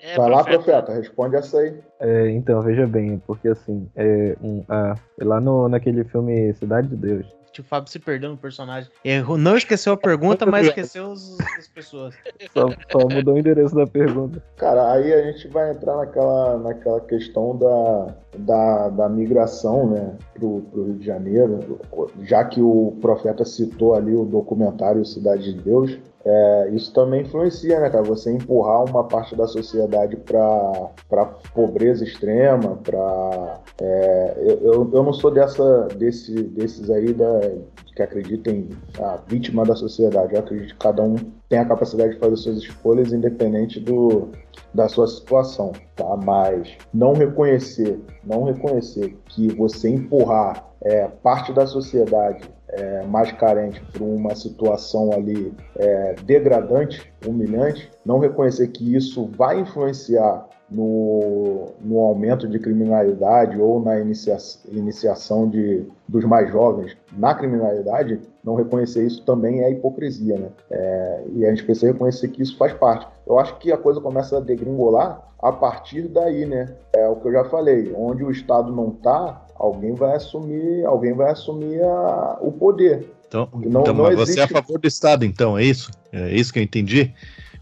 S8: É,
S3: Vai lá, profeta, responde essa aí.
S7: É, então, veja bem, porque assim, é, um, ah, lá no, naquele filme Cidade de Deus,
S2: O Fábio se perdeu no personagem. Errou, não esqueceu a pergunta, mas esqueceu os- as pessoas.
S7: só, só mudou o endereço da pergunta.
S3: Cara, aí a gente vai entrar naquela, naquela questão da, da, da migração né, pro, pro Rio de Janeiro, já que o profeta citou ali o documentário Cidade de Deus, é, isso também influencia, né, cara? Você empurrar uma parte da sociedade para pobreza extrema, para. eu, eu, eu não sou dessa, desse, desses aí da, que acreditam em a vítima da sociedade. Eu acredito que cada um tem a capacidade de fazer suas escolhas independente do, da sua situação, tá? Mas não reconhecer, não reconhecer que você empurrar é, parte da sociedade é, mais carente para uma situação ali é, degradante, humilhante, não reconhecer que isso vai influenciar no, no aumento de criminalidade ou na inicia, iniciação de, dos mais jovens na criminalidade, não reconhecer isso também é hipocrisia, né? É, e a gente precisa reconhecer que isso faz parte. Eu acho que a coisa começa a degringolar a partir daí, né? É o que eu já falei, onde o Estado não está, alguém vai assumir, alguém vai assumir a, o poder.
S9: Então,
S3: Não-
S9: então
S3: não
S9: mas você é a
S3: existe-
S9: favor do Estado, então, é isso? É isso que eu entendi?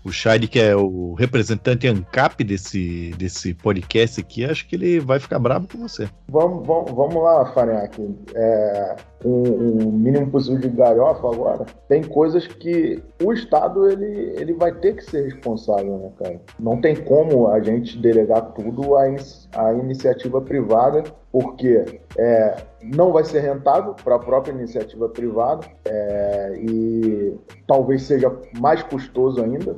S9: O Shade, que é o representante ANCAP desse, desse podcast aqui, acho que ele vai ficar bravo com você.
S3: Vamos, vamos, vamos lá, Farinhaque. É, com o mínimo possível de galhofa agora, tem coisas que o Estado ele, ele vai ter que ser responsável, né, cara? Não tem como a gente delegar tudo à, inici- à iniciativa privada, porque é, não vai ser rentável para a própria iniciativa privada é, e talvez seja mais custoso ainda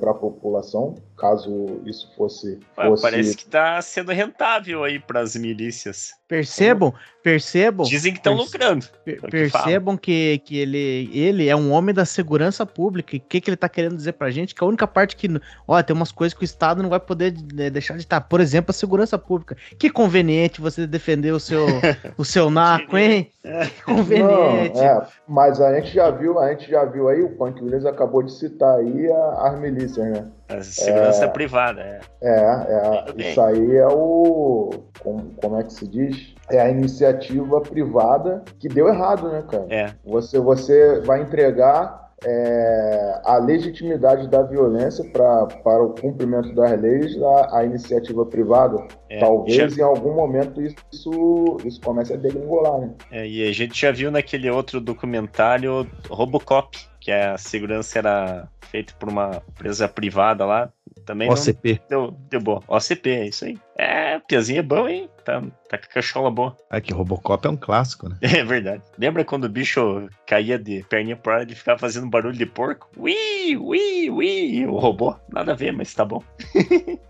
S3: para a população, caso isso fosse. Fosse...
S5: Parece que tá sendo rentável aí pras milícias.
S2: Percebam, percebam.
S5: Dizem que estão
S2: perce-
S5: lucrando.
S2: per-
S5: é que.
S2: Percebam que, que ele, ele é um homem da segurança pública. E o que, que ele tá querendo dizer pra gente? Que a única parte que. Ó, tem umas coisas que o Estado não vai poder né, deixar de estar. Por exemplo, a segurança pública. Que conveniente você defender o seu, o seu naco, hein? Que conveniente.
S3: Não, é, mas a gente já viu, a gente já viu aí, o Punk Williams acabou de citar aí a- as milícias, né?
S5: A segurança
S3: É.
S5: privada, é.
S3: É, é isso aí é o. Como, como é que se diz? É a iniciativa privada que deu errado, né, cara?
S5: É.
S3: Você, você vai entregar é, a legitimidade da violência pra, para o cumprimento das leis à, à iniciativa privada.
S5: É,
S3: Talvez
S5: já-
S3: em algum momento isso, isso comece a degringolar, né?
S5: É, e a gente já viu naquele outro documentário Robocop, que a segurança era feita por uma empresa privada lá. Também
S9: OCP.
S5: deu, deu boa. OCP, é isso aí. É, Piazinho é bom, hein? Tá, tá com a cachola boa.
S9: É que Robocop é um clássico, né?
S5: É verdade. Lembra quando o bicho caía de perninha pro ar e ficava fazendo barulho de porco? Ui, ui, ui. O robô? Nada a ver, mas tá bom.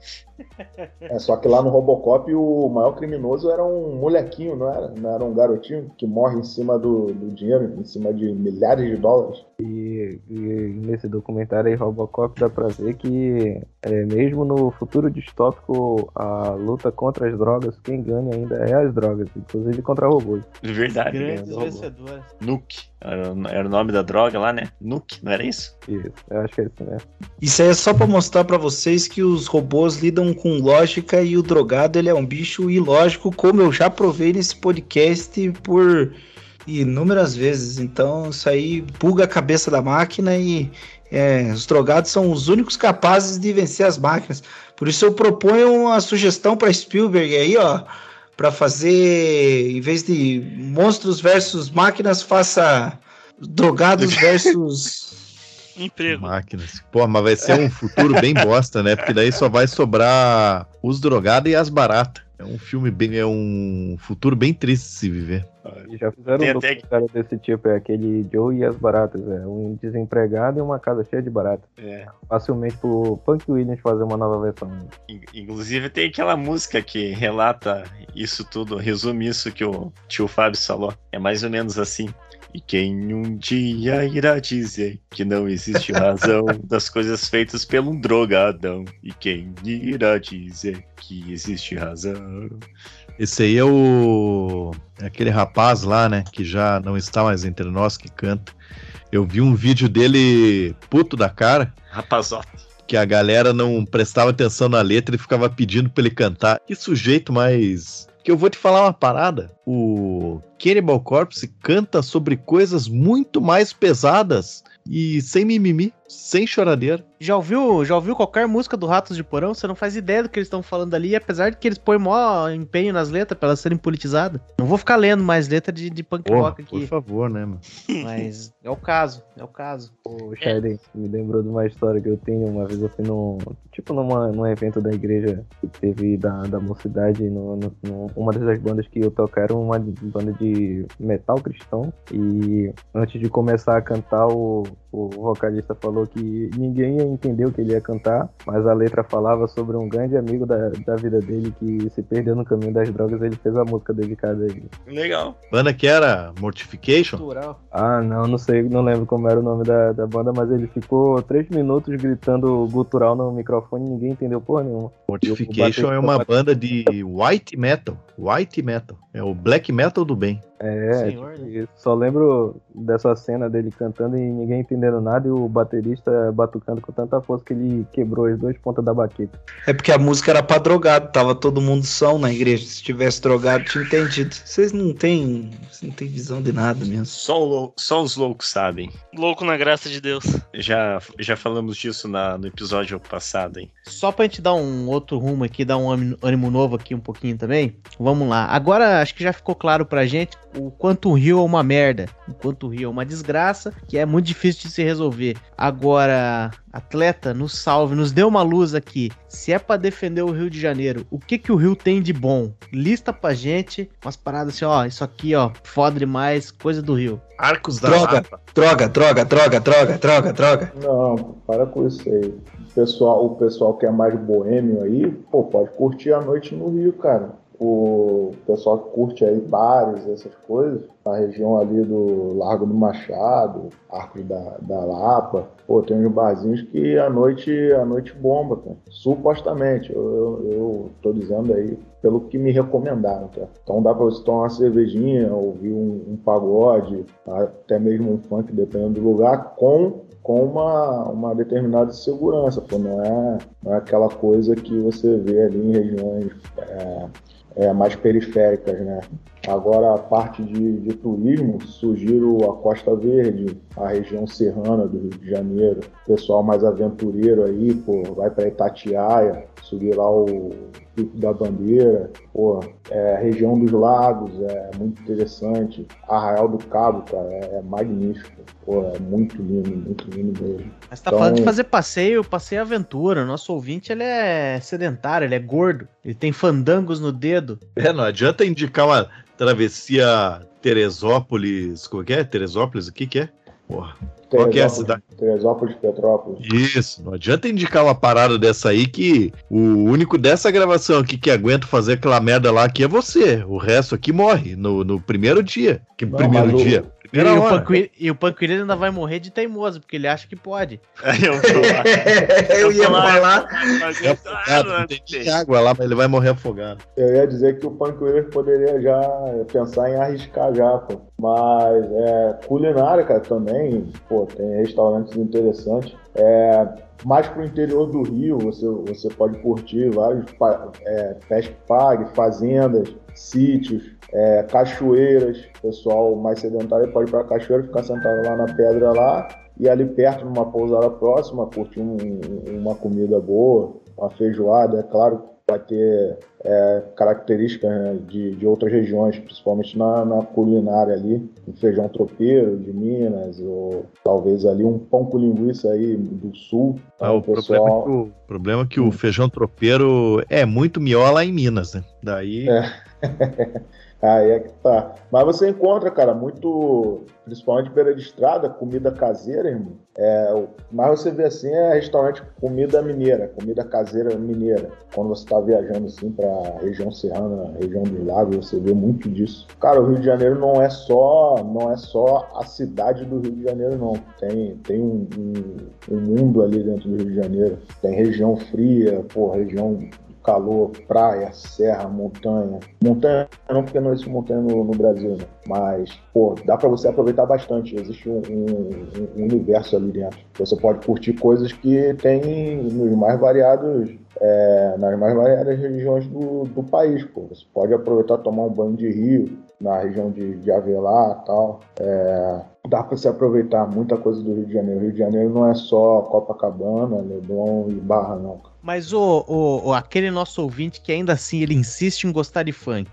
S3: É, só que lá no Robocop o maior criminoso era um molequinho, não era? Não era um garotinho que morre em cima do, do dinheiro, em cima de milhares de dólares.
S7: E, e nesse documentário aí, Robocop, dá pra ver que é, mesmo no futuro distópico, a luta contra as drogas, quem ganha ainda é as drogas, inclusive contra robôs.
S5: Verdade.
S2: Grandes vencedores.
S5: Nuke. Era, era o nome da droga lá, né? Nuke, não era isso?
S7: Isso, eu acho que é isso mesmo.
S6: Isso aí é só pra mostrar pra vocês que os robôs lidam com lógica e o drogado ele é um bicho ilógico, como eu já provei nesse podcast por inúmeras vezes. Então isso aí buga a cabeça da máquina e é, os drogados são os únicos capazes de vencer as máquinas. Por isso eu proponho uma sugestão para Spielberg aí, ó, para fazer em vez de monstros versus máquinas, faça drogados versus
S8: Emprego.
S9: Máquinas. Pô, mas vai ser um futuro bem bosta, né? Porque daí só vai sobrar os drogados e as baratas. É um filme bem. É um futuro bem triste de se viver.
S7: E já fizeram
S5: Tem
S7: um
S5: até-
S7: documentário desse tipo, é aquele Joe e as baratas, é um desempregado e uma casa cheia de baratas.
S5: É.
S7: Facilmente pro Punk Williams fazer uma nova versão.
S5: In- Inclusive tem aquela música que relata isso tudo, resume isso que o tio Fábio falou. É mais ou menos assim. E quem um dia irá dizer que não existe razão das coisas feitas pelo um drogadão? E quem irá dizer que existe razão?
S9: Esse aí é o. É aquele rapaz lá, né? Que já não está mais entre nós, que canta. Eu vi um vídeo dele puto da cara.
S5: Rapazote.
S9: Que a galera não prestava atenção na letra e ficava pedindo pra ele cantar. Que sujeito mais. Que eu vou te falar uma parada. O Cannibal Corpse canta sobre coisas muito mais pesadas e sem mimimi, sem choradeira.
S2: Já ouviu, já ouviu qualquer música do Ratos de Porão? Você não faz ideia do que eles estão falando ali, apesar de que eles põem maior empenho nas letras pra elas serem politizadas. Não vou ficar lendo mais letra de, de punk
S9: Porra,
S2: rock
S9: por
S2: aqui,
S9: favor, né, mano?
S2: mas é o caso, é o caso.
S7: O Shirley me lembrou de uma história que eu tenho. Uma vez eu fui num. Tipo numa, num evento da igreja que teve da, da mocidade. No, no- no- uma dessas bandas que eu toco era uma banda de metal cristão. E antes de começar a cantar, o, o vocalista falou que ninguém ia entender o que ele ia cantar. Mas a letra falava sobre um grande amigo da, da vida dele que se perdeu no caminho das drogas. Ele fez a música dedicada a ele.
S5: Legal.
S9: Banda que era Mortification?
S2: Cultural.
S7: Ah, não, não sei, não lembro como era o nome da, da banda, mas ele ficou três minutos gritando gutural no microfone e ninguém entendeu porra nenhuma.
S9: Mortification é uma banda de white metal. White metal. É o black metal do bem.
S7: É,
S2: Senhor,
S7: tipo isso. só lembro dessa cena dele cantando e ninguém entendendo nada e o baterista batucando com tanta força que ele quebrou as duas pontas da baqueta.
S6: É porque a música era pra drogado, tava todo mundo são na igreja. Se tivesse drogado, tinha entendido. Vocês não têm. Vocês não têm visão de nada mesmo.
S5: Só, lou- só os loucos sabem.
S8: Louco na graça de Deus.
S5: Já, já falamos disso na- no episódio passado, hein?
S2: Só pra gente dar um outro rumo aqui, dar um ânimo- ânimo novo aqui um pouquinho também. Vamos lá. Agora acho que já ficou claro pra gente o quanto o Rio é uma merda, o quanto o Rio é uma desgraça, que é muito difícil de se resolver. Agora, atleta, nos salve, nos dê uma luz aqui. Se é pra defender o Rio de Janeiro, o que que o Rio tem de bom? Lista pra gente umas paradas assim, ó, isso aqui, ó, foda demais, coisa do Rio.
S9: Arcos da
S6: Droga,
S9: Lapa.
S6: droga, droga, droga, droga, droga, droga.
S3: Não, para com isso aí. O pessoal, o pessoal que é mais boêmio aí, pô, pode curtir a noite no Rio, cara. O pessoal que curte aí bares, essas coisas, na região ali do Largo do Machado, Arcos da, da Lapa, pô, tem uns barzinhos que a noite, a noite bomba, cara. Supostamente, eu, eu, eu tô dizendo aí pelo que me recomendaram, tá? Então dá pra você tomar uma cervejinha, ouvir um, um pagode, até mesmo um funk, dependendo do lugar, com com uma, uma determinada segurança, pô, não é, não é aquela coisa que você vê ali em regiões é, é, mais periféricas, né? Agora a parte de, de turismo, sugiro a Costa Verde, a região serrana do Rio de Janeiro, pessoal mais aventureiro aí, pô, vai para Itatiaia, subir lá o Pico da Bandeira, pô, é, região dos lagos, é muito interessante, Arraial do Cabo, cara, é, é magnífico, pô, é muito lindo, muito lindo mesmo.
S2: Mas tá falando de fazer passeio, passeio aventura. Nosso ouvinte, ele é sedentário, ele é gordo, ele tem fandangos no dedo.
S9: É, não adianta indicar uma travessia Teresópolis. Como é que é? Teresópolis? O que que é? Porra. Qual que é a cidade?
S3: Teresópolis, Petrópolis.
S9: Isso, não adianta indicar uma parada dessa aí que o único dessa gravação aqui que aguenta fazer aquela merda lá aqui é você. O resto aqui morre no, no primeiro dia. Que
S3: Não,
S9: primeiro
S3: mas
S9: dia?
S2: E o,
S9: hora.
S2: Panquiri, e o Panquiri ainda vai morrer de teimoso, porque ele acha que pode.
S6: Eu ia falar.
S9: É afogado, não tem nem água lá, mas ele vai morrer afogado.
S3: Eu ia dizer que o Punk Wheeler poderia já pensar em arriscar já, pô. Mas é, culinária, cara, também, pô, tem restaurantes interessantes. É, mais pro interior do Rio, você, você pode curtir vários é, pague, fazendas, sítios, é, cachoeiras. Pessoal mais sedentário pode ir pra cachoeira, ficar sentado lá na pedra lá e ali perto, numa pousada próxima, curtir um- uma comida boa, uma feijoada, é claro vai ter é, características né, de, de outras regiões, principalmente na, na culinária ali, um feijão tropeiro de Minas, ou talvez ali um pão com linguiça aí do sul.
S9: Ah, o, problema é que o problema é que o feijão tropeiro é muito miola em Minas, né? Daí.
S3: Aí é que tá. Mas você encontra, cara, muito, principalmente beira de estrada, comida caseira, irmão. É, mas você vê assim, é restaurante com comida mineira, comida caseira mineira. Quando você tá viajando assim pra região serrana, região dos lagos, você vê muito disso. Cara, o Rio de Janeiro não é só, não é só a cidade do Rio de Janeiro, não. Tem, tem um, um- um mundo ali dentro do Rio de Janeiro. Tem região fria, pô, região calor, praia, serra, montanha. Montanha não, porque não existe montanha no, no Brasil, né? Mas, pô, dá pra você aproveitar bastante. Existe um, um- um universo ali dentro. Você pode curtir coisas que tem nos mais variados, é, nas mais variadas regiões do, do país, pô. Você pode aproveitar tomar um banho de rio na região de, de Avelar e tal. É, dá pra se aproveitar muita coisa do Rio de Janeiro. O Rio de Janeiro não é só Copacabana, Leblon e Barra, não.
S2: Mas o, o, o- aquele nosso ouvinte que ainda assim ele insiste em gostar de funk.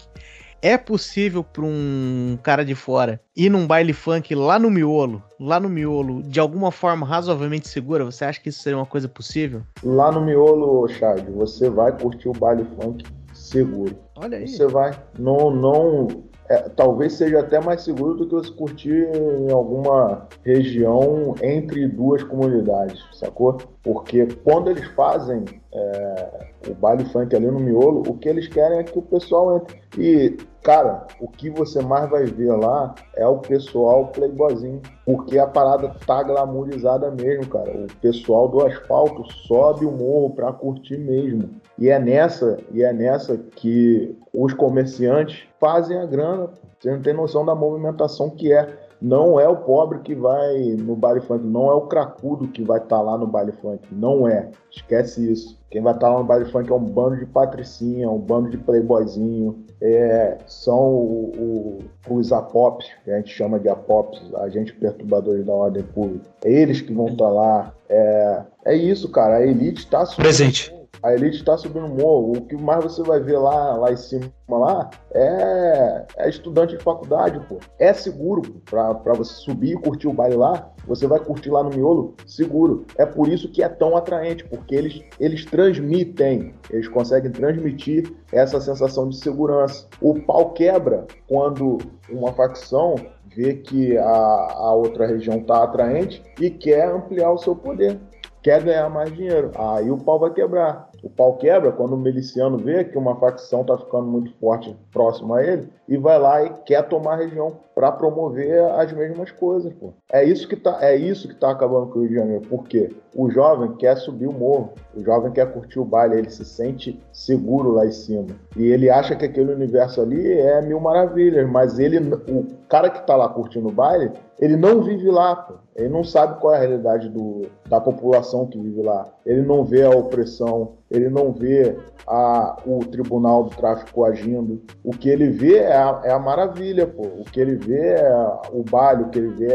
S2: É possível para um cara de fora ir num baile funk lá no miolo, lá no miolo, de alguma forma razoavelmente segura? Você acha que isso seria uma coisa possível?
S3: Lá no miolo, Chad, você vai curtir o baile funk seguro.
S2: Olha aí.
S3: Você vai. Não, não. É, talvez seja até mais seguro do que você curtir em alguma região entre duas comunidades, sacou? Porque quando eles fazem é, o baile funk ali no miolo, o que eles querem é que o pessoal entre. E, cara, o que você mais vai ver lá é o pessoal playboyzinho. Porque a parada tá glamourizada mesmo, cara. O pessoal do asfalto sobe o morro pra curtir mesmo. E é nessa, e é nessa que os comerciantes fazem a grana. Você não tem noção da movimentação que é. Não é o pobre que vai no baile funk, não é o cracudo que vai estar lá no baile funk. Não é. Esquece isso. Quem vai estar lá no baile funk é um bando de patricinha, um bando de playboyzinho. É, são o- o- os apops, que a gente chama de apops, agentes perturbadores da ordem pública. É eles que vão estar lá. É, é isso, cara. A elite está
S6: Presente.
S3: A elite está subindo o morro. O que mais você vai ver lá, lá em cima lá é, é estudante de faculdade, pô. É seguro para você subir e curtir o baile lá. Você vai curtir lá no miolo, seguro. É por isso que é tão atraente, porque eles, eles transmitem, eles conseguem transmitir essa sensação de segurança. O pau quebra quando uma facção vê que a, a outra região está atraente e quer ampliar o seu poder, quer ganhar mais dinheiro. Aí o pau vai quebrar. O pau quebra quando o miliciano vê que uma facção está ficando muito forte próximo a ele e vai lá e quer tomar a região para promover as mesmas coisas, pô. É isso que tá, é isso que tá acabando com o Rio de Janeiro. Por quê? O jovem quer subir o morro, o jovem quer curtir o baile, ele se sente seguro lá em cima. E ele acha que aquele universo ali é mil maravilhas, mas ele o cara que tá lá curtindo o baile, ele não vive lá, pô. Ele não sabe qual é a realidade do, da população que vive lá. Ele não vê a opressão, ele não vê a, o tribunal do tráfico agindo. O que ele vê é a, é a maravilha, pô. O que ele vê é o baile, o que ele vê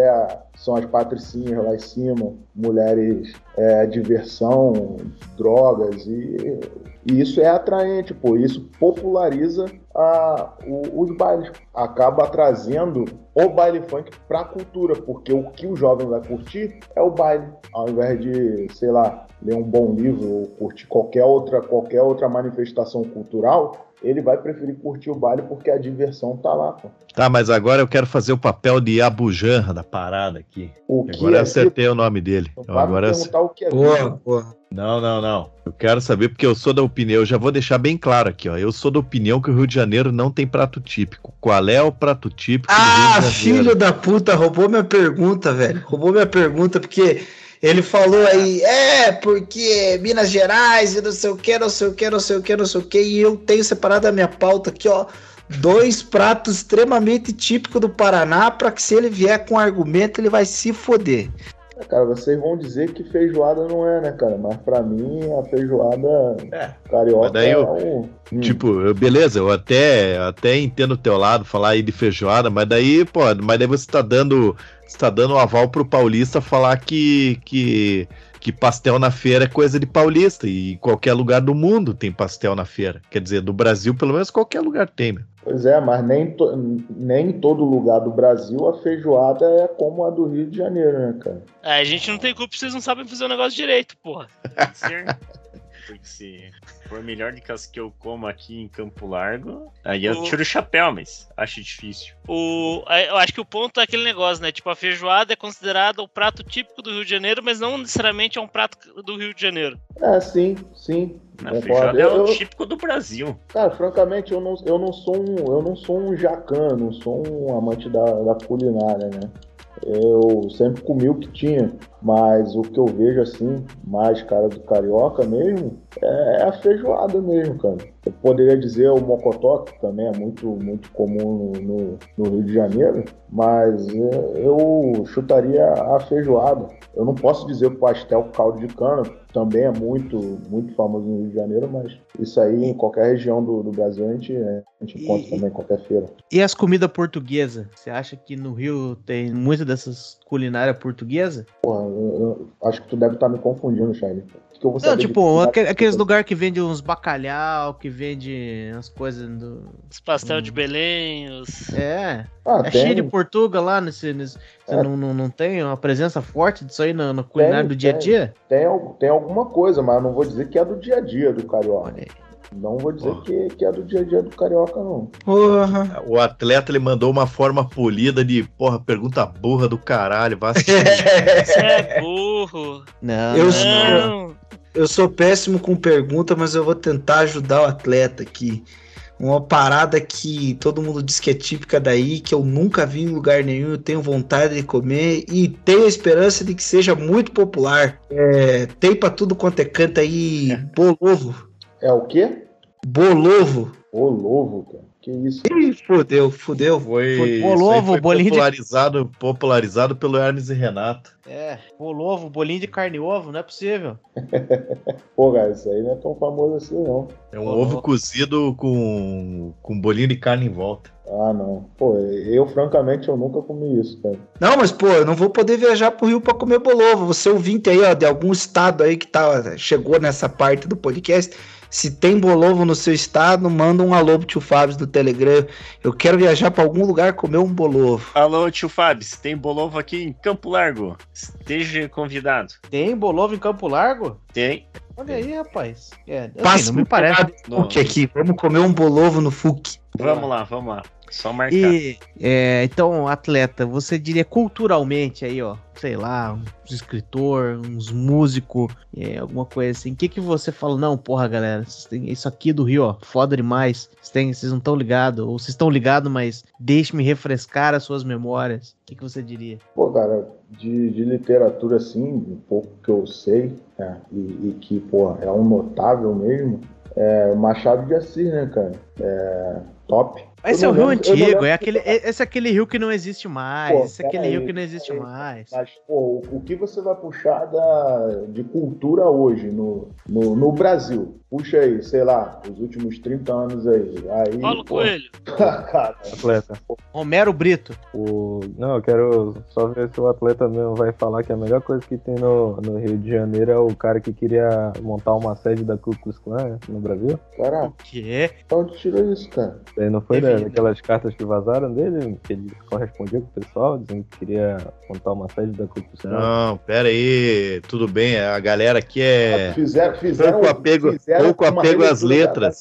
S3: são as patricinhas lá em cima, mulheres, é, diversão, drogas e, e isso é atraente, pô. Isso populariza a, o, os bailes. Acaba trazendo o baile funk para a cultura, porque o que o jovem vai curtir é o baile, ao invés de, sei lá, ler um bom livro ou curtir qualquer outra, qualquer outra manifestação cultural, ele vai preferir curtir o baile porque a diversão tá lá, pô.
S9: Tá, mas agora eu quero fazer o papel de Abu Janra da parada aqui.
S3: O que
S9: agora
S3: é
S9: eu acertei o nome dele.
S3: Então,
S9: Então, agora
S3: perguntar o que é
S6: Porra, porra.
S9: Não, não, não. Eu quero saber porque eu sou da opinião. Eu já vou deixar bem claro aqui, ó. Eu sou da opinião que o Rio de Janeiro não tem prato típico. Qual é o prato típico do
S6: Ah,
S9: Rio de Janeiro?
S6: filho da puta, roubou minha pergunta, velho. Roubou minha pergunta, porque ele falou aí, é, porque Minas Gerais e não sei o que, não sei o que, não sei o que, não sei o que, e eu tenho separado a minha pauta aqui, ó. Dois pratos extremamente típicos do Paraná, pra que se ele vier com argumento, ele vai se foder.
S3: É, Cara, vocês vão dizer que feijoada não é, né, cara? Mas pra mim, a feijoada carioca
S9: mas daí
S3: é
S9: eu-
S3: um... Hum.
S9: Tipo, eu- beleza, eu até, até entendo o teu lado, falar aí de feijoada, mas daí, pô, mas daí você tá dando, você tá dando um aval pro paulista falar que, que, que pastel na feira é coisa de paulista, e em qualquer lugar do mundo tem pastel na feira. Quer dizer, do Brasil, pelo menos, qualquer lugar tem, meu.
S3: Pois é, mas nem, to- nem em todo lugar do Brasil a feijoada é como a do Rio de Janeiro, né, cara?
S8: É, a gente não tem culpa, vocês não sabem fazer o negócio direito, porra.
S5: Porque se for melhor do que as que eu como aqui em Campo Largo, aí eu
S8: O-
S5: tiro o chapéu, mas acho difícil.
S8: O, é, eu acho que o ponto é aquele negócio, né? Tipo, a feijoada é considerada o prato típico do Rio de Janeiro, mas não necessariamente é um prato do Rio de Janeiro.
S3: É, sim, sim.
S5: Na feijoada é o
S3: eu-
S5: típico do Brasil.
S3: Cara, francamente, eu não, eu não sou um, eu não sou um jacan, não sou um amante da, da culinária, né? Eu sempre comi o que tinha, mas o que eu vejo assim, mais cara do carioca mesmo, é a feijoada mesmo, cara. Eu poderia dizer o mocotó, que também é muito, muito comum no, no- no Rio de Janeiro, mas é, eu chutaria a feijoada. Eu não posso dizer o pastel caldo de cana, também é muito, muito famoso no Rio de Janeiro, mas isso aí em qualquer região do, do Brasil a gente, a gente encontra também, em qualquer feira.
S2: E as comidas portuguesas? Você acha que no Rio tem muita dessas culinárias portuguesas?
S3: Porra, eu, eu acho que tu deve estar me confundindo, Shine. O que eu vou
S2: Não, tipo,
S3: culinária
S2: aque- aqueles
S3: portuguesa?
S2: lugares que vende uns bacalhau, que vende as coisas do.
S8: Os pastel de Belém, os.
S2: É.
S3: Ah,
S2: é
S3: tem.
S2: cheio de Portugal lá nesse. nesse você
S3: É.
S2: não, não, não tem uma presença forte disso aí na, na culinária
S3: Tem,
S2: do dia a
S3: tem.
S2: dia?
S3: Tem, al- tem alguma coisa, mas eu não vou dizer que é do dia a dia do carioca. Não vou dizer que, que é do dia a dia do carioca, não.
S6: Porra.
S9: O atleta ele mandou uma forma polida de, porra, pergunta burra do caralho, vai.
S8: Você é burro.
S2: Não,
S6: Eu
S8: não.
S6: sou, eu sou péssimo com pergunta, mas eu vou tentar ajudar o atleta aqui. Uma parada que todo mundo diz que é típica daí, que eu nunca vi em lugar nenhum, eu tenho vontade de comer e tenho a esperança de que seja muito popular. É, tem pra tudo quanto é canto aí, bolovo.
S3: É o quê?
S6: Bolovo.
S3: Bolovo, cara. Que isso?
S6: Ih, fudeu, fudeu.
S9: Foi,
S2: bolovo,
S9: foi
S2: bolinho de-
S9: popularizado, popularizado pelo Hermes e Renato.
S2: É, bolovo, bolinho de carne e ovo, não é possível.
S3: Pô, cara, isso aí não é tão famoso assim, não.
S9: É um
S2: Ô,
S9: ovo cozido com, com bolinho de carne em volta.
S3: Ah, não. Pô, eu, francamente, eu nunca comi isso, cara.
S6: Não, mas, pô, eu não vou poder viajar pro Rio pra comer bolovo. Você ouvinte aí, ó, de algum estado aí que tá, chegou nessa parte do podcast. Se tem bolovo no seu estado, manda um alô pro tio Fábio do Telegram. Eu quero viajar pra algum lugar comer um bolovo.
S5: Alô, tio Fábio, tem bolovo aqui em Campo Largo. Esteja convidado.
S2: Tem bolovo em Campo Largo?
S5: Tem.
S2: Olha aí, rapaz. É, assim,
S6: Passa
S2: não me parece.
S6: Aqui, vamos comer um bolovo no FUC.
S5: Vamos lá, vamos lá. Só marcar.
S2: E, é, então, atleta, você diria culturalmente aí, ó, sei lá, uns escritor, uns músico, é, alguma coisa assim. O que que você fala? Não, porra, galera, têm isso aqui do Rio, ó, foda demais. Vocês não estão ligados, ou vocês estão ligados, mas deixe-me refrescar as suas memórias. O que que você diria?
S3: Pô, cara, de, de literatura, assim, um pouco que eu sei, né, e, e que, pô, é um notável mesmo, é Machado de Assis, né, cara? É top.
S2: Esse é o Rio Antigo, é aquele, é- esse é aquele rio que não existe mais.
S3: Pô,
S2: esse é aquele
S3: peraí,
S2: rio que não existe
S3: peraí.
S2: mais.
S3: Mas, pô, o- o que você vai puxar da, de cultura hoje no, no, no Brasil? Puxa aí, sei lá, os últimos 30 anos aí. aí
S8: Paulo
S3: pô,
S8: Coelho.
S3: cara,
S7: Atleta.
S2: Romero Brito.
S7: O... Não, eu quero só ver se o atleta mesmo vai falar que a melhor coisa que tem no, no Rio de Janeiro é o cara que queria montar uma sede da Ku Klux Klan no Brasil.
S3: Caraca,
S2: Que?
S3: onde tirou isso, cara?
S7: Daí não foi
S2: Teve,
S7: aquelas cartas que vazaram dele, que ele correspondia com o pessoal, dizendo que queria montar uma sede da Klan.
S9: Não, pera aí, tudo bem, a galera aqui é...
S3: Fizeram, fizeram,
S9: Pouco apego-
S3: fizeram
S9: pouco apego às letras.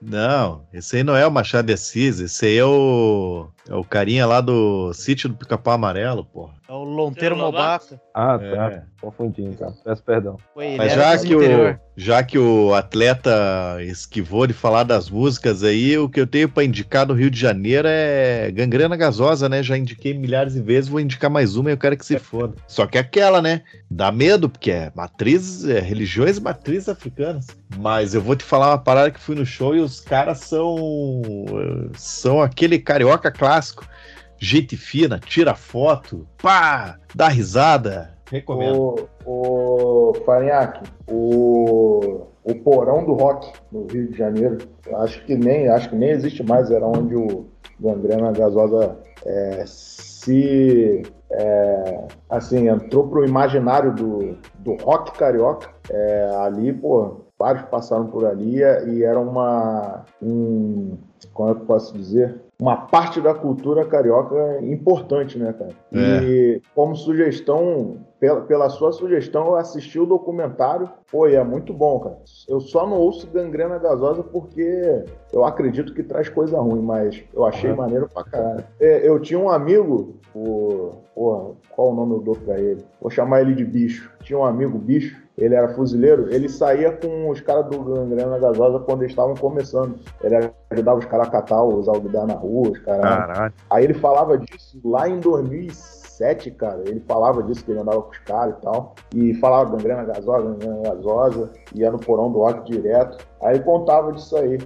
S9: Não, esse aí não é o Machado de Assis, esse aí é o, é o carinha lá do sítio do Pica-Pau Amarelo, porra.
S2: É o Lonteiro? Mobato.
S7: Ah,
S9: É.
S7: tá. Confundi, então. Peço perdão.
S2: Foi,
S9: Mas
S2: era
S9: já que, o, já que o atleta esquivou de falar das músicas aí, o que eu tenho pra indicar do Rio de Janeiro é Gangrena Gasosa, né? Já indiquei milhares de vezes, vou indicar mais uma e eu quero que se foda. Só que aquela, né? Dá medo, porque é matriz, é religiões e matrizes africanas. Mas eu vou te falar uma parada que fui no show e os caras são. são aquele carioca clássico. Gente fina, tira foto, pá, dá risada. Recomendo.
S3: O, o Farinhaque, o, o porão do rock no Rio de Janeiro, acho que nem, acho que nem existe mais, era onde o Gangrena Gasosa é, se é, assim, entrou pro imaginário do, do rock carioca. É, ali, pô, vários passaram por ali e era uma. Um, como é que eu posso dizer? Uma parte da cultura carioca importante, né, cara? E como sugestão, pela, pela sua sugestão, eu assisti o documentário. Pô, é muito bom, cara. Eu só não ouço Gangrena Gasosa porque eu acredito que traz coisa ruim, mas eu achei maneiro pra caralho. É, eu tinha um amigo, o. Porra, qual o nome eu dou pra ele? Vou chamar ele de bicho. Tinha um amigo bicho, ele era fuzileiro, ele saía com os caras do Gangrena Gasosa quando eles estavam começando. Ele ajudava os caras a catar os algodão na rua, os caras.
S9: Caralho.
S3: Aí ele falava disso lá em 2007, cara. Ele falava disso, que ele andava com os caras e tal. E falava gangrena gasosa, gangrena gasosa. Ia no porão do rock direto. Aí contava disso aí.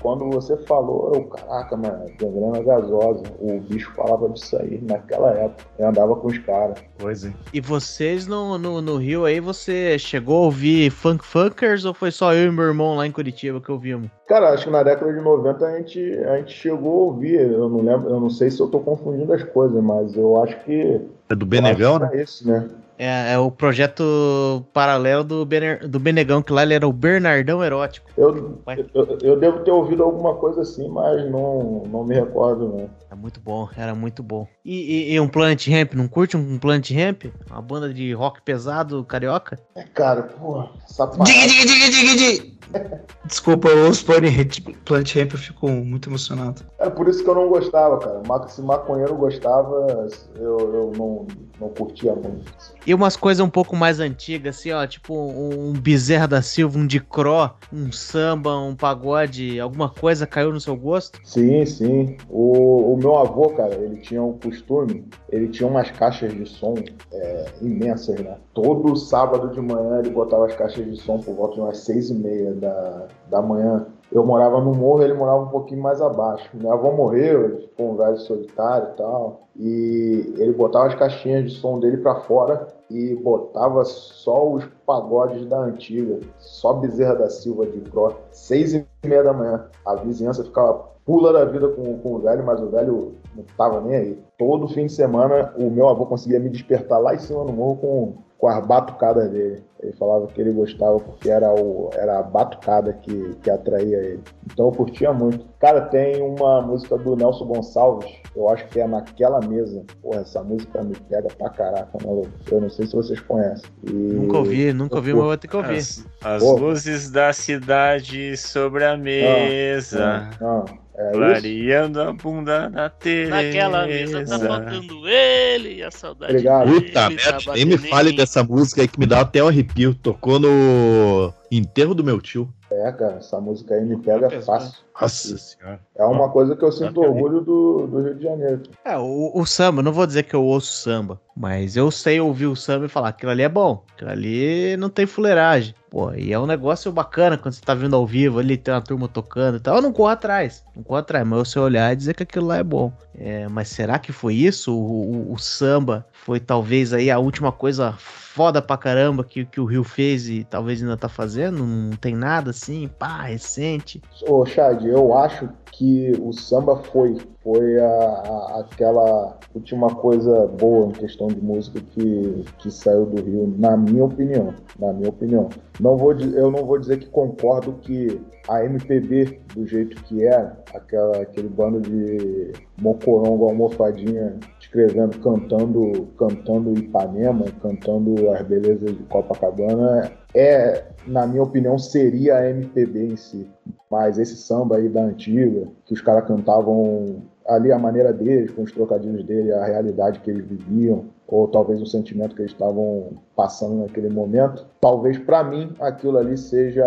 S3: Quando você falou, eu, caraca, mano, gangrena gasosa. O bicho falava disso aí naquela época. Eu andava com os caras.
S9: Pois é.
S2: E vocês no, no, no Rio aí, você chegou a ouvir Funk Funkers ou foi só eu e meu irmão lá em Curitiba que ouvimos?
S3: Cara, acho que na década de 90 a gente, a gente chegou a ouvir. Eu não lembro, eu não sei se eu tô confundindo as coisas, mas eu acho que.
S9: É do Benegão, né?
S3: É esse, né?
S2: É, é o projeto paralelo do, Bener- do Benegão, que lá ele era o Bernardão Erótico.
S3: Eu, eu, eu devo ter ouvido alguma coisa assim, mas não, não me recordo, não.
S2: Era muito bom, era muito bom. E, e- e um Planet Ramp, não curte um Planet Ramp? Uma banda de rock pesado carioca?
S3: É, cara, porra, essa parada.
S6: Dig, dig, dig, dig, dig. Desculpa, eu ouço Planet Plant Ramp, eu fico muito emocionado.
S3: É por isso que eu não gostava, cara. Se maconheiro gostava, eu, eu não, não curtia muito.
S2: E umas coisas um pouco mais antigas, assim, ó, tipo um, um Bezerra da Silva, um Dicró, um samba, um pagode, alguma coisa caiu no seu gosto?
S3: Sim, sim. O, o meu avô, cara, ele tinha um costume, ele tinha umas caixas de som é, imensas, né? Todo sábado de manhã ele botava as caixas de som por volta de umas seis e meia da, da manhã. Eu morava no morro, ele morava um pouquinho mais abaixo. Meu avô morreu, ficou um velho solitário e tal. E ele botava as caixinhas de som dele pra fora e botava só os pagodes da antiga, só Bezerra da Silva de Pro, seis e meia da manhã. A vizinhança ficava pula da vida com, com o velho, mas o velho não tava nem aí. Todo fim de semana o meu avô conseguia me despertar lá em cima no morro com, com as batucadas dele. Ele falava que ele gostava porque era, o, era a batucada que, que atraía ele. Então eu curtia muito. Cara, tem uma música do Nelson Gonçalves, eu acho que é Naquela Mesa. Porra, essa música me pega pra caraca, maluco. Eu não sei se vocês conhecem. E...
S2: Nunca ouvi, nunca ouvi, mas vou ter que ouvir.
S5: As, as luzes da cidade sobre a mesa.
S3: Não, é
S5: a bunda da Teresa.
S8: Naquela mesa tá faltando ele e a saudade
S3: Obrigado.
S8: dele.
S9: Puta
S8: tá
S9: merda, nem me fale dessa música aí que me dá até um arrepio. Tocou no enterro do meu tio.
S3: É, cara, essa música aí me pega fácil.
S9: Nossa senhora.
S3: É uma coisa que eu sinto orgulho do, do Rio de Janeiro.
S2: É, o, o samba, não vou dizer que eu ouço samba, mas eu sei ouvir o samba e falar, aquilo ali é bom, aquilo ali não tem fuleiragem. Pô, e é um negócio bacana quando você tá vendo ao vivo ali, tem uma turma tocando e tal. Eu não corro atrás, não corro atrás, mas você olhar e dizer que aquilo lá é bom. É, mas será que foi isso? O, o- o samba foi talvez aí a última coisa foda pra caramba que, que o Rio fez e talvez ainda tá fazendo? Não tem nada assim, pá, recente.
S3: Ô, Chad, eu acho que o samba foi, foi a, a- aquela última coisa boa em questão de música que, que saiu do Rio, na minha opinião. Na minha opinião. Não vou, eu não vou dizer que concordo que a MPB, do jeito que é, aquela, aquele bando de mocorongo almofadinha escrevendo, cantando, cantando Ipanema, cantando as belezas de Copacabana, é, na minha opinião, seria a MPB em si. Mas esse samba aí da antiga, que os caras cantavam ali a maneira deles, com os trocadilhos dele, a realidade que eles viviam, ou talvez o sentimento que eles estavam passando naquele momento, talvez para mim aquilo ali seja.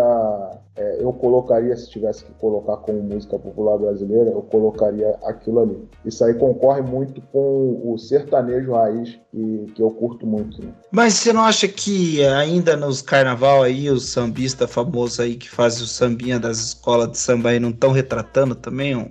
S3: é, eu colocaria, se tivesse que colocar como música popular brasileira, eu colocaria aquilo ali. Isso aí concorre muito com o sertanejo raiz, que, que eu curto muito. né?
S6: Mas você não acha que ainda nos carnaval aí, os sambistas famosos aí que fazem o sambinha das escolas de samba aí não estão retratando também um-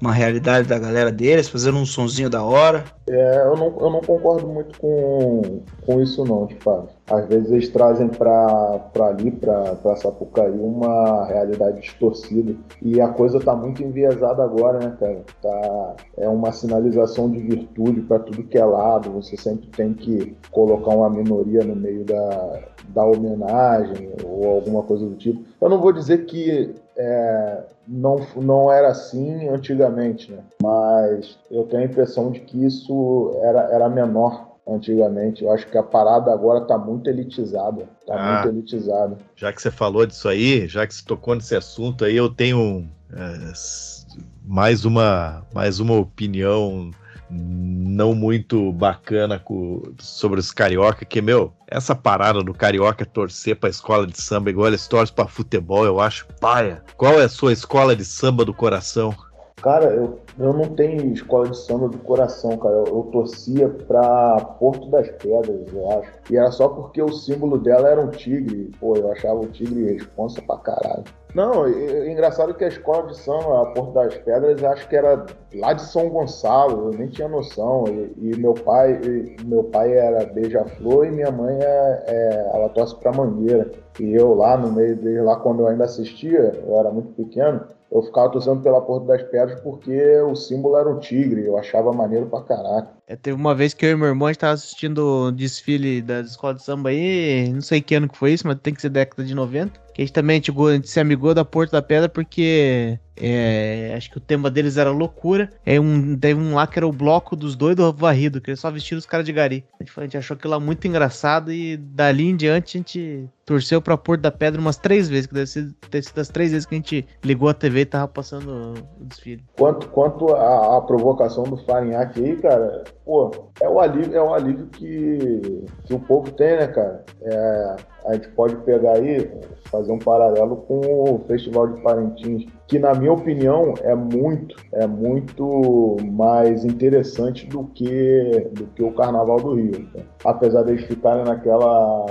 S6: uma realidade da galera deles, fazendo um sonzinho da hora?
S3: É, eu, não, eu não concordo muito com, com isso não, de fato. Às vezes eles trazem para ali, para Sapucaí, uma realidade distorcida. E a coisa tá muito enviesada agora, né, cara? Tá, é uma sinalização de virtude para tudo que é lado. Você sempre tem que colocar uma minoria no meio da, da homenagem ou alguma coisa do tipo. Eu não vou dizer que é, não, não era assim antigamente, né? Mas eu tenho a impressão de que isso era, era menor antigamente. Eu acho que a parada agora tá muito elitizada. Tá
S9: Ah.
S3: muito elitizada.
S9: Já que você falou disso aí, já que você tocou nesse assunto aí, eu tenho é, mais uma mais uma opinião não muito bacana co- sobre os carioca, que, meu, essa parada do carioca torcer pra escola de samba igual eles torcem pra futebol, eu acho paia. Qual é a sua escola de samba do coração?
S3: Cara, eu, eu não tenho escola de samba do coração, cara. Eu, eu torcia pra Porto das Pedras, eu acho. E era só porque o símbolo dela era um tigre. Pô, eu achava o tigre responsa pra caralho. Não, engraçado que a escola de samba, a Porto das Pedras, acho que era lá de São Gonçalo, eu nem tinha noção. E, e meu pai, e meu pai era beija-flor e minha mãe é, é- ela torce pra Mangueira. E eu lá no meio deles, lá quando eu ainda assistia, eu era muito pequeno, eu ficava torcendo pela Porta das Pedras porque o símbolo era um tigre, eu achava maneiro pra caraca.
S2: É, teve uma vez que eu e meu irmão a gente tava assistindo o desfile das escolas de samba aí, não sei que ano que foi isso, mas tem que ser década de 90. Que a gente também a gente, go- a gente se amigou da Porta da Pedra porque é, acho que o tema deles era loucura. É um, teve um lá que era o bloco dos doidos varridos, que eles só vestiram os caras de gari. A gente, a gente achou aquilo lá muito engraçado e dali em diante a gente torceu pra Porta da Pedra umas três vezes, que deve ser, ter sido as três vezes que a gente ligou a TV e tava passando o desfile.
S3: Quanto, quanto à, à provocação do Farinhaque aí, cara, pô, é o alívio, é o alívio que, que o povo tem, né, cara? É, a gente pode pegar aí, fazer um paralelo com o Festival de Parintins, que na minha opinião é muito, é muito mais interessante do que, do que o Carnaval do Rio. né? Apesar deles ficarem naquela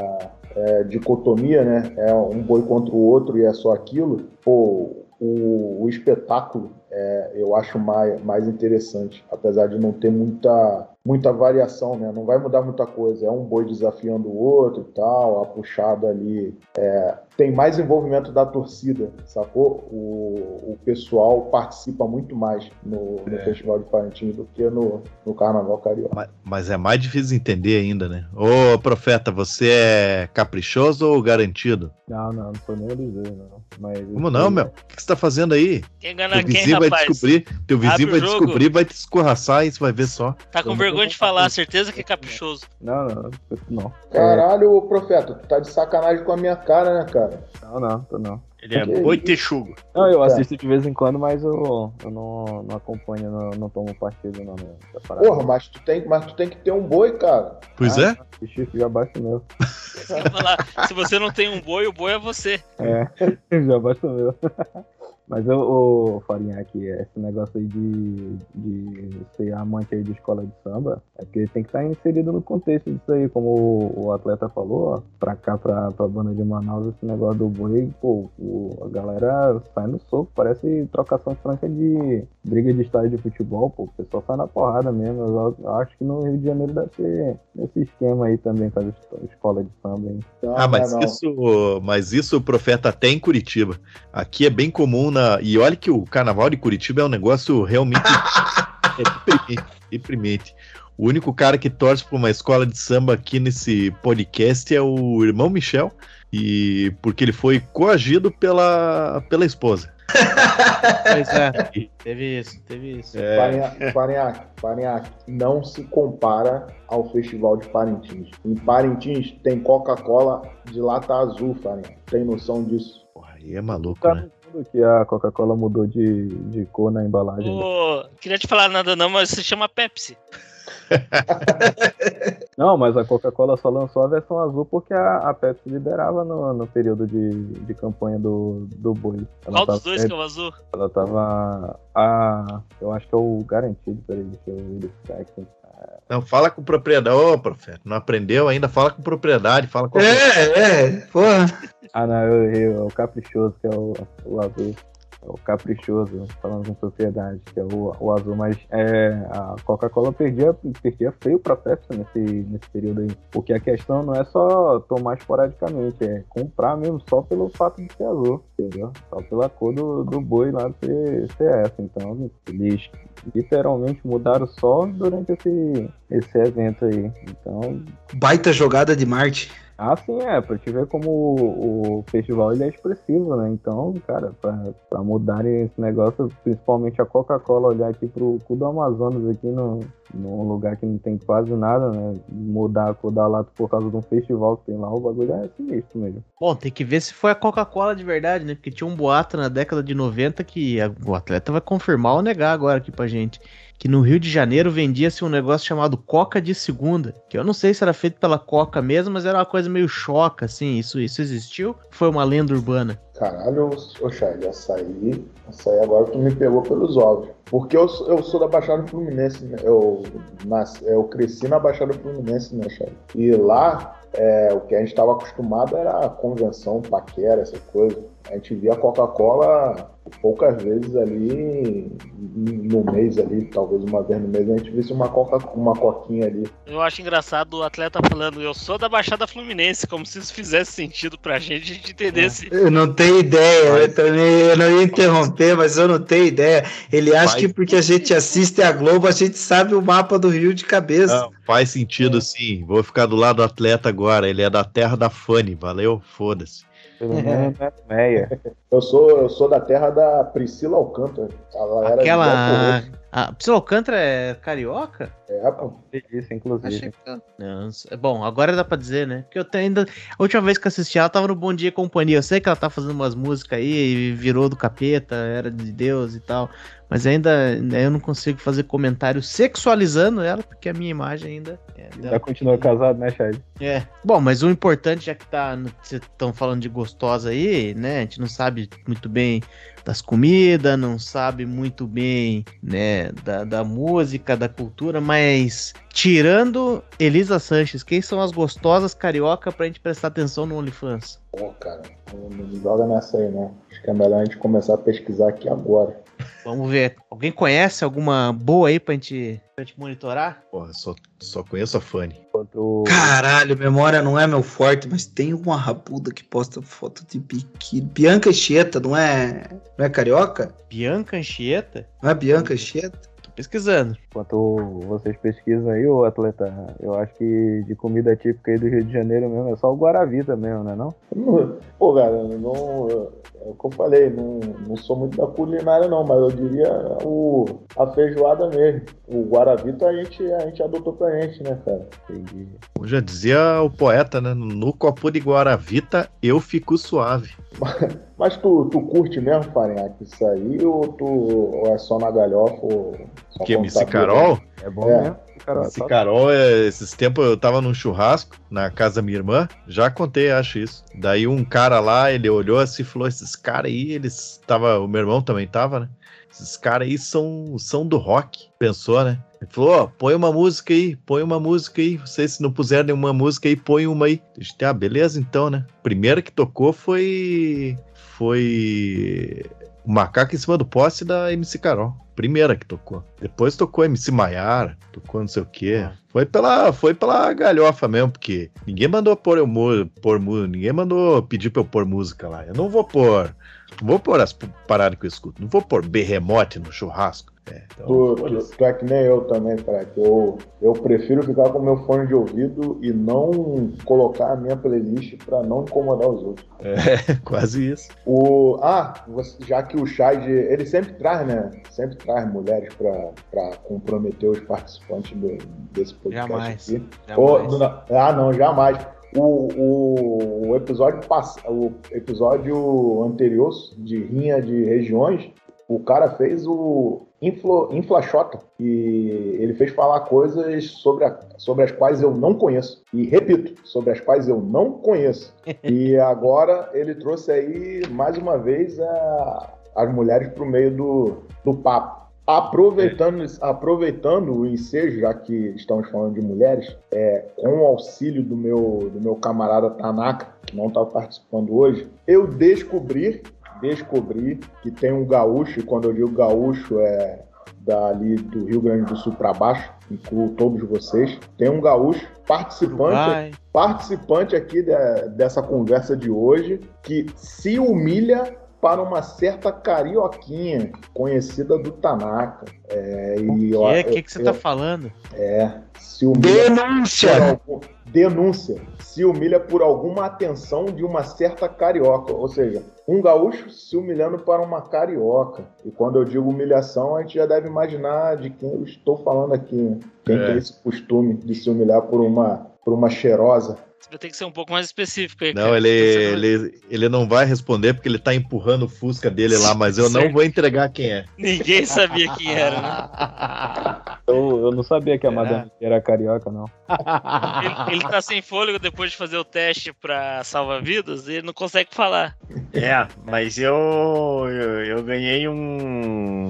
S3: é, dicotomia, né? É um boi contra o outro e é só aquilo. Pô, o, o espetáculo é, eu acho mais, mais interessante, apesar de não ter muita, muita variação, né? Não vai mudar muita coisa. É um boi desafiando o outro e tal, a puxada ali. É, tem mais envolvimento da torcida, sacou? O, o pessoal participa muito mais no, no
S9: É.
S3: Festival de Parintins do que no, no Carnaval Carioca.
S9: Mas, mas é mais difícil entender ainda, né? Ô, profeta, você é caprichoso ou garantido?
S7: Não, não, não sou nem dois, não. Mas
S9: Como não, meu? O que você tá fazendo aí?
S8: Quem engana
S9: Teu
S8: quem,
S9: vizinho vai
S8: rapaz?
S9: descobrir, teu
S8: Abre
S9: vizinho
S8: o
S9: vai descobrir, vai te escorraçar e você vai ver só.
S8: Tá com vergonha de falar, certeza que é caprichoso.
S7: Não, não, não.
S3: Caralho, ô, profeta, tu tá de sacanagem com a minha cara, né, cara?
S7: Não, não, tô não.
S5: Ele é boi texugo.
S7: Não, eu assisto de vez em quando, mas eu, eu não, não acompanho, não, não tomo partido não, né.
S3: Porra, mas tu, tem, mas tu tem que ter um boi, cara.
S9: Pois
S7: Ah,
S9: é?
S7: O chifre já baixa o meu.
S8: Falar, se você não tem um boi, o boi é você.
S7: É, já baixa o meu. Mas eu, ô, Farinha, aqui, esse negócio aí de, de ser amante aí de escola de samba, é porque tem que estar inserido no contexto disso aí, como o, o atleta falou, ó, pra cá, pra, pra banda de Manaus, esse negócio do boi, pô, o- a galera sai no soco, parece trocação franca de briga de estádio de futebol, pô, o pessoal sai na porrada mesmo. Eu, eu acho que no Rio de Janeiro deve ser esse esquema aí também com a escola de samba, hein.
S3: Não,
S9: Ah, mas
S3: não,
S9: isso, mas isso o profeta até em Curitiba. Aqui é bem comum na. E olha que o carnaval de Curitiba é um negócio realmente é deprimente, deprimente. O único cara que torce para uma escola de samba aqui nesse podcast é o irmão Michel, e porque ele foi coagido pela, pela esposa.
S2: Pois é, teve isso, teve isso.
S9: É.
S3: Parinhaque, Parinhaque, Parinhaque, não se compara ao Festival de Parintins. Em Parintins tem Coca-Cola de lata azul, Farinhaque. Tem noção disso?
S9: Porra, aí é maluco,
S7: Tá
S9: né?
S7: Que a Coca-Cola mudou de, de cor na embalagem. né?
S8: Ô, queria te falar nada não, mas se chama Pepsi.
S7: Não, mas a Coca-Cola só lançou a versão azul porque a, a Pepsi liderava no, no período de, de campanha do, do boi. Ela
S8: Qual dos
S7: tava-
S8: dois que é o azul?
S7: Ela tava. A, eu acho que é o garantido, peraí, deixa eu verificar aqui.
S9: Não, fala com propriedade. Ô, profeta, não aprendeu ainda? Fala com propriedade, fala com
S6: É, é, porra.
S7: Ah, não, eu errei, é o caprichoso, que é o, o azul. O caprichoso, falando com propriedade, que é o, o azul, mas é, a Coca-Cola perdia, perdia feio pra Pepsi nesse, nesse período aí. Porque a questão não é só tomar esporadicamente, é comprar mesmo só pelo fato de ser azul, entendeu? Só pela cor do, do boi lá ser, ser essa. Então, eles literalmente mudaram só durante esse, esse evento aí. Então,
S6: Baita jogada de Marte.
S7: Ah, sim, é, pra te ver como o, o festival ele é expressivo, né? Então, cara, pra, pra mudarem esse negócio, principalmente a Coca-Cola olhar aqui pro cu do Amazonas, aqui no, num lugar que não tem quase nada, né? Mudar a cor da lata por causa de um festival que tem lá, o bagulho é sinistro mesmo.
S2: Bom, tem que ver se foi a Coca-Cola de verdade, né? Porque tinha um boato na década de 90 que a- o atleta vai confirmar ou negar agora aqui pra gente. Que no Rio de Janeiro vendia-se um negócio chamado Coca de Segunda. Que eu não sei se era feito pela Coca mesmo, mas era uma coisa meio choca, assim. Isso, isso existiu? Foi uma lenda urbana.
S3: Caralho, ô Chay, açaí, açaí agora tu me pegou pelos ovos. Porque eu, eu sou da Baixada Fluminense, né? Eu, nasci, eu cresci na Baixada Fluminense, né, Chay? E lá, é, o que a gente estava acostumado era convenção, paquera, essa coisa. A gente via Coca-Cola poucas vezes ali no mês ali, talvez uma vez no mês, a gente visse uma, coca, uma coquinha ali.
S8: Eu acho engraçado o atleta falando, eu sou da Baixada Fluminense, como se isso fizesse sentido pra gente, a gente entendesse.
S6: Eu não tenho ideia, eu também eu não ia interromper, mas eu não tenho ideia. Ele acha que porque a gente assiste a Globo, a gente sabe o mapa do Rio de cabeça.
S9: Não, faz sentido sim. Vou ficar do lado do atleta agora. Ele é da terra da Fanny, valeu? Foda-se.
S7: Pelo menos não é Meia.
S3: Eu sou, eu sou da terra da Priscila Alcântara. Ela
S2: Aquela. A Priscila Alcântara é carioca?
S3: É, pô.
S7: Isso, inclusive.
S2: Achei que. Não, não. Bom, agora dá pra dizer, né? Porque eu tenho ainda. A última vez que eu assisti ela tava no Bom Dia e Companhia. Eu sei que ela tá fazendo umas músicas aí e virou do capeta, era de Deus e tal. Mas ainda né, eu não consigo fazer comentário sexualizando ela, porque a minha imagem ainda é
S7: Já
S2: dela.
S7: continua casado, né, Chad?
S2: É. Bom, mas o importante, já que tá. Vocês estão falando de gostosa aí, né? A gente não sabe muito bem das comidas, não sabe muito bem, né, da, da música, da cultura, mas tirando Elisa Sanches, quem são as gostosas carioca pra gente prestar atenção no OnlyFans?
S3: Pô, cara, não joga nessa aí, não. Acho que é melhor a gente começar a pesquisar aqui agora.
S2: Vamos ver. Alguém conhece alguma boa aí pra gente, pra gente monitorar?
S9: Porra, só, só conheço a Fanny.
S6: Caralho, memória não é meu forte, mas tem uma rabuda que posta foto de biquíni. Bianca Chieta, não é, não é carioca?
S2: Bianca Anchieta?
S6: Não é Bianca Chieta?
S2: Pesquisando.
S7: Enquanto vocês pesquisam aí, ô atleta, eu acho que de comida típica aí do Rio de Janeiro mesmo é só o Guaravita mesmo, né não?
S3: Pô, cara, não, é o que eu falei, não, não sou muito da culinária não, mas eu diria o, a feijoada mesmo. O Guaravita a gente, a gente adotou pra gente, né, cara?
S7: Entendi.
S9: Como já dizia o poeta, né? No copo de Guaravita eu fico suave.
S3: Mas tu, tu curte mesmo, Farinhaque, isso aí, ou tu ou é só na galhofa? Ou só
S9: Que MC Carol?
S7: É bom
S3: É.
S7: mesmo, cara.
S9: Esse Carol, é, esses tempos eu tava num churrasco na casa da minha irmã, já contei, acho isso. Daí um cara lá, ele olhou assim e falou: esses caras aí, eles. Tava, o meu irmão também tava, né? Esses caras aí são, são do rock. Pensou, né? Ele falou: ó, põe uma música aí, põe uma música aí. Vocês, se não puserem nenhuma música aí, põe uma aí. A gente, ah, beleza então, né? Primeira que tocou foi. Foi. O Macaco em cima do poste da MC Carol. Primeira que tocou. Depois tocou MC Maiara, tocou não sei o quê. Foi pela, foi pela galhofa mesmo, porque ninguém mandou pôr eu pôr mu- ninguém mandou pedir pra eu pôr música lá. Eu não vou pôr, não vou pôr as paradas que eu escuto, não vou pôr berremote no churrasco. É, então,
S3: Tu, tu, tu é que nem eu também, cara. que Eu, eu prefiro ficar com meu fone de ouvido e não colocar a minha playlist pra não incomodar os outros.
S9: É, quase isso.
S3: O, ah, você- já que o Shade, ele sempre traz, né? Sempre traz mulheres pra, pra comprometer os participantes do- desse podcast
S2: Jamais.
S3: aqui.
S2: Jamais.
S3: Ah, não, jamais. O, o, o episódio pass, o episódio anterior de Rinha de Regiões, o cara fez o Inflo, Inflaxota e ele fez falar coisas sobre, a- sobre as quais eu não conheço. E repito, sobre as quais eu não conheço. E agora ele trouxe aí, mais uma vez, a- as mulheres para o meio do, do papo. Aproveitando, aproveitando o ensejo, já que estamos falando de mulheres, é, com o auxílio do meu, do meu camarada Tanaka, que não está participando hoje, eu descobri, descobri que tem um gaúcho, e quando eu digo gaúcho é dali do Rio Grande do Sul para baixo, incluo todos vocês, tem um gaúcho participante, participante aqui de- dessa conversa de hoje que se humilha para uma certa carioquinha conhecida do Tanaka. É, e
S2: O que? Que, que você
S3: eu-
S2: tá falando?
S3: É, se humilha
S6: Denúncia!
S3: por algum- denúncia. Se humilha por alguma atenção de uma certa carioca. Ou seja, um gaúcho se humilhando para uma carioca. E quando eu digo humilhação, a gente já deve imaginar de quem eu estou falando aqui. né? Quem
S9: É.
S3: tem esse costume de se humilhar por uma, por uma cheirosa.
S8: Você vai ter que ser um pouco mais específico aí.
S9: Não,
S8: cara.
S9: ele,
S8: não-
S9: ele, ele não vai responder porque ele tá empurrando o Fusca dele lá, mas eu não
S8: Certo.
S9: vou entregar quem é.
S8: Ninguém sabia quem era, né?
S7: Eu, eu não sabia que a? Madame era carioca, não.
S8: Ele, ele tá sem fôlego depois de fazer o teste pra salva-vidas e ele não consegue falar.
S5: É, mas eu, eu, eu ganhei um,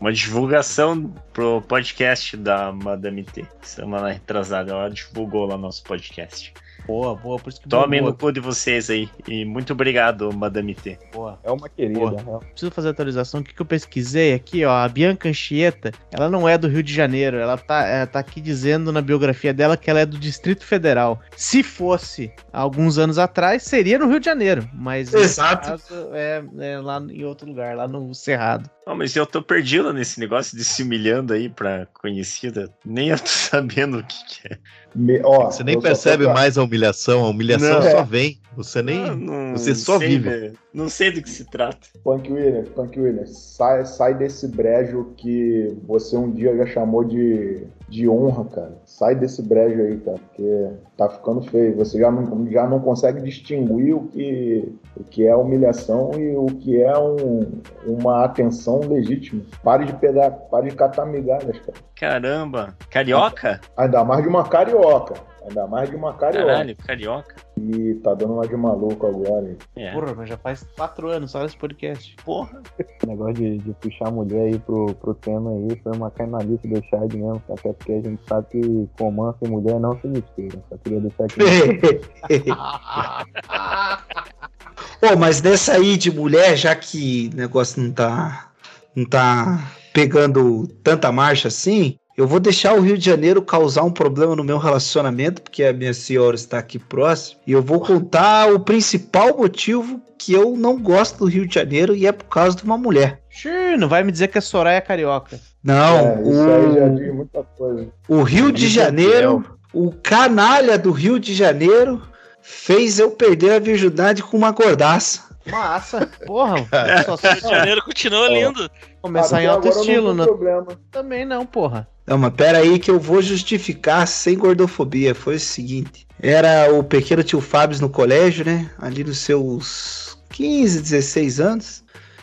S5: uma divulgação pro podcast da Madame T. Semana retrasada, ela divulgou lá nosso podcast.
S2: Boa, boa, por isso que
S5: Tomem no cu de vocês aí. E muito obrigado, Madame T.
S2: boa.
S7: É uma querida.
S2: Boa. Preciso fazer a atualização. O que, que eu pesquisei aqui, ó? A Bianca Anchieta, ela não é do Rio de Janeiro. Ela tá, é, tá aqui dizendo na biografia dela que ela é do Distrito Federal. Se fosse alguns anos atrás, seria no Rio de Janeiro. Mas
S6: Exato.
S2: caso, é, é lá em outro lugar, lá no Cerrado.
S5: Não, mas eu tô perdido nesse negócio de se humilhando aí pra conhecida. Nem eu tô sabendo o que, que é.
S3: Me- ó,
S9: Você nem percebe
S3: tô-
S9: mais a humilhação, a humilhação
S5: Não.
S9: só vem. Você nem.
S5: Ah, não
S9: você só
S5: sei,
S9: vive.
S5: né? Não sei do que se trata.
S3: Punk Williams, Punk Williams, sai, sai desse brejo que você um dia já chamou de, de honra, cara. Sai desse brejo aí, cara, porque tá ficando feio. Você já não, já não consegue distinguir o que, o que é humilhação e o que é um, uma atenção legítima. Pare de pegar, pare de catar migalhas, cara.
S5: Caramba. Carioca?
S3: Ainda mais de uma carioca. Ainda mais de uma carioca.
S5: Caralho, carioca.
S3: E tá dando uma de maluco agora. hein?
S5: É.
S2: Porra, mas já faz quatro anos só nesse podcast.
S5: Porra.
S7: O negócio de, de puxar a mulher aí pro, pro tema aí foi uma canalice do Chad mesmo, até porque a gente sabe que romance e mulher não se misturam. Só queria deixar aqui.
S6: Pô, mas dessa aí de mulher, já que o negócio não tá, não tá pegando tanta marcha assim, eu vou deixar o Rio de Janeiro causar um problema no meu relacionamento, porque a minha senhora está aqui próximo, e eu vou contar o principal motivo que eu não gosto do Rio de Janeiro e é por causa de uma mulher.
S2: Xiii, não vai me dizer que a Soraya é carioca.
S6: Não,
S3: É, isso aí já
S6: o,
S3: diz muita coisa.
S6: o Rio de Janeiro, o canalha do Rio de Janeiro fez eu perder a virgindade com uma gordaça.
S2: Massa. Porra, só,
S8: O Rio de Janeiro continua lindo.
S2: começar em alto
S3: não
S2: estilo,
S3: tem
S2: né?
S3: problema.
S2: Também não, porra.
S6: Não, mas pera aí que eu vou justificar sem gordofobia. Foi o seguinte: era o pequeno tio Fábio no colégio, né? Ali nos seus 15, 16 anos.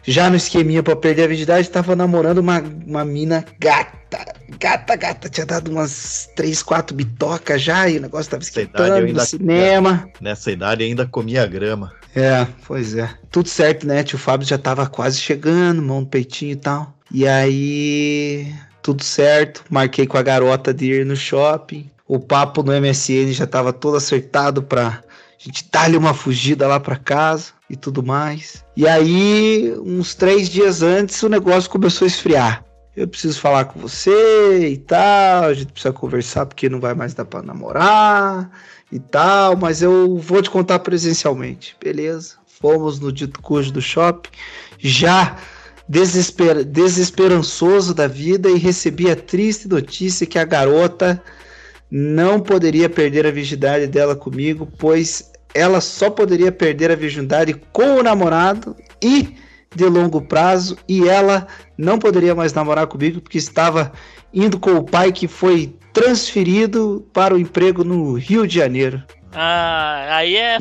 S6: Já no esqueminha pra perder a virgindade, tava namorando uma, uma mina gata. Gata, gata. Tinha dado umas 3, 4 bitocas já e o negócio tava esquentando no cinema.
S9: Nessa idade ainda comia grama.
S6: É, pois é. Tudo certo, né? Tio Fábio já tava quase chegando, mão no peitinho e tal. E aí, tudo certo. Marquei com a garota de ir no shopping. O papo no MSN já tava todo acertado pra gente dar-lhe uma fugida lá pra casa e tudo mais. E aí, uns três dias antes, o negócio começou a esfriar. Eu preciso falar com você e tal, a gente precisa conversar porque não vai mais dar pra namorar e tal, mas eu vou te contar presencialmente. Beleza. Fomos no dito cujo do shopping, já desesper... desesperançoso da vida e recebi a triste notícia que a garota não poderia perder a virgindade dela comigo, pois ela só poderia perder a virgindade com o namorado e de longo prazo, e ela não poderia mais namorar comigo porque estava indo com o pai que foi transferido para o emprego no Rio de Janeiro.
S8: Ah, aí é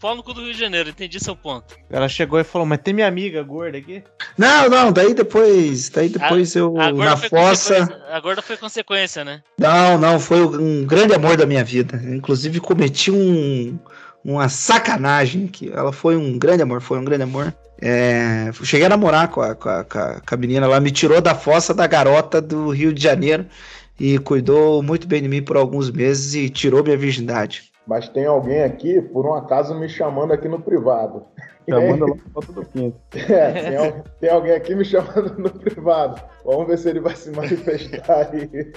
S8: pau no cu do Rio de Janeiro, entendi seu ponto.
S2: Ela chegou e falou, mas tem minha amiga gorda aqui?
S6: Não, não, daí depois, daí depois eu
S8: A
S6: na fossa.
S8: a gorda foi consequência, né?
S6: Não, não, foi um grande amor da minha vida. Inclusive cometi um, uma sacanagem que ela foi um grande amor, foi um grande amor. É, cheguei a namorar com a, com, a, com a- menina lá, me tirou da fossa da garota do Rio de Janeiro e cuidou muito bem de mim por alguns meses e tirou minha virgindade.
S3: Mas tem alguém aqui, por um acaso, me chamando aqui no privado.
S7: Chamando lá pra todo quinto.
S3: É, tem, al- tem alguém aqui me chamando no privado. Vamos ver se ele vai se manifestar aí.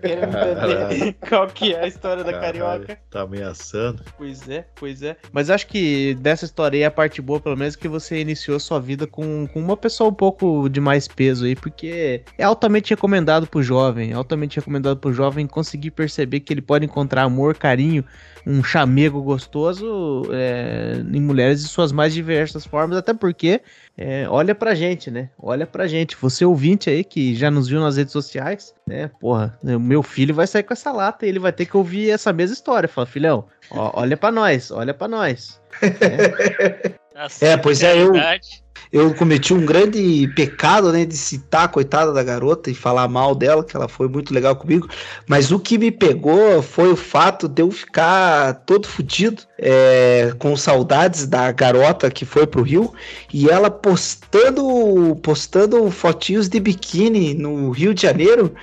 S2: Querendo entender qual que é a história da
S9: Caralho,
S2: carioca.
S9: Tá ameaçando.
S2: Pois é, pois é. Mas acho que dessa história aí, a parte boa, pelo menos, é que você iniciou sua vida com, com uma pessoa um pouco de mais peso aí, porque é altamente recomendado pro jovem, altamente recomendado pro jovem conseguir perceber que ele pode encontrar amor, carinho, um chamego gostoso é, em mulheres de suas mais diversas formas, até porque, é, olha pra gente, né? Olha pra gente. Você ouvinte aí que já nos viu nas redes sociais, né? Porra, o meu filho vai sair com essa lata e ele vai ter que ouvir essa mesma história. Fala, filhão, ó, olha pra nós, olha pra nós.
S6: É, pois é, eu. Eu cometi um grande pecado, né, de citar coitada da garota e falar mal dela, que ela foi muito legal comigo, mas o que me pegou foi o fato de eu ficar todo fudido, é, com saudades da garota que foi pro Rio, e ela postando, postando fotinhos de biquíni no Rio de Janeiro,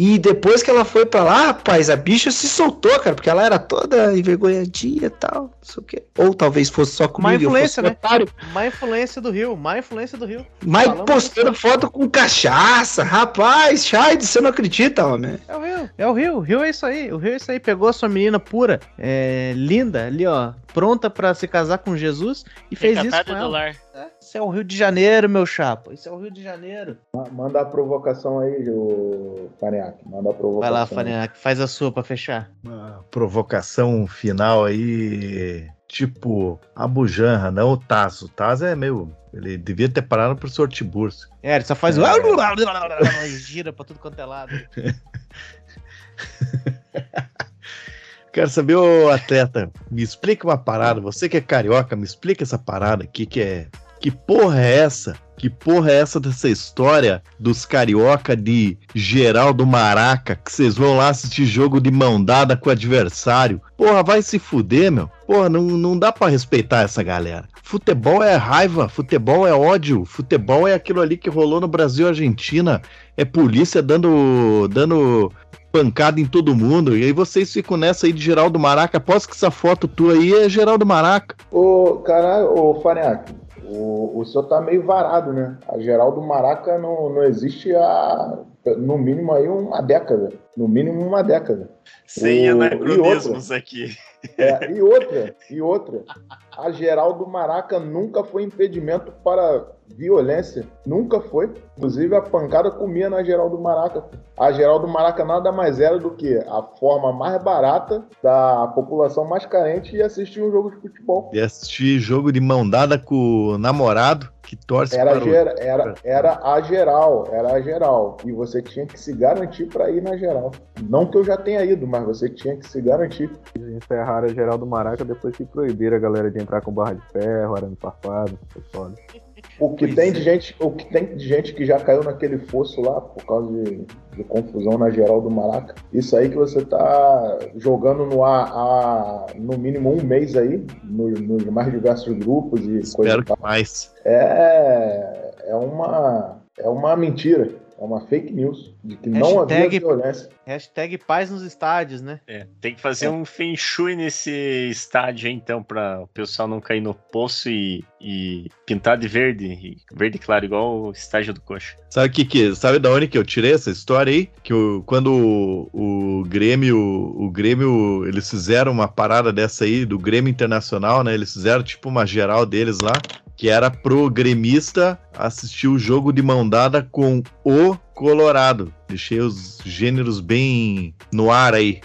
S6: e depois que ela foi pra lá, rapaz, a bicha se soltou, cara, porque ela era toda envergonhadinha e tal, não sei o quê. Ou talvez fosse só comigo,
S2: Má influência, né?
S6: otário.
S2: Má influência do Rio, má influência do Rio.
S6: Mas postando foto com cachaça, rapaz, Shade, você não acredita, homem.
S2: É o Rio, é o Rio, o Rio é isso aí, o Rio é isso aí, pegou a sua menina pura, é, linda, ali ó, pronta pra se casar com Jesus e fez isso
S8: Recatada
S2: com
S8: do
S2: ela.
S8: lar.
S2: Isso é o Rio de Janeiro, meu chapa, isso é o Rio de Janeiro.
S3: Ma- Manda a provocação aí, o Faneac. Manda a provocação.
S2: Vai lá, Faneac, faz a sua pra fechar.
S9: Uma provocação final aí, tipo Abu Janra, não o Tazo. O Tazo é meio. Ele devia ter parado pro professor Tiburcio.
S2: É, ele só faz o...
S9: É.
S2: gira pra tudo quanto é lado.
S9: Quero saber, ô atleta, me explica uma parada. Você que é carioca, me explica essa parada aqui que é. Que porra é essa? Que porra é essa dessa história dos carioca de Geraldo Maraca, que vocês vão lá assistir jogo de mão dada com o adversário? Porra, vai se fuder, meu. Porra, não, não dá pra respeitar essa galera. Futebol é raiva, futebol é ódio, futebol é aquilo ali que rolou no Brasil e Argentina. É polícia dando, dando pancada em todo mundo. E aí vocês ficam nessa aí de Geraldo Maraca. Aposto que essa foto tua aí é Geraldo Maraca.
S3: Ô, caralho, ô Faneac, O, o senhor tá meio varado, né? A geral do Maraca não, não existe há, no mínimo aí, uma década. No mínimo uma década.
S5: Sem
S3: O-
S5: anacronismos aqui.
S3: É, e outra, e outra. A geral do Maraca nunca foi impedimento para violência. Nunca foi. Inclusive, a pancada comia na geral do Maraca. A geral do Maraca nada mais era do que a forma mais barata da população mais carente de assistir um jogo de futebol.
S9: E assistir jogo de mão dada com o namorado que torce
S3: Era,
S9: para o...
S3: gera- era, era a geral, era a geral. E você tinha que se garantir para ir na geral. Não que eu já tenha ido, mas você tinha que se garantir.
S7: Encerraram a geral do Maraca depois que proibiram a galera de entrar com barra de ferro, arame farpado, essas foda.
S3: O que tem de gente, o que tem de gente que já caiu naquele fosso lá por causa de, de confusão na geral do Maraca. Isso aí que você tá jogando no ar há no mínimo um mês aí, no- nos mais diversos grupos e coisa
S9: Espero
S3: tal.
S9: que mais.
S3: É, é uma é uma mentira, é uma fake news de que não havia
S2: Hashtag-
S3: violência.
S2: Hashtag paz nos estádios, né?
S5: É, tem que fazer um feng shui nesse estádio aí, então, pra o pessoal não cair no poço e, e pintar de verde, verde claro, igual o estádio do Coxa.
S9: Sabe que, que sabe da onde que eu tirei essa história aí? Que o, quando o, o Grêmio, o Grêmio, eles fizeram uma parada dessa aí do Grêmio Internacional, né? Eles fizeram tipo uma geral deles lá, que era pro gremista assistir o jogo de mão dada com o Colorado. Deixei os gêneros bem no ar aí.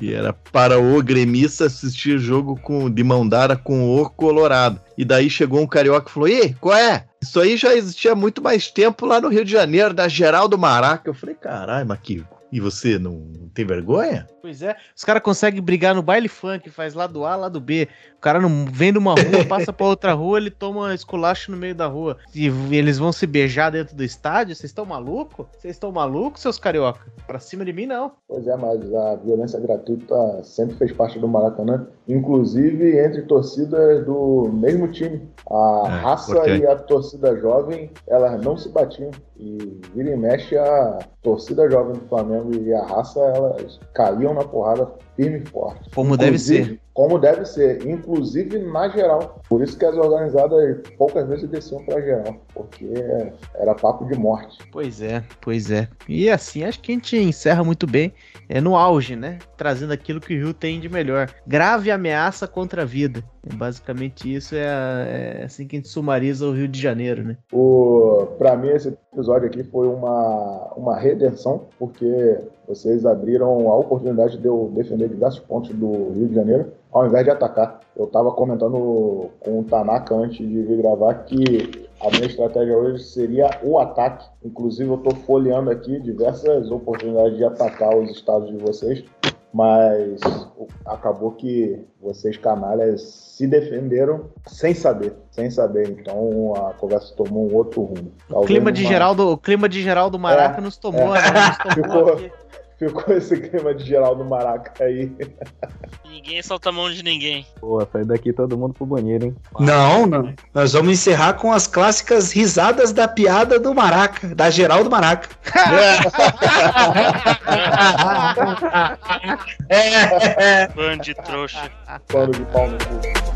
S9: E era para o gremista assistir o jogo com, de mão dada com o Colorado. E daí chegou um carioca e falou: Ei, qual é? Isso aí já existia há muito mais tempo lá no Rio de Janeiro, da Geral do Maraca. Eu falei: Caralho, Maquico. E você não tem vergonha?
S2: Pois é, os caras conseguem brigar no baile funk, faz lá do A, lá do B. O cara não vem numa rua, passa pra outra rua, ele toma esculacho no meio da rua. E eles vão se beijar dentro do estádio? Vocês estão malucos? Vocês estão malucos, seus carioca? Pra cima de mim, não.
S3: Pois é, mas a violência gratuita sempre fez parte do Maracanã, inclusive entre torcidas do mesmo time. A
S9: É,
S3: raça e a torcida jovem, elas não se batiam. E vira e mexe a torcida jovem do Flamengo e a raça, elas caíam na porrada firme e forte.
S2: Como deve
S3: Inclusive-
S2: ser.
S3: Como deve ser, inclusive na geral. Por isso que as organizadas poucas vezes desciam pra geral, porque era papo de morte.
S2: Pois é, pois é. E assim, acho que a gente encerra muito bem. É no auge, né? Trazendo aquilo que o Rio tem de melhor. Grave ameaça contra a vida. É basicamente isso é, a- é assim que a gente sumariza o Rio de Janeiro, né?
S3: O, pra mim, esse episódio aqui foi uma, uma redenção, porque vocês abriram a oportunidade de eu defender diversos pontos do Rio de Janeiro, ao invés de atacar. Eu tava comentando com o Tanaka antes de vir gravar que a minha estratégia hoje seria o ataque. Inclusive, eu tô folheando aqui diversas oportunidades de atacar os estados de vocês, mas acabou que vocês canalhas se defenderam sem saber, sem saber. Então a conversa tomou um outro rumo.
S2: O clima de
S3: uma-
S2: geral do, o clima de geral do Maraca
S3: É,
S2: nos tomou,
S3: é.
S2: né? Nos tomou
S3: Ficou. Ficou esse clima de geral do Maraca aí.
S8: Ninguém solta a mão de ninguém.
S7: Pô, sair daqui todo mundo pro banheiro, hein?
S6: Não, não. Nós vamos encerrar com as clássicas risadas da piada do Maraca, da geral do Maraca.
S8: Bando de trouxa.
S3: Pano de pau no cu.